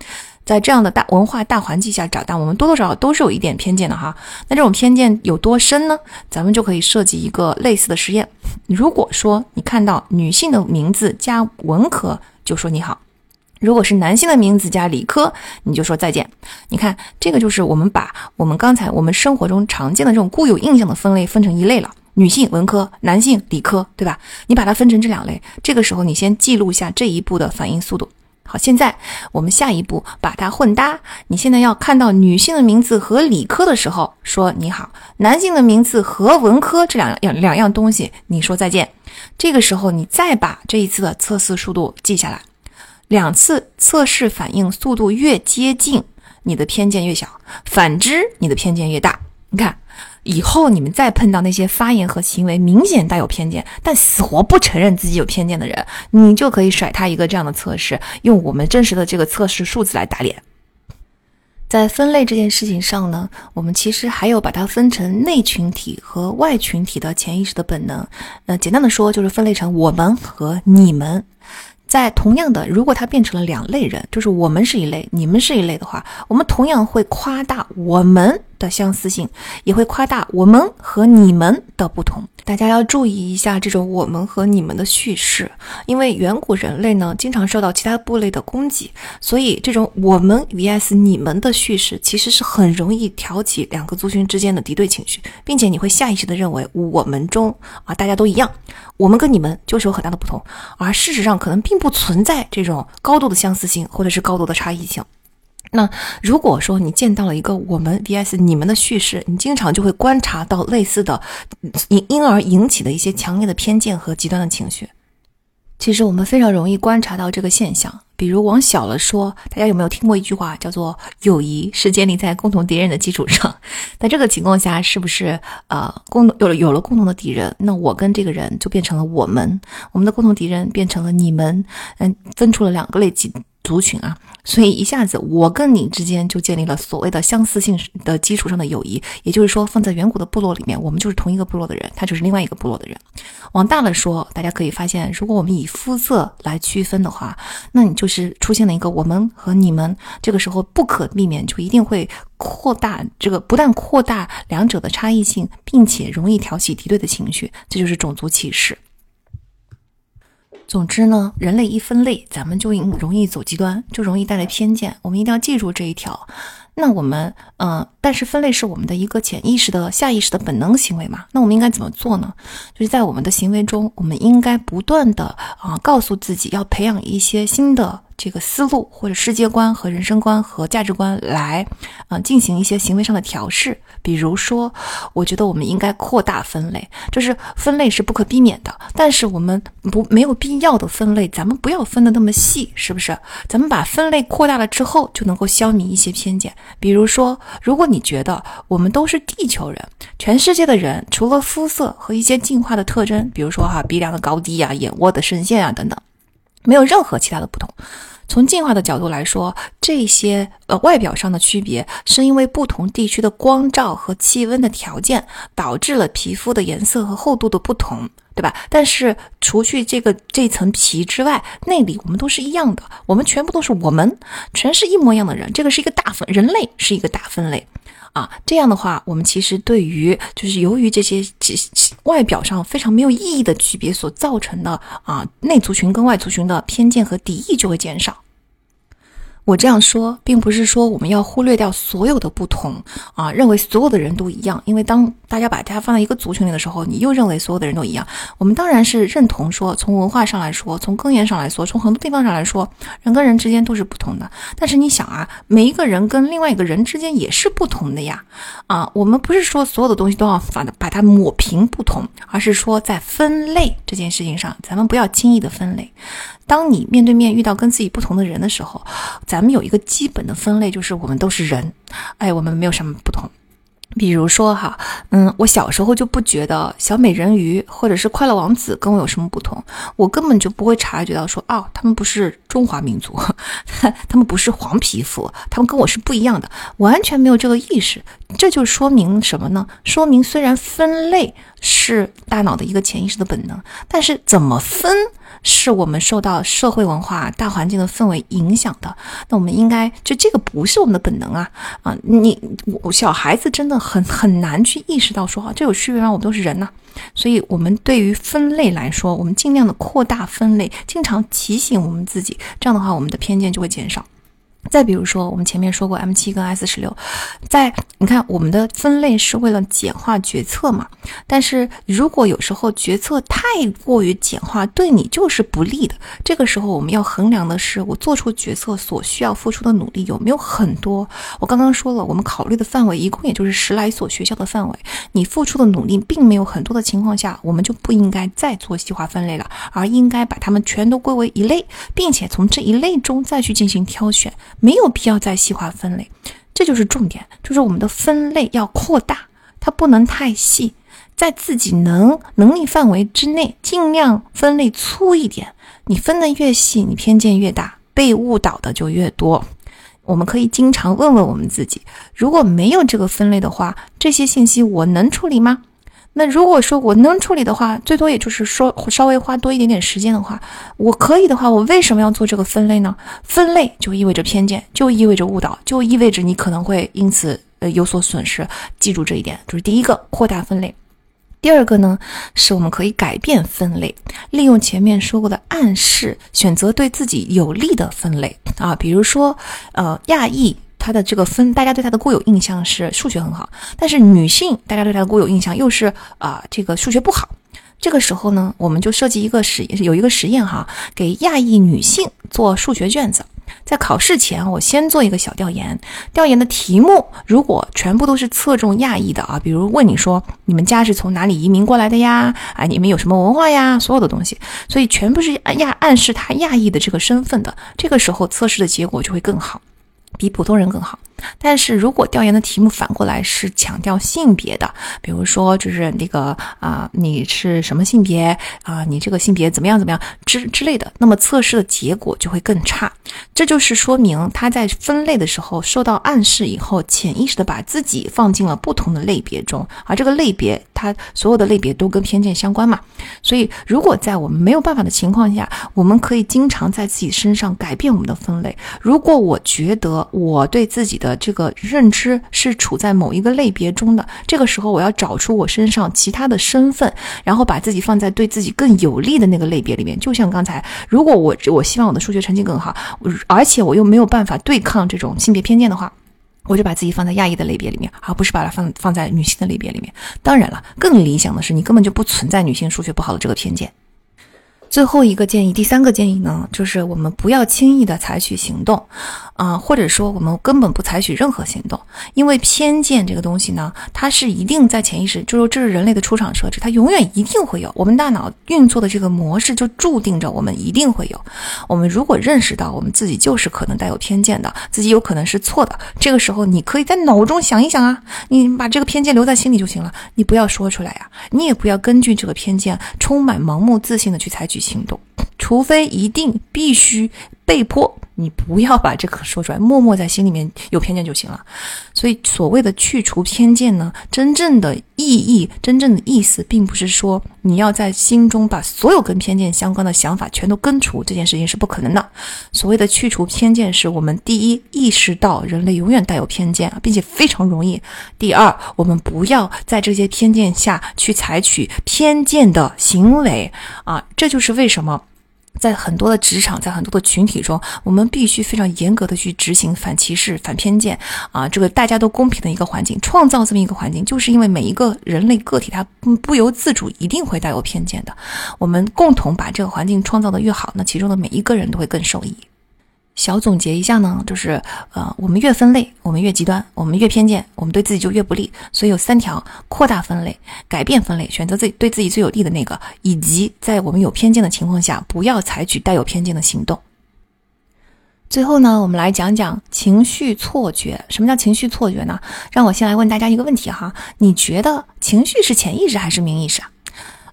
在这样的大文化大环境下长大，我们多多少少都是有一点偏见的哈。那这种偏见有多深呢？咱们就可以设计一个类似的实验。如果说你看到女性的名字加文科，就说你好。如果是男性的名字加理科，你就说再见。你看，这个就是我们把我们刚才我们生活中常见的这种固有印象的分类分成一类了：女性文科，男性理科，对吧？你把它分成这两类。这个时候，你先记录下这一步的反应速度。好，现在我们下一步把它混搭。你现在要看到女性的名字和理科的时候，说你好；男性的名字和文科这两样两样东西，你说再见。这个时候，你再把这一次的测试速度记下来。两次测试反应速度越接近，你的偏见越小；反之，你的偏见越大。你看，以后你们再碰到那些发言和行为明显带有偏见，但死活不承认自己有偏见的人，你就可以甩他一个这样的测试，用我们真实的这个测试数字来打脸。在分类这件事情上呢，我们其实还有把它分成内群体和外群体的潜意识的本能。那简单的说，就是分类成我们和你们。在同样的，如果他变成了两类人，就是我们是一类，你们是一类的话，我们同样会夸大我们的相似性，也会夸大我们和你们的不同。大家要注意一下这种我们和你们的叙事，因为远古人类呢经常受到其他部类的攻击，所以这种我们 vs 你们的叙事其实是很容易挑起两个族群之间的敌对情绪，并且你会下意识的认为我们中啊大家都一样，我们跟你们就是有很大的不同，而事实上可能并不存在这种高度的相似性或者是高度的差异性。那如果说你见到了一个我们 vs 你们的叙事，你经常就会观察到类似的，因因而引起的一些强烈的偏见和极端的情绪。其实我们非常容易观察到这个现象，比如往小了说，大家有没有听过一句话叫做“友谊是建立在共同敌人的基础上”？在这个情况下，是不是呃共有了有了共同的敌人，那我跟这个人就变成了我们，我们的共同敌人变成了你们，嗯，分出了两个类级。族群啊，所以一下子我跟你之间就建立了所谓的相似性的基础上的友谊，也就是说，放在远古的部落里面，我们就是同一个部落的人，他就是另外一个部落的人。往大了说，大家可以发现，如果我们以肤色来区分的话，那你就是出现了一个我们和你们，这个时候不可避免就一定会扩大这个，不但扩大两者的差异性，并且容易挑起敌对的情绪，这就是种族歧视。总之呢，人类一分类，咱们就容易走极端，就容易带来偏见。我们一定要记住这一条。那我们，呃，但是分类是我们的一个潜意识的、下意识的本能行为嘛？那我们应该怎么做呢？就是在我们的行为中，我们应该不断的啊，告诉自己要培养一些新的。这个思路或者世界观和人生观和价值观来，啊，进行一些行为上的调试。比如说，我觉得我们应该扩大分类，就是分类是不可避免的，但是我们不没有必要的分类，咱们不要分的那么细，是不是？咱们把分类扩大了之后，就能够消弭一些偏见。比如说，如果你觉得我们都是地球人，全世界的人除了肤色和一些进化的特征，比如说哈鼻梁的高低啊、眼窝的深陷啊等等，没有任何其他的不同。从进化的角度来说，这些呃外表上的区别是因为不同地区的光照和气温的条件导致了皮肤的颜色和厚度的不同，对吧？但是除去这个这层皮之外，内里我们都是一样的，我们全部都是我们，全是一模一样的人。这个是一个大分，人类是一个大分类。啊，这样的话，我们其实对于就是由于这些外表上非常没有意义的区别所造成的啊内族群跟外族群的偏见和敌意就会减少。我这样说，并不是说我们要忽略掉所有的不同啊，认为所有的人都一样。因为当大家把大家放在一个族群里的时候，你又认为所有的人都一样。我们当然是认同说，从文化上来说，从根源上来说，从很多地方上来说，人跟人之间都是不同的。但是你想啊，每一个人跟另外一个人之间也是不同的呀。啊，我们不是说所有的东西都要把把它抹平不同，而是说在分类这件事情上，咱们不要轻易的分类。当你面对面遇到跟自己不同的人的时候，咱们有一个基本的分类，就是我们都是人，哎，我们没有什么不同。比如说哈，嗯，我小时候就不觉得小美人鱼或者是快乐王子跟我有什么不同，我根本就不会察觉到说，哦，他们不是中华民族，他们不是黄皮肤，他们跟我是不一样的，完全没有这个意识。这就说明什么呢？说明虽然分类是大脑的一个潜意识的本能，但是怎么分？是我们受到社会文化大环境的氛围影响的，那我们应该就这个不是我们的本能啊啊！你我小孩子真的很很难去意识到说啊，这有区别吗？我们都是人呐，所以我们对于分类来说，我们尽量的扩大分类，经常提醒我们自己，这样的话，我们的偏见就会减少。再比如说，我们前面说过 M 七跟 S 十六，在你看我们的分类是为了简化决策嘛？但是如果有时候决策太过于简化，对你就是不利的。这个时候我们要衡量的是，我做出决策所需要付出的努力有没有很多？我刚刚说了，我们考虑的范围一共也就是十来所学校的范围，你付出的努力并没有很多的情况下，我们就不应该再做细化分类了，而应该把它们全都归为一类，并且从这一类中再去进行挑选。没有必要再细化分类，这就是重点，就是我们的分类要扩大，它不能太细，在自己能能力范围之内，尽量分类粗一点。你分的越细，你偏见越大，被误导的就越多。我们可以经常问问我们自己：如果没有这个分类的话，这些信息我能处理吗？那如果说我能处理的话，最多也就是说稍微花多一点点时间的话，我可以的话，我为什么要做这个分类呢？分类就意味着偏见，就意味着误导，就意味着你可能会因此呃有所损失。记住这一点，就是第一个扩大分类。第二个呢，是我们可以改变分类，利用前面说过的暗示，选择对自己有利的分类啊，比如说呃亚裔。他的这个分，大家对他的固有印象是数学很好，但是女性大家对她的固有印象又是啊，这个数学不好。这个时候呢，我们就设计一个实验有一个实验哈，给亚裔女性做数学卷子，在考试前我先做一个小调研，调研的题目如果全部都是侧重亚裔的啊，比如问你说你们家是从哪里移民过来的呀？啊，你们有什么文化呀？所有的东西，所以全部是亚暗示他亚裔的这个身份的，这个时候测试的结果就会更好。比普通人更好，但是如果调研的题目反过来是强调性别的，比如说就是那个啊，你是什么性别啊？你这个性别怎么样怎么样之之类的，那么测试的结果就会更差。这就是说明他在分类的时候受到暗示以后，潜意识的把自己放进了不同的类别中，而这个类别它所有的类别都跟偏见相关嘛。所以如果在我们没有办法的情况下，我们可以经常在自己身上改变我们的分类。如果我觉得我对自己的这个认知是处在某一个类别中的，这个时候我要找出我身上其他的身份，然后把自己放在对自己更有利的那个类别里面。就像刚才，如果我我希望我的数学成绩更好，而且我又没有办法对抗这种性别偏见的话，我就把自己放在亚裔的类别里面，而不是把它放放在女性的类别里面。当然了，更理想的是你根本就不存在女性数学不好的这个偏见。最后一个建议，第三个建议呢，就是我们不要轻易的采取行动，啊，或者说我们根本不采取任何行动，因为偏见这个东西呢，它是一定在潜意识，就是这是人类的出厂设置，它永远一定会有。我们大脑运作的这个模式就注定着我们一定会有。我们如果认识到我们自己就是可能带有偏见的，自己有可能是错的，这个时候你可以在脑中想一想啊，你把这个偏见留在心里就行了，你不要说出来呀，你也不要根据这个偏见充满盲目自信的去采取。行动，除非一定必须被迫，你不要把这个说出来，默默在心里面有偏见就行了。所以，所谓的去除偏见呢，真正的意义、真正的意思，并不是说你要在心中把所有跟偏见相关的想法全都根除，这件事情是不可能的。所谓的去除偏见，是我们第一意识到人类永远带有偏见，并且非常容易；第二，我们不要在这些偏见下去采取偏见的行为啊，这就是为什么。在很多的职场，在很多的群体中，我们必须非常严格的去执行反歧视、反偏见啊，这个大家都公平的一个环境，创造这么一个环境，就是因为每一个人类个体，他不由自主一定会带有偏见的。我们共同把这个环境创造的越好，那其中的每一个人都会更受益。小总结一下呢，就是呃，我们越分类，我们越极端，我们越偏见，我们对自己就越不利。所以有三条：扩大分类、改变分类、选择自己对自己最有利的那个，以及在我们有偏见的情况下，不要采取带有偏见的行动。最后呢，我们来讲讲情绪错觉。什么叫情绪错觉呢？让我先来问大家一个问题哈：你觉得情绪是潜意识还是明意识啊？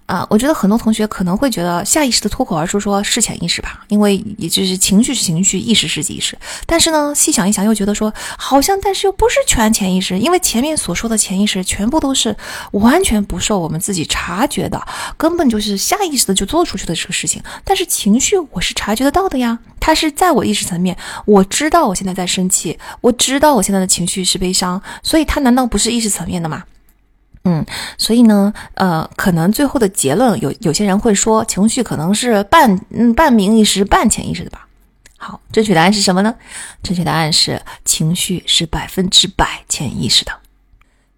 啊，我觉得很多同学可能会觉得下意识的脱口而出说是潜意识吧，因为也就是情绪是情绪，意识是意识。但是呢，细想一想又觉得说好像，但是又不是全潜意识，因为前面所说的潜意识全部都是完全不受我们自己察觉的，根本就是下意识的就做出去的这个事情。但是情绪我是察觉得到的呀，它是在我意识层面，我知道我现在在生气，我知道我现在的情绪是悲伤，所以它难道不是意识层面的吗？嗯，所以呢，呃，可能最后的结论有有些人会说，情绪可能是半嗯半明意识半潜意识的吧。好，正确答案是什么呢？正确答案是情绪是百分之百潜意识的。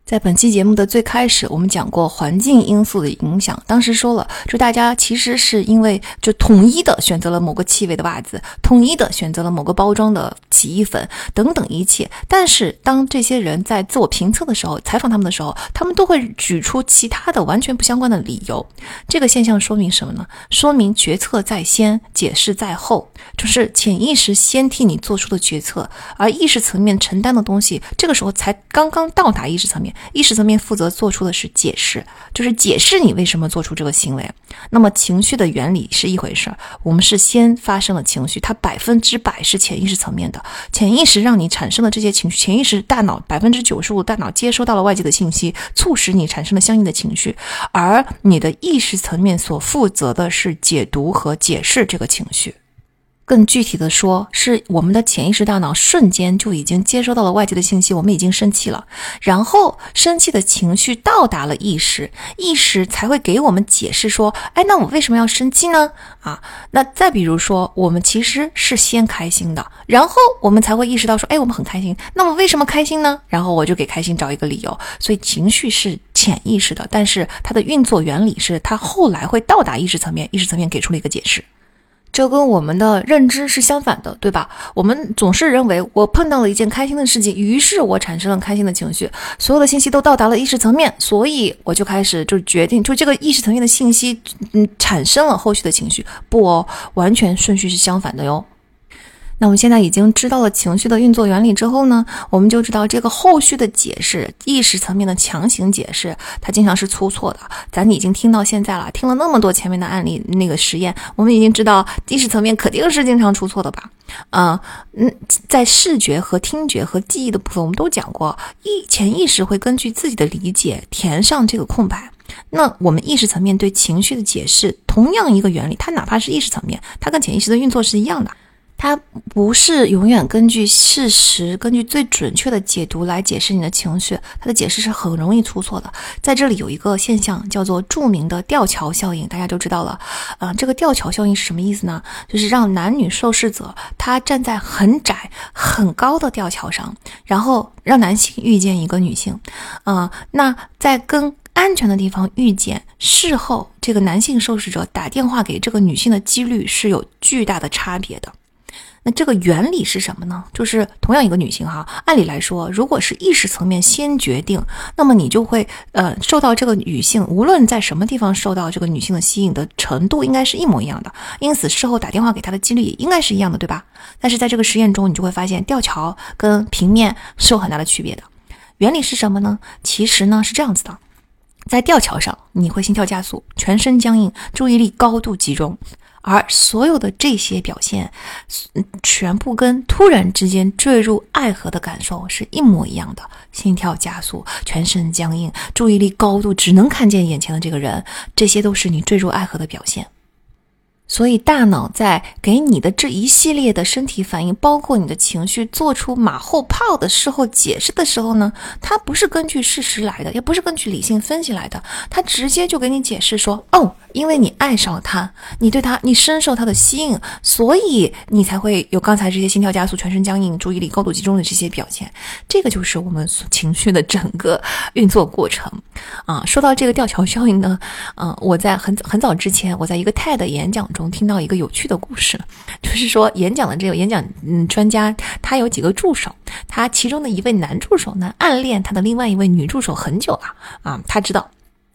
在本期节目的最开始，我们讲过环境因素的影响。当时说了，就大家其实是因为就统一的选择了某个气味的袜子，统一的选择了某个包装的洗衣粉等等一切。但是当这些人在自我评测的时候，采访他们的时候，他们都会举出其他的完全不相关的理由。这个现象说明什么呢？说明决策在先，解释在后，就是潜意识先替你做出的决策，而意识层面承担的东西，这个时候才刚刚到达意识层面。意识层面负责做出的是解释，就是解释你为什么做出这个行为。那么情绪的原理是一回事儿，我们是先发生了情绪，它百分之百是潜意识层面的，潜意识让你产生了这些情绪，潜意识大脑百分之九十五大脑接收到了外界的信息，促使你产生了相应的情绪，而你的意识层面所负责的是解读和解释这个情绪。更具体的说，是我们的潜意识大脑瞬间就已经接收到了外界的信息，我们已经生气了，然后生气的情绪到达了意识，意识才会给我们解释说，哎，那我为什么要生气呢？啊，那再比如说，我们其实是先开心的，然后我们才会意识到说，哎，我们很开心，那么为什么开心呢？然后我就给开心找一个理由，所以情绪是潜意识的，但是它的运作原理是它后来会到达意识层面，意识层面给出了一个解释。这跟我们的认知是相反的，对吧？我们总是认为我碰到了一件开心的事情，于是我产生了开心的情绪，所有的信息都到达了意识层面，所以我就开始就决定，就这个意识层面的信息，嗯，产生了后续的情绪。不，完全顺序是相反的哟。那我们现在已经知道了情绪的运作原理之后呢，我们就知道这个后续的解释，意识层面的强行解释，它经常是出错的。咱已经听到现在了，听了那么多前面的案例那个实验，我们已经知道意识层面肯定是经常出错的吧？啊，嗯，在视觉和听觉和记忆的部分，我们都讲过，意潜意识会根据自己的理解填上这个空白。那我们意识层面对情绪的解释，同样一个原理，它哪怕是意识层面，它跟潜意识的运作是一样的。它不是永远根据事实、根据最准确的解读来解释你的情绪，它的解释是很容易出错的。在这里有一个现象叫做著名的吊桥效应，大家都知道了。啊，这个吊桥效应是什么意思呢？就是让男女受试者他站在很窄、很高的吊桥上，然后让男性遇见一个女性。啊，那在跟安全的地方遇见，事后这个男性受试者打电话给这个女性的几率是有巨大的差别的。那这个原理是什么呢？就是同样一个女性哈，按理来说，如果是意识层面先决定，那么你就会呃受到这个女性无论在什么地方受到这个女性的吸引的程度应该是一模一样的，因此事后打电话给她的几率也应该是一样的，对吧？但是在这个实验中，你就会发现吊桥跟平面是有很大的区别的。原理是什么呢？其实呢是这样子的，在吊桥上你会心跳加速，全身僵硬，注意力高度集中。而所有的这些表现，全部跟突然之间坠入爱河的感受是一模一样的：心跳加速，全身僵硬，注意力高度只能看见眼前的这个人，这些都是你坠入爱河的表现。所以，大脑在给你的这一系列的身体反应，包括你的情绪，做出马后炮的事后解释的时候呢，它不是根据事实来的，也不是根据理性分析来的，它直接就给你解释说：哦，因为你爱上了他，你对他，你深受他的吸引，所以你才会有刚才这些心跳加速、全身僵硬、注意力高度集中的这些表现。这个就是我们情绪的整个运作过程啊。说到这个吊桥效应呢，嗯，我在很很早之前，我在一个 TED 演讲中。能听到一个有趣的故事，就是说演讲的这个演讲嗯专家，他有几个助手，他其中的一位男助手呢，暗恋他的另外一位女助手很久了啊，他知道。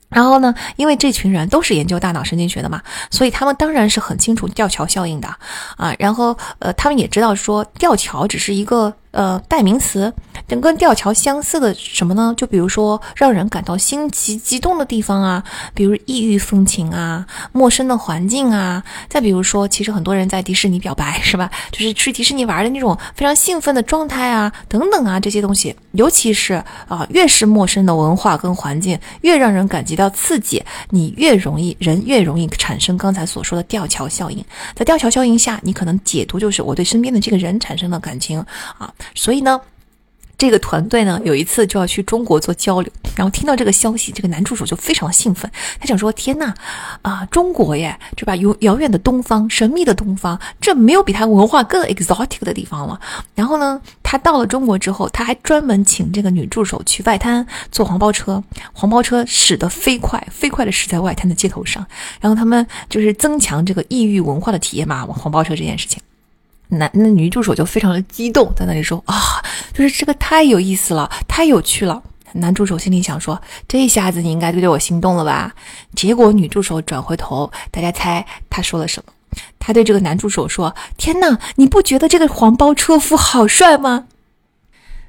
然后呢，因为这群人都是研究大脑神经学的嘛，所以他们当然是很清楚吊桥效应的啊。然后呃，他们也知道说吊桥只是一个。呃，代名词，跟吊桥相似的什么呢？就比如说让人感到心急激动的地方啊，比如异域风情啊，陌生的环境啊，再比如说，其实很多人在迪士尼表白 是吧？就是去迪士尼玩的那种非常兴奋的状态啊，等等啊，这些东西，尤其是啊，越是陌生的文化跟环境，越让人感觉到刺激，你越容易人越容易产生刚才所说的吊桥效应。在吊桥效应下，你可能解读就是我对身边的这个人产生了感情啊。所以呢，这个团队呢有一次就要去中国做交流，然后听到这个消息，这个男助手就非常的兴奋，他想说：“天呐，啊，中国耶，对吧？遥遥远的东方，神秘的东方，这没有比他文化更 exotic 的地方了。”然后呢，他到了中国之后，他还专门请这个女助手去外滩坐黄包车，黄包车驶得飞快，飞快的驶在外滩的街头上，然后他们就是增强这个异域文化的体验嘛，黄包车这件事情。男那女助手就非常的激动，在那里说啊，就是这个太有意思了，太有趣了。男助手心里想说，这下子你应该对我心动了吧？结果女助手转回头，大家猜她说了什么？她对这个男助手说：“天呐，你不觉得这个黄包车夫好帅吗？”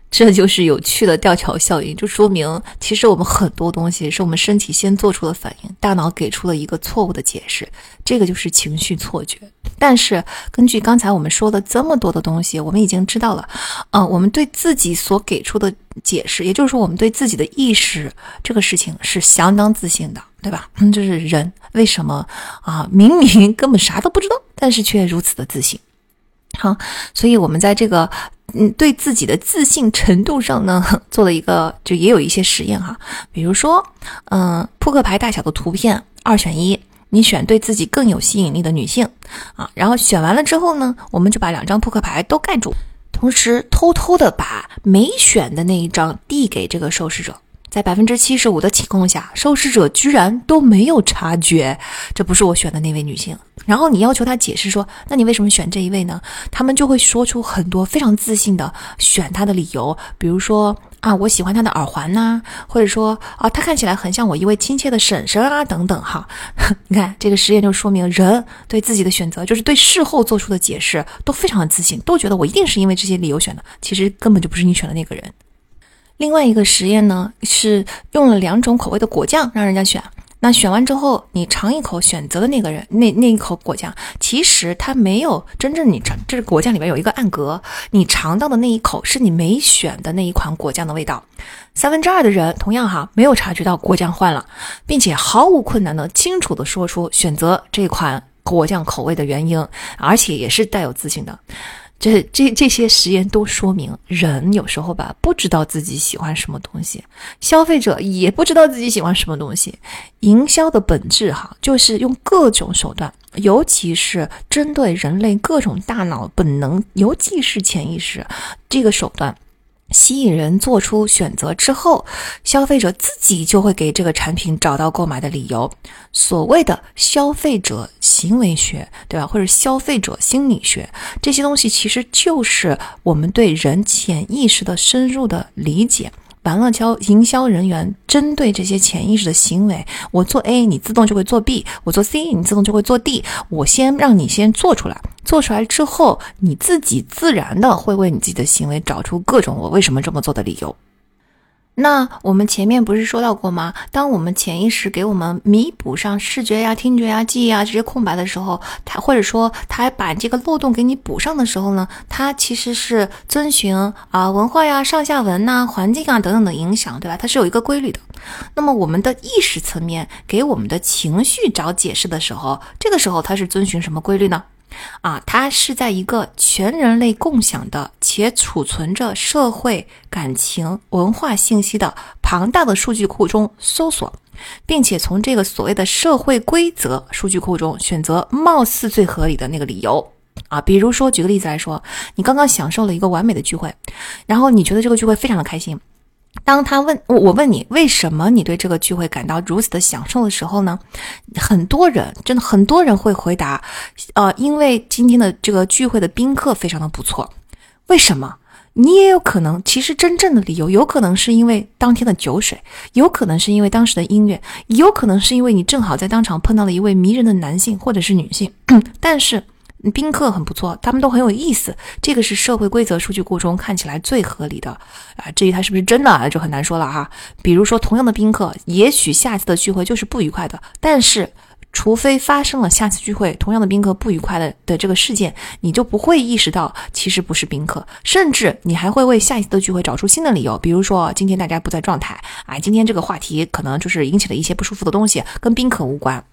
这就是有趣的吊桥效应，就说明其实我们很多东西是我们身体先做出了反应，大脑给出了一个错误的解释，这个就是情绪错觉。但是根据刚才我们说的这么多的东西，我们已经知道了，呃，我们对自己所给出的解释，也就是说我们对自己的意识这个事情是相当自信的，对吧？嗯，就是人为什么啊？明明根本啥都不知道，但是却如此的自信。好，所以我们在这个。嗯，对自己的自信程度上呢，做了一个，就也有一些实验哈。比如说，嗯，扑克牌大小的图片二选一，你选对自己更有吸引力的女性啊。然后选完了之后呢，我们就把两张扑克牌都盖住，同时偷偷的把没选的那一张递给这个受试者。在百分之七十五的情况下，受试者居然都没有察觉这不是我选的那位女性。然后你要求她解释说，那你为什么选这一位呢？他们就会说出很多非常自信的选他的理由，比如说啊，我喜欢他的耳环呐，或者说啊，他看起来很像我一位亲切的婶婶啊，等等哈。你看这个实验就说明，人对自己的选择，就是对事后做出的解释都非常的自信，都觉得我一定是因为这些理由选的，其实根本就不是你选的那个人。另外一个实验呢，是用了两种口味的果酱让人家选。那选完之后，你尝一口选择的那个人那那一口果酱，其实它没有真正你尝，这是果酱里面有一个暗格，你尝到的那一口是你没选的那一款果酱的味道。三分之二的人同样哈没有察觉到果酱换了，并且毫无困难的清楚的说出选择这款。果酱口味的原因，而且也是带有自信的。这这这些实验都说明，人有时候吧不知道自己喜欢什么东西，消费者也不知道自己喜欢什么东西。营销的本质哈，就是用各种手段，尤其是针对人类各种大脑本能，尤其是潜意识这个手段。吸引人做出选择之后，消费者自己就会给这个产品找到购买的理由。所谓的消费者行为学，对吧？或者消费者心理学，这些东西其实就是我们对人潜意识的深入的理解。完了，教营销人员针对这些潜意识的行为，我做 A，你自动就会做 B；我做 C，你自动就会做 D。我先让你先做出来，做出来之后，你自己自然的会为你自己的行为找出各种我为什么这么做的理由。那我们前面不是说到过吗？当我们潜意识给我们弥补上视觉呀、听觉呀、记忆啊这些空白的时候，它或者说它把这个漏洞给你补上的时候呢，它其实是遵循啊文化呀、上下文呐、环境啊等等的影响，对吧？它是有一个规律的。那么我们的意识层面给我们的情绪找解释的时候，这个时候它是遵循什么规律呢？啊，它是在一个全人类共享的且储存着社会、感情、文化信息的庞大的数据库中搜索，并且从这个所谓的社会规则数据库中选择貌似最合理的那个理由。啊，比如说，举个例子来说，你刚刚享受了一个完美的聚会，然后你觉得这个聚会非常的开心。当他问我我问你为什么你对这个聚会感到如此的享受的时候呢？很多人真的很多人会回答，呃，因为今天的这个聚会的宾客非常的不错。为什么？你也有可能，其实真正的理由有可能是因为当天的酒水，有可能是因为当时的音乐，有可能是因为你正好在当场碰到了一位迷人的男性或者是女性，但是。宾客很不错，他们都很有意思。这个是社会规则数据库中看起来最合理的啊。至于他是不是真的，就很难说了哈。比如说，同样的宾客，也许下次的聚会就是不愉快的。但是，除非发生了下次聚会同样的宾客不愉快的的这个事件，你就不会意识到其实不是宾客，甚至你还会为下一次的聚会找出新的理由。比如说，今天大家不在状态啊，今天这个话题可能就是引起了一些不舒服的东西，跟宾客无关。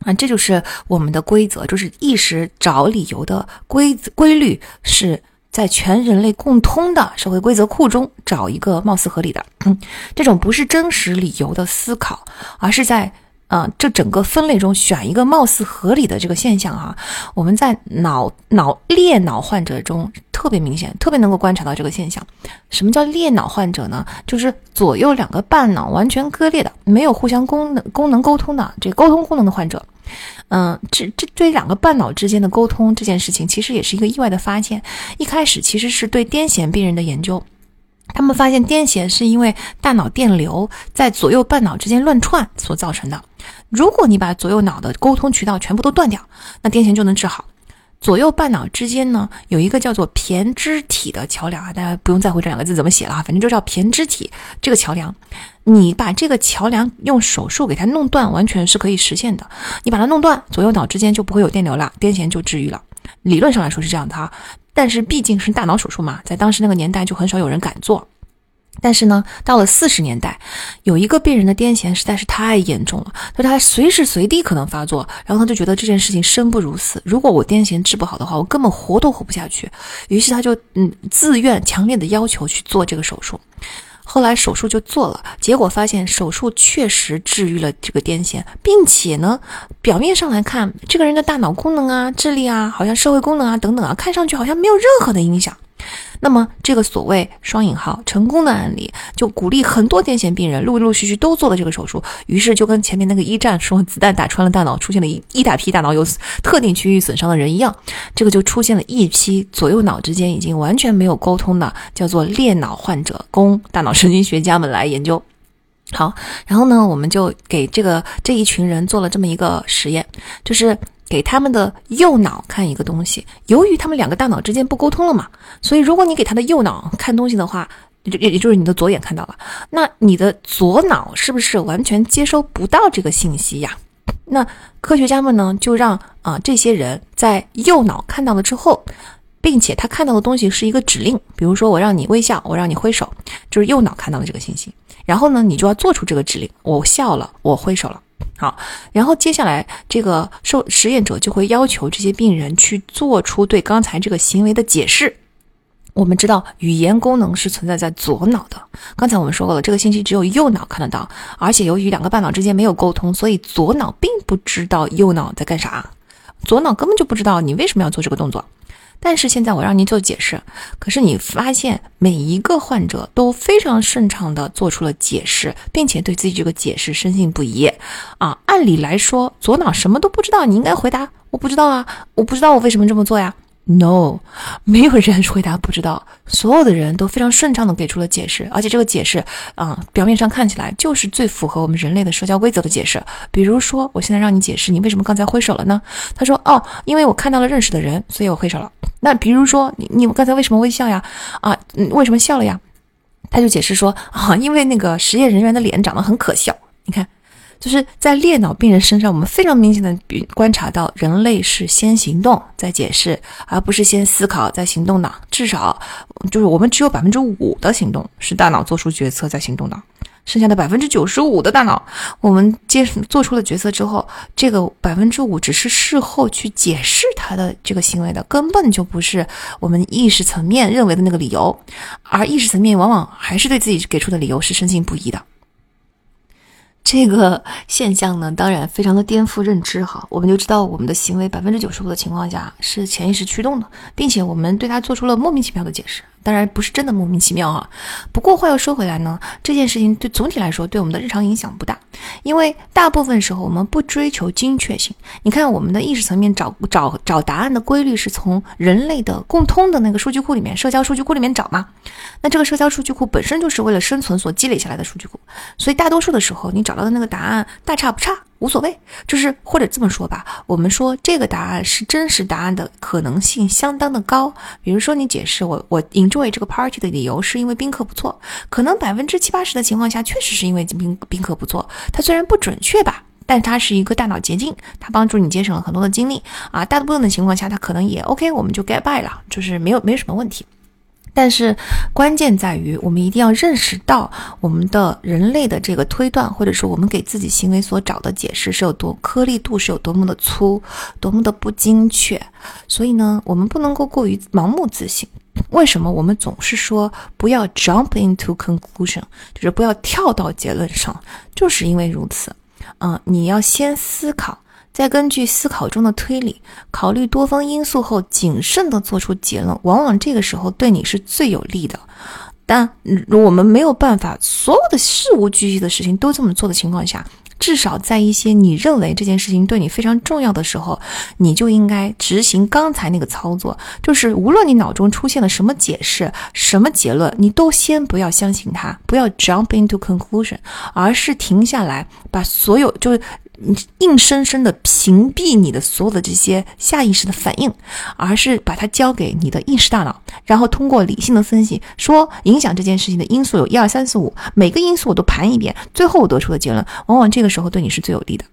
啊，这就是我们的规则，就是意识找理由的规规律，是在全人类共通的社会规则库中找一个貌似合理的，嗯 这种不是真实理由的思考，而是在啊这整个分类中选一个貌似合理的这个现象啊，我们在脑脑裂脑患者中特别明显，特别能够观察到这个现象。什么叫裂脑患者呢？就是左右两个半脑完全割裂的，没有互相功能功能沟通的这沟通功能的患者。嗯，这这对两个半脑之间的沟通这件事情，其实也是一个意外的发现。一开始其实是对癫痫病人的研究，他们发现癫痫是因为大脑电流在左右半脑之间乱窜所造成的。如果你把左右脑的沟通渠道全部都断掉，那癫痫就能治好。左右半脑之间呢，有一个叫做胼胝体的桥梁啊，大家不用在乎这两个字怎么写了哈，反正就叫胼胝体这个桥梁。你把这个桥梁用手术给它弄断，完全是可以实现的。你把它弄断，左右脑之间就不会有电流了，癫痫就治愈了。理论上来说是这样的哈，但是毕竟是大脑手术嘛，在当时那个年代就很少有人敢做。但是呢，到了四十年代，有一个病人的癫痫实在是太严重了，就他随时随地可能发作，然后他就觉得这件事情生不如死。如果我癫痫治不好的话，我根本活都活不下去。于是他就嗯自愿强烈的要求去做这个手术。后来手术就做了，结果发现手术确实治愈了这个癫痫，并且呢，表面上来看，这个人的大脑功能啊、智力啊、好像社会功能啊等等啊，看上去好像没有任何的影响。那么，这个所谓双引号成功的案例，就鼓励很多癫痫病人陆陆续续都做了这个手术。于是，就跟前面那个一战说子弹打穿了大脑，出现了一一大批大脑有特定区域损伤的人一样，这个就出现了一批左右脑之间已经完全没有沟通的，叫做裂脑患者，供大脑神经学家们来研究。好，然后呢，我们就给这个这一群人做了这么一个实验，就是。给他们的右脑看一个东西，由于他们两个大脑之间不沟通了嘛，所以如果你给他的右脑看东西的话，也也就是你的左眼看到了，那你的左脑是不是完全接收不到这个信息呀？那科学家们呢，就让啊这些人在右脑看到了之后，并且他看到的东西是一个指令，比如说我让你微笑，我让你挥手，就是右脑看到了这个信息，然后呢，你就要做出这个指令，我笑了，我挥手了。好，然后接下来这个受实验者就会要求这些病人去做出对刚才这个行为的解释。我们知道语言功能是存在在左脑的，刚才我们说过了，这个信息只有右脑看得到，而且由于两个半脑之间没有沟通，所以左脑并不知道右脑在干啥，左脑根本就不知道你为什么要做这个动作。但是现在我让您做解释，可是你发现每一个患者都非常顺畅地做出了解释，并且对自己这个解释深信不疑。啊，按理来说，左脑什么都不知道，你应该回答我不知道啊，我不知道我为什么这么做呀。No，没有人回答不知道，所有的人都非常顺畅的给出了解释，而且这个解释啊，表面上看起来就是最符合我们人类的社交规则的解释。比如说，我现在让你解释你为什么刚才挥手了呢？他说：“哦，因为我看到了认识的人，所以我挥手了。”那比如说，你你刚才为什么微笑呀？啊，为什么笑了呀？他就解释说：“啊，因为那个实验人员的脸长得很可笑。”你看。就是在裂脑病人身上，我们非常明显的观察到，人类是先行动再解释，而不是先思考再行动的。至少，就是我们只有百分之五的行动是大脑做出决策再行动的，剩下的百分之九十五的大脑，我们接做出了决策之后，这个百分之五只是事后去解释他的这个行为的，根本就不是我们意识层面认为的那个理由，而意识层面往往还是对自己给出的理由是深信不疑的。这个现象呢，当然非常的颠覆认知哈。我们就知道，我们的行为百分之九十五的情况下是潜意识驱动的，并且我们对它做出了莫名其妙的解释。当然不是真的莫名其妙哈。不过话又说回来呢，这件事情对总体来说对我们的日常影响不大，因为大部分时候我们不追求精确性。你看，我们的意识层面找找找答案的规律是从人类的共通的那个数据库里面，社交数据库里面找嘛。那这个社交数据库本身就是为了生存所积累下来的数据库，所以大多数的时候你找到的那个答案大差不差。无所谓，就是或者这么说吧，我们说这个答案是真实答案的可能性相当的高。比如说，你解释我我 enjoy 这个 party 的理由是因为宾客不错，可能百分之七八十的情况下确实是因为宾宾客不错。它虽然不准确吧，但它是一个大脑捷径，它帮助你节省了很多的精力啊。大部分的情况下，它可能也 OK，我们就 get by 了，就是没有没有什么问题。但是关键在于，我们一定要认识到我们的人类的这个推断，或者说我们给自己行为所找的解释是有多颗粒度是有多么的粗，多么的不精确。所以呢，我们不能够过于盲目自信。为什么我们总是说不要 jump into conclusion，就是不要跳到结论上？就是因为如此。嗯，你要先思考。在根据思考中的推理，考虑多方因素后，谨慎地做出结论，往往这个时候对你是最有利的。但我们没有办法所有的事无巨细的事情都这么做的情况下，至少在一些你认为这件事情对你非常重要的时候，你就应该执行刚才那个操作，就是无论你脑中出现了什么解释、什么结论，你都先不要相信它，不要 jump into conclusion，而是停下来，把所有就是。你硬生生的屏蔽你的所有的这些下意识的反应，而是把它交给你的意识大脑，然后通过理性的分析，说影响这件事情的因素有一二三四五，每个因素我都盘一遍，最后我得出的结论，往往这个时候对你是最有利的。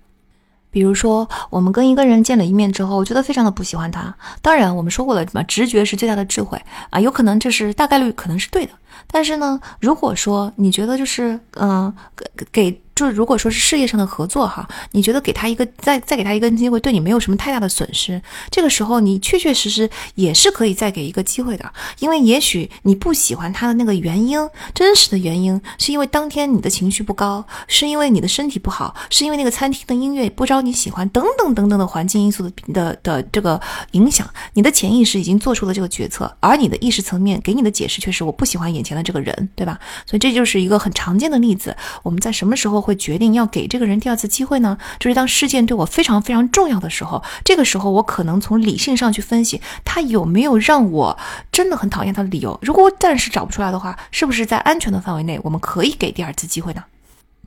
比如说，我们跟一个人见了一面之后，我觉得非常的不喜欢他。当然，我们说过了，什么直觉是最大的智慧啊，有可能这是大概率可能是对的。但是呢，如果说你觉得就是嗯给给。就是如果说是事业上的合作哈，你觉得给他一个再再给他一个机会，对你没有什么太大的损失。这个时候你确确实实也是可以再给一个机会的，因为也许你不喜欢他的那个原因，真实的原因是因为当天你的情绪不高，是因为你的身体不好，是因为那个餐厅的音乐不招你喜欢，等等等等的环境因素的的的这个影响，你的潜意识已经做出了这个决策，而你的意识层面给你的解释却是我不喜欢眼前的这个人，对吧？所以这就是一个很常见的例子。我们在什么时候？会决定要给这个人第二次机会呢？就是当事件对我非常非常重要的时候，这个时候我可能从理性上去分析他有没有让我真的很讨厌他的理由。如果我暂时找不出来的话，是不是在安全的范围内，我们可以给第二次机会呢？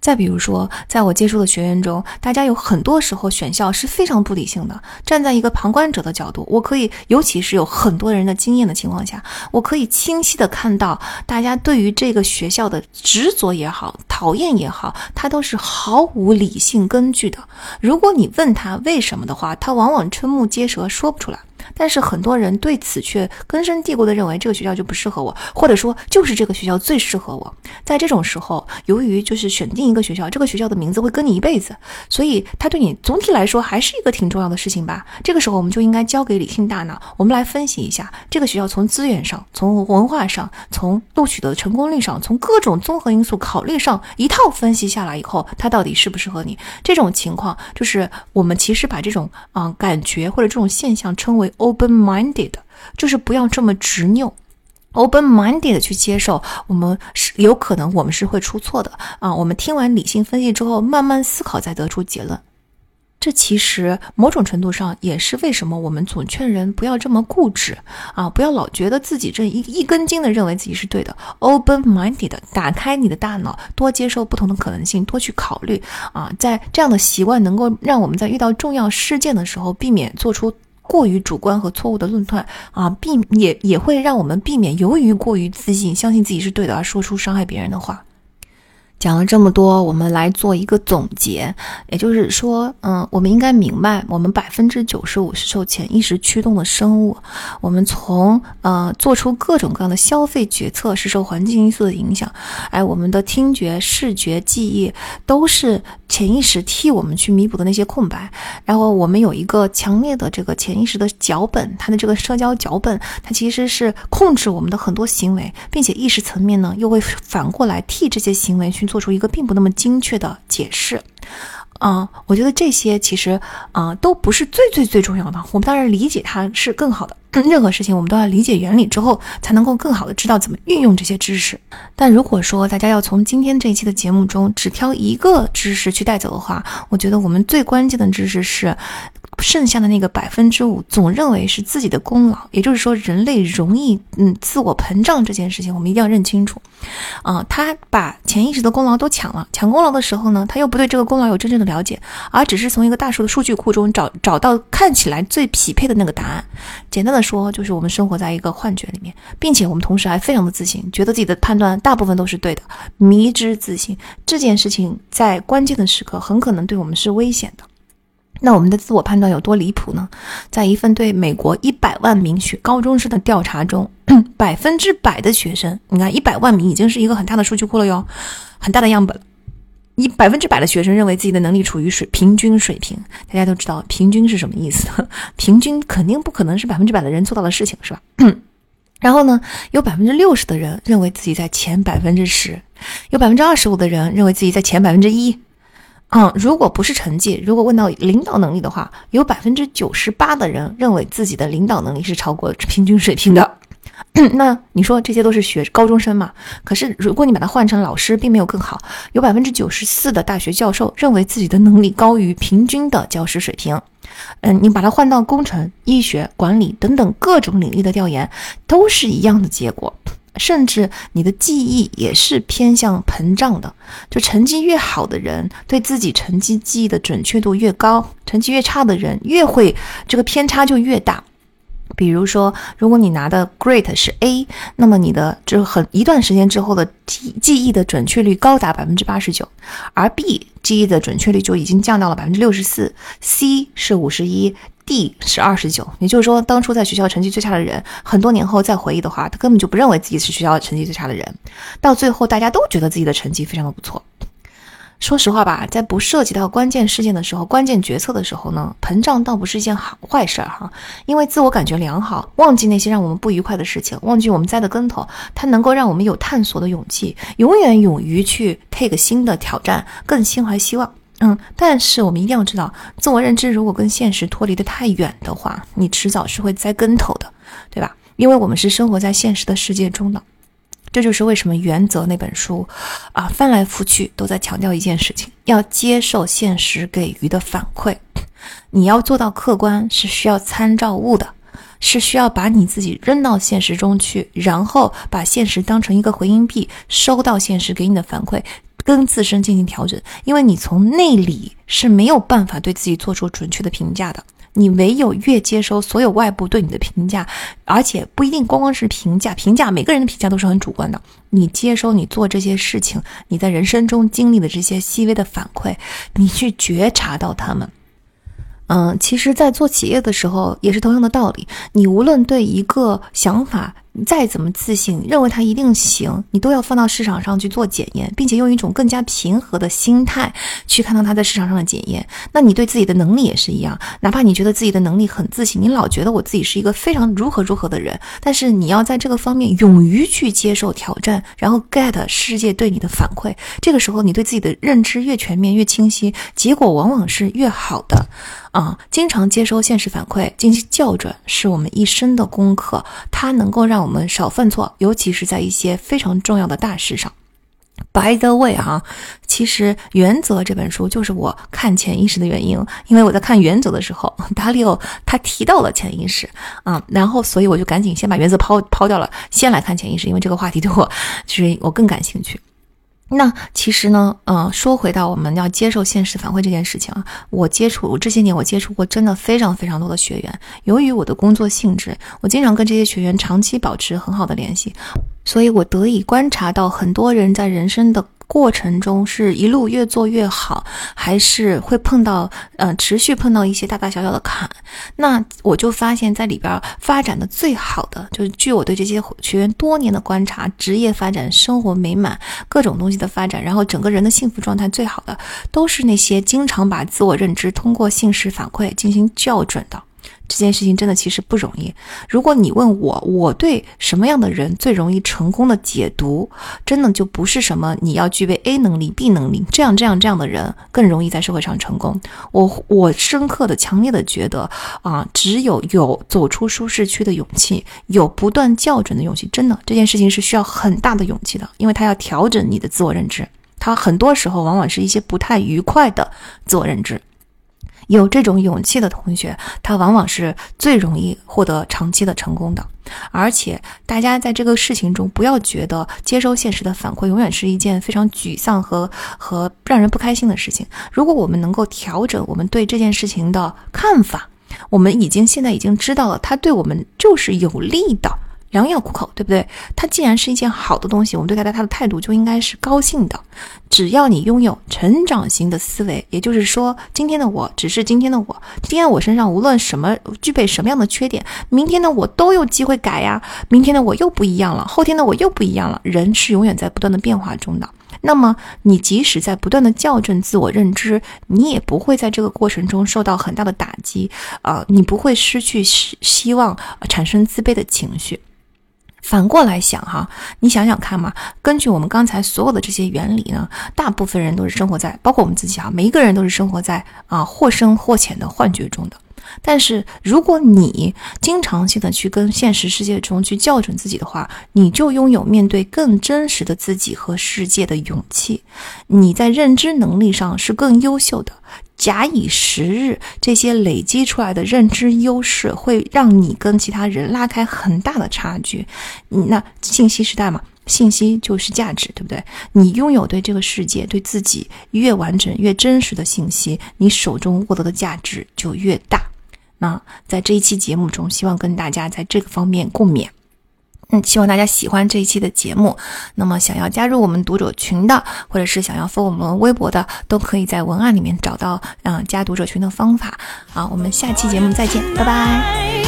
再比如说，在我接触的学员中，大家有很多时候选校是非常不理性的。站在一个旁观者的角度，我可以，尤其是有很多人的经验的情况下，我可以清晰的看到大家对于这个学校的执着也好，讨厌也好，他都是毫无理性根据的。如果你问他为什么的话，他往往瞠目结舌，说不出来。但是很多人对此却根深蒂固的认为这个学校就不适合我，或者说就是这个学校最适合我。在这种时候，由于就是选定一个学校，这个学校的名字会跟你一辈子，所以它对你总体来说还是一个挺重要的事情吧。这个时候，我们就应该交给理性大脑，我们来分析一下这个学校从资源上、从文化上、从录取的成功率上、从各种综合因素考虑上一套分析下来以后，它到底适不适合你？这种情况就是我们其实把这种啊感觉或者这种现象称为 open-minded，就是不要这么执拗，open-minded 去接受我们是有可能我们是会出错的啊。我们听完理性分析之后，慢慢思考再得出结论。这其实某种程度上也是为什么我们总劝人不要这么固执啊，不要老觉得自己这一一根筋的认为自己是对的。Open-minded，打开你的大脑，多接受不同的可能性，多去考虑啊。在这样的习惯能够让我们在遇到重要事件的时候，避免做出过于主观和错误的论断啊，避也也会让我们避免由于过于自信，相信自己是对的而说出伤害别人的话。讲了这么多，我们来做一个总结。也就是说，嗯，我们应该明白，我们百分之九十五是受潜意识驱动的生物。我们从呃做出各种各样的消费决策是受环境因素的影响。哎，我们的听觉、视觉、记忆都是潜意识替我们去弥补的那些空白。然后我们有一个强烈的这个潜意识的脚本，它的这个社交脚本，它其实是控制我们的很多行为，并且意识层面呢又会反过来替这些行为去。做出一个并不那么精确的解释，啊，我觉得这些其实啊都不是最最最重要的。我们当然理解它是更好的，任何事情我们都要理解原理之后，才能够更好的知道怎么运用这些知识。但如果说大家要从今天这一期的节目中只挑一个知识去带走的话，我觉得我们最关键的知识是。剩下的那个百分之五，总认为是自己的功劳，也就是说，人类容易嗯自我膨胀这件事情，我们一定要认清楚。啊，他把潜意识的功劳都抢了，抢功劳的时候呢，他又不对这个功劳有真正的了解，而只是从一个大数的数据库中找找到看起来最匹配的那个答案。简单的说，就是我们生活在一个幻觉里面，并且我们同时还非常的自信，觉得自己的判断大部分都是对的，迷之自信。这件事情在关键的时刻很可能对我们是危险的。那我们的自我判断有多离谱呢？在一份对美国一百万名学高中生的调查中，百分之百的学生，你看一百万名已经是一个很大的数据库了哟，很大的样本。一百分之百的学生认为自己的能力处于水平均水平。大家都知道平均是什么意思？平均肯定不可能是百分之百的人做到的事情，是吧？然后呢，有百分之六十的人认为自己在前百分之十，有百分之二十五的人认为自己在前百分之一。嗯，如果不是成绩，如果问到领导能力的话，有百分之九十八的人认为自己的领导能力是超过平均水平的。那你说这些都是学高中生嘛？可是如果你把它换成老师，并没有更好。有百分之九十四的大学教授认为自己的能力高于平均的教师水平。嗯，你把它换到工程、医学、管理等等各种领域的调研，都是一样的结果。甚至你的记忆也是偏向膨胀的，就成绩越好的人，对自己成绩记忆的准确度越高；成绩越差的人，越会这个偏差就越大。比如说，如果你拿的 Great 是 A，那么你的这很一段时间之后的记记忆的准确率高达百分之八十九，而 B 记忆的准确率就已经降到了百分之六十四，C 是五十一。D 是二十九，也就是说，当初在学校成绩最差的人，很多年后再回忆的话，他根本就不认为自己是学校成绩最差的人。到最后，大家都觉得自己的成绩非常的不错。说实话吧，在不涉及到关键事件的时候、关键决策的时候呢，膨胀倒不是一件好坏事儿哈。因为自我感觉良好，忘记那些让我们不愉快的事情，忘记我们栽的跟头，它能够让我们有探索的勇气，永远勇于去 take 新的挑战，更心怀希望。嗯，但是我们一定要知道，自我认知如果跟现实脱离的太远的话，你迟早是会栽跟头的，对吧？因为我们是生活在现实的世界中的，这就是为什么《原则》那本书，啊，翻来覆去都在强调一件事情：要接受现实给予的反馈。你要做到客观，是需要参照物的，是需要把你自己扔到现实中去，然后把现实当成一个回音壁，收到现实给你的反馈。跟自身进行调整，因为你从内里是没有办法对自己做出准确的评价的。你唯有越接收所有外部对你的评价，而且不一定光光是评价，评价每个人的评价都是很主观的。你接收你做这些事情，你在人生中经历的这些细微的反馈，你去觉察到他们。嗯，其实，在做企业的时候也是同样的道理。你无论对一个想法，再怎么自信，认为它一定行，你都要放到市场上去做检验，并且用一种更加平和的心态去看到它在市场上的检验。那你对自己的能力也是一样，哪怕你觉得自己的能力很自信，你老觉得我自己是一个非常如何如何的人，但是你要在这个方面勇于去接受挑战，然后 get 世界对你的反馈。这个时候，你对自己的认知越全面、越清晰，结果往往是越好的。啊，经常接收现实反馈进行校准，是我们一生的功课。它能够让我们少犯错，尤其是在一些非常重要的大事上。By the way，啊，其实《原则》这本书就是我看潜意识的原因，因为我在看《原则》的时候，达里欧他提到了潜意识啊，然后所以我就赶紧先把原则抛抛掉了，先来看潜意识，因为这个话题对我其实我更感兴趣。那其实呢，呃，说回到我们要接受现实反馈这件事情啊，我接触这些年，我接触过真的非常非常多的学员。由于我的工作性质，我经常跟这些学员长期保持很好的联系，所以我得以观察到很多人在人生的。过程中是一路越做越好，还是会碰到呃持续碰到一些大大小小的坎？那我就发现，在里边发展的最好的，就是据我对这些学员多年的观察，职业发展、生活美满、各种东西的发展，然后整个人的幸福状态最好的，都是那些经常把自我认知通过信实反馈进行校准的。这件事情真的其实不容易。如果你问我，我对什么样的人最容易成功的解读，真的就不是什么你要具备 A 能力、B 能力这样这样这样的人更容易在社会上成功。我我深刻的、强烈的觉得啊，只有有走出舒适区的勇气，有不断校准的勇气，真的这件事情是需要很大的勇气的，因为他要调整你的自我认知，他很多时候往往是一些不太愉快的自我认知。有这种勇气的同学，他往往是最容易获得长期的成功的。而且，大家在这个事情中，不要觉得接收现实的反馈永远是一件非常沮丧和和让人不开心的事情。如果我们能够调整我们对这件事情的看法，我们已经现在已经知道了，它对我们就是有利的。良药苦口，对不对？它既然是一件好的东西，我们对待它的态度就应该是高兴的。只要你拥有成长型的思维，也就是说，今天的我只是今天的我，今天我身上无论什么具备什么样的缺点，明天的我都有机会改呀。明天的我又不一样了，后天的我又不一样了。人是永远在不断的变化中的。那么，你即使在不断的校正自我认知，你也不会在这个过程中受到很大的打击啊，你不会失去希希望，产生自卑的情绪。反过来想哈，你想想看嘛，根据我们刚才所有的这些原理呢，大部分人都是生活在，包括我们自己啊，每一个人都是生活在啊或深或浅的幻觉中的。但是如果你经常性的去跟现实世界中去校准自己的话，你就拥有面对更真实的自己和世界的勇气，你在认知能力上是更优秀的。假以时日，这些累积出来的认知优势会让你跟其他人拉开很大的差距。那信息时代嘛，信息就是价值，对不对？你拥有对这个世界、对自己越完整、越真实的信息，你手中获得的价值就越大。那在这一期节目中，希望跟大家在这个方面共勉。嗯，希望大家喜欢这一期的节目。那么，想要加入我们读者群的，或者是想要搜我们微博的，都可以在文案里面找到嗯加读者群的方法。好，我们下期节目再见，拜拜。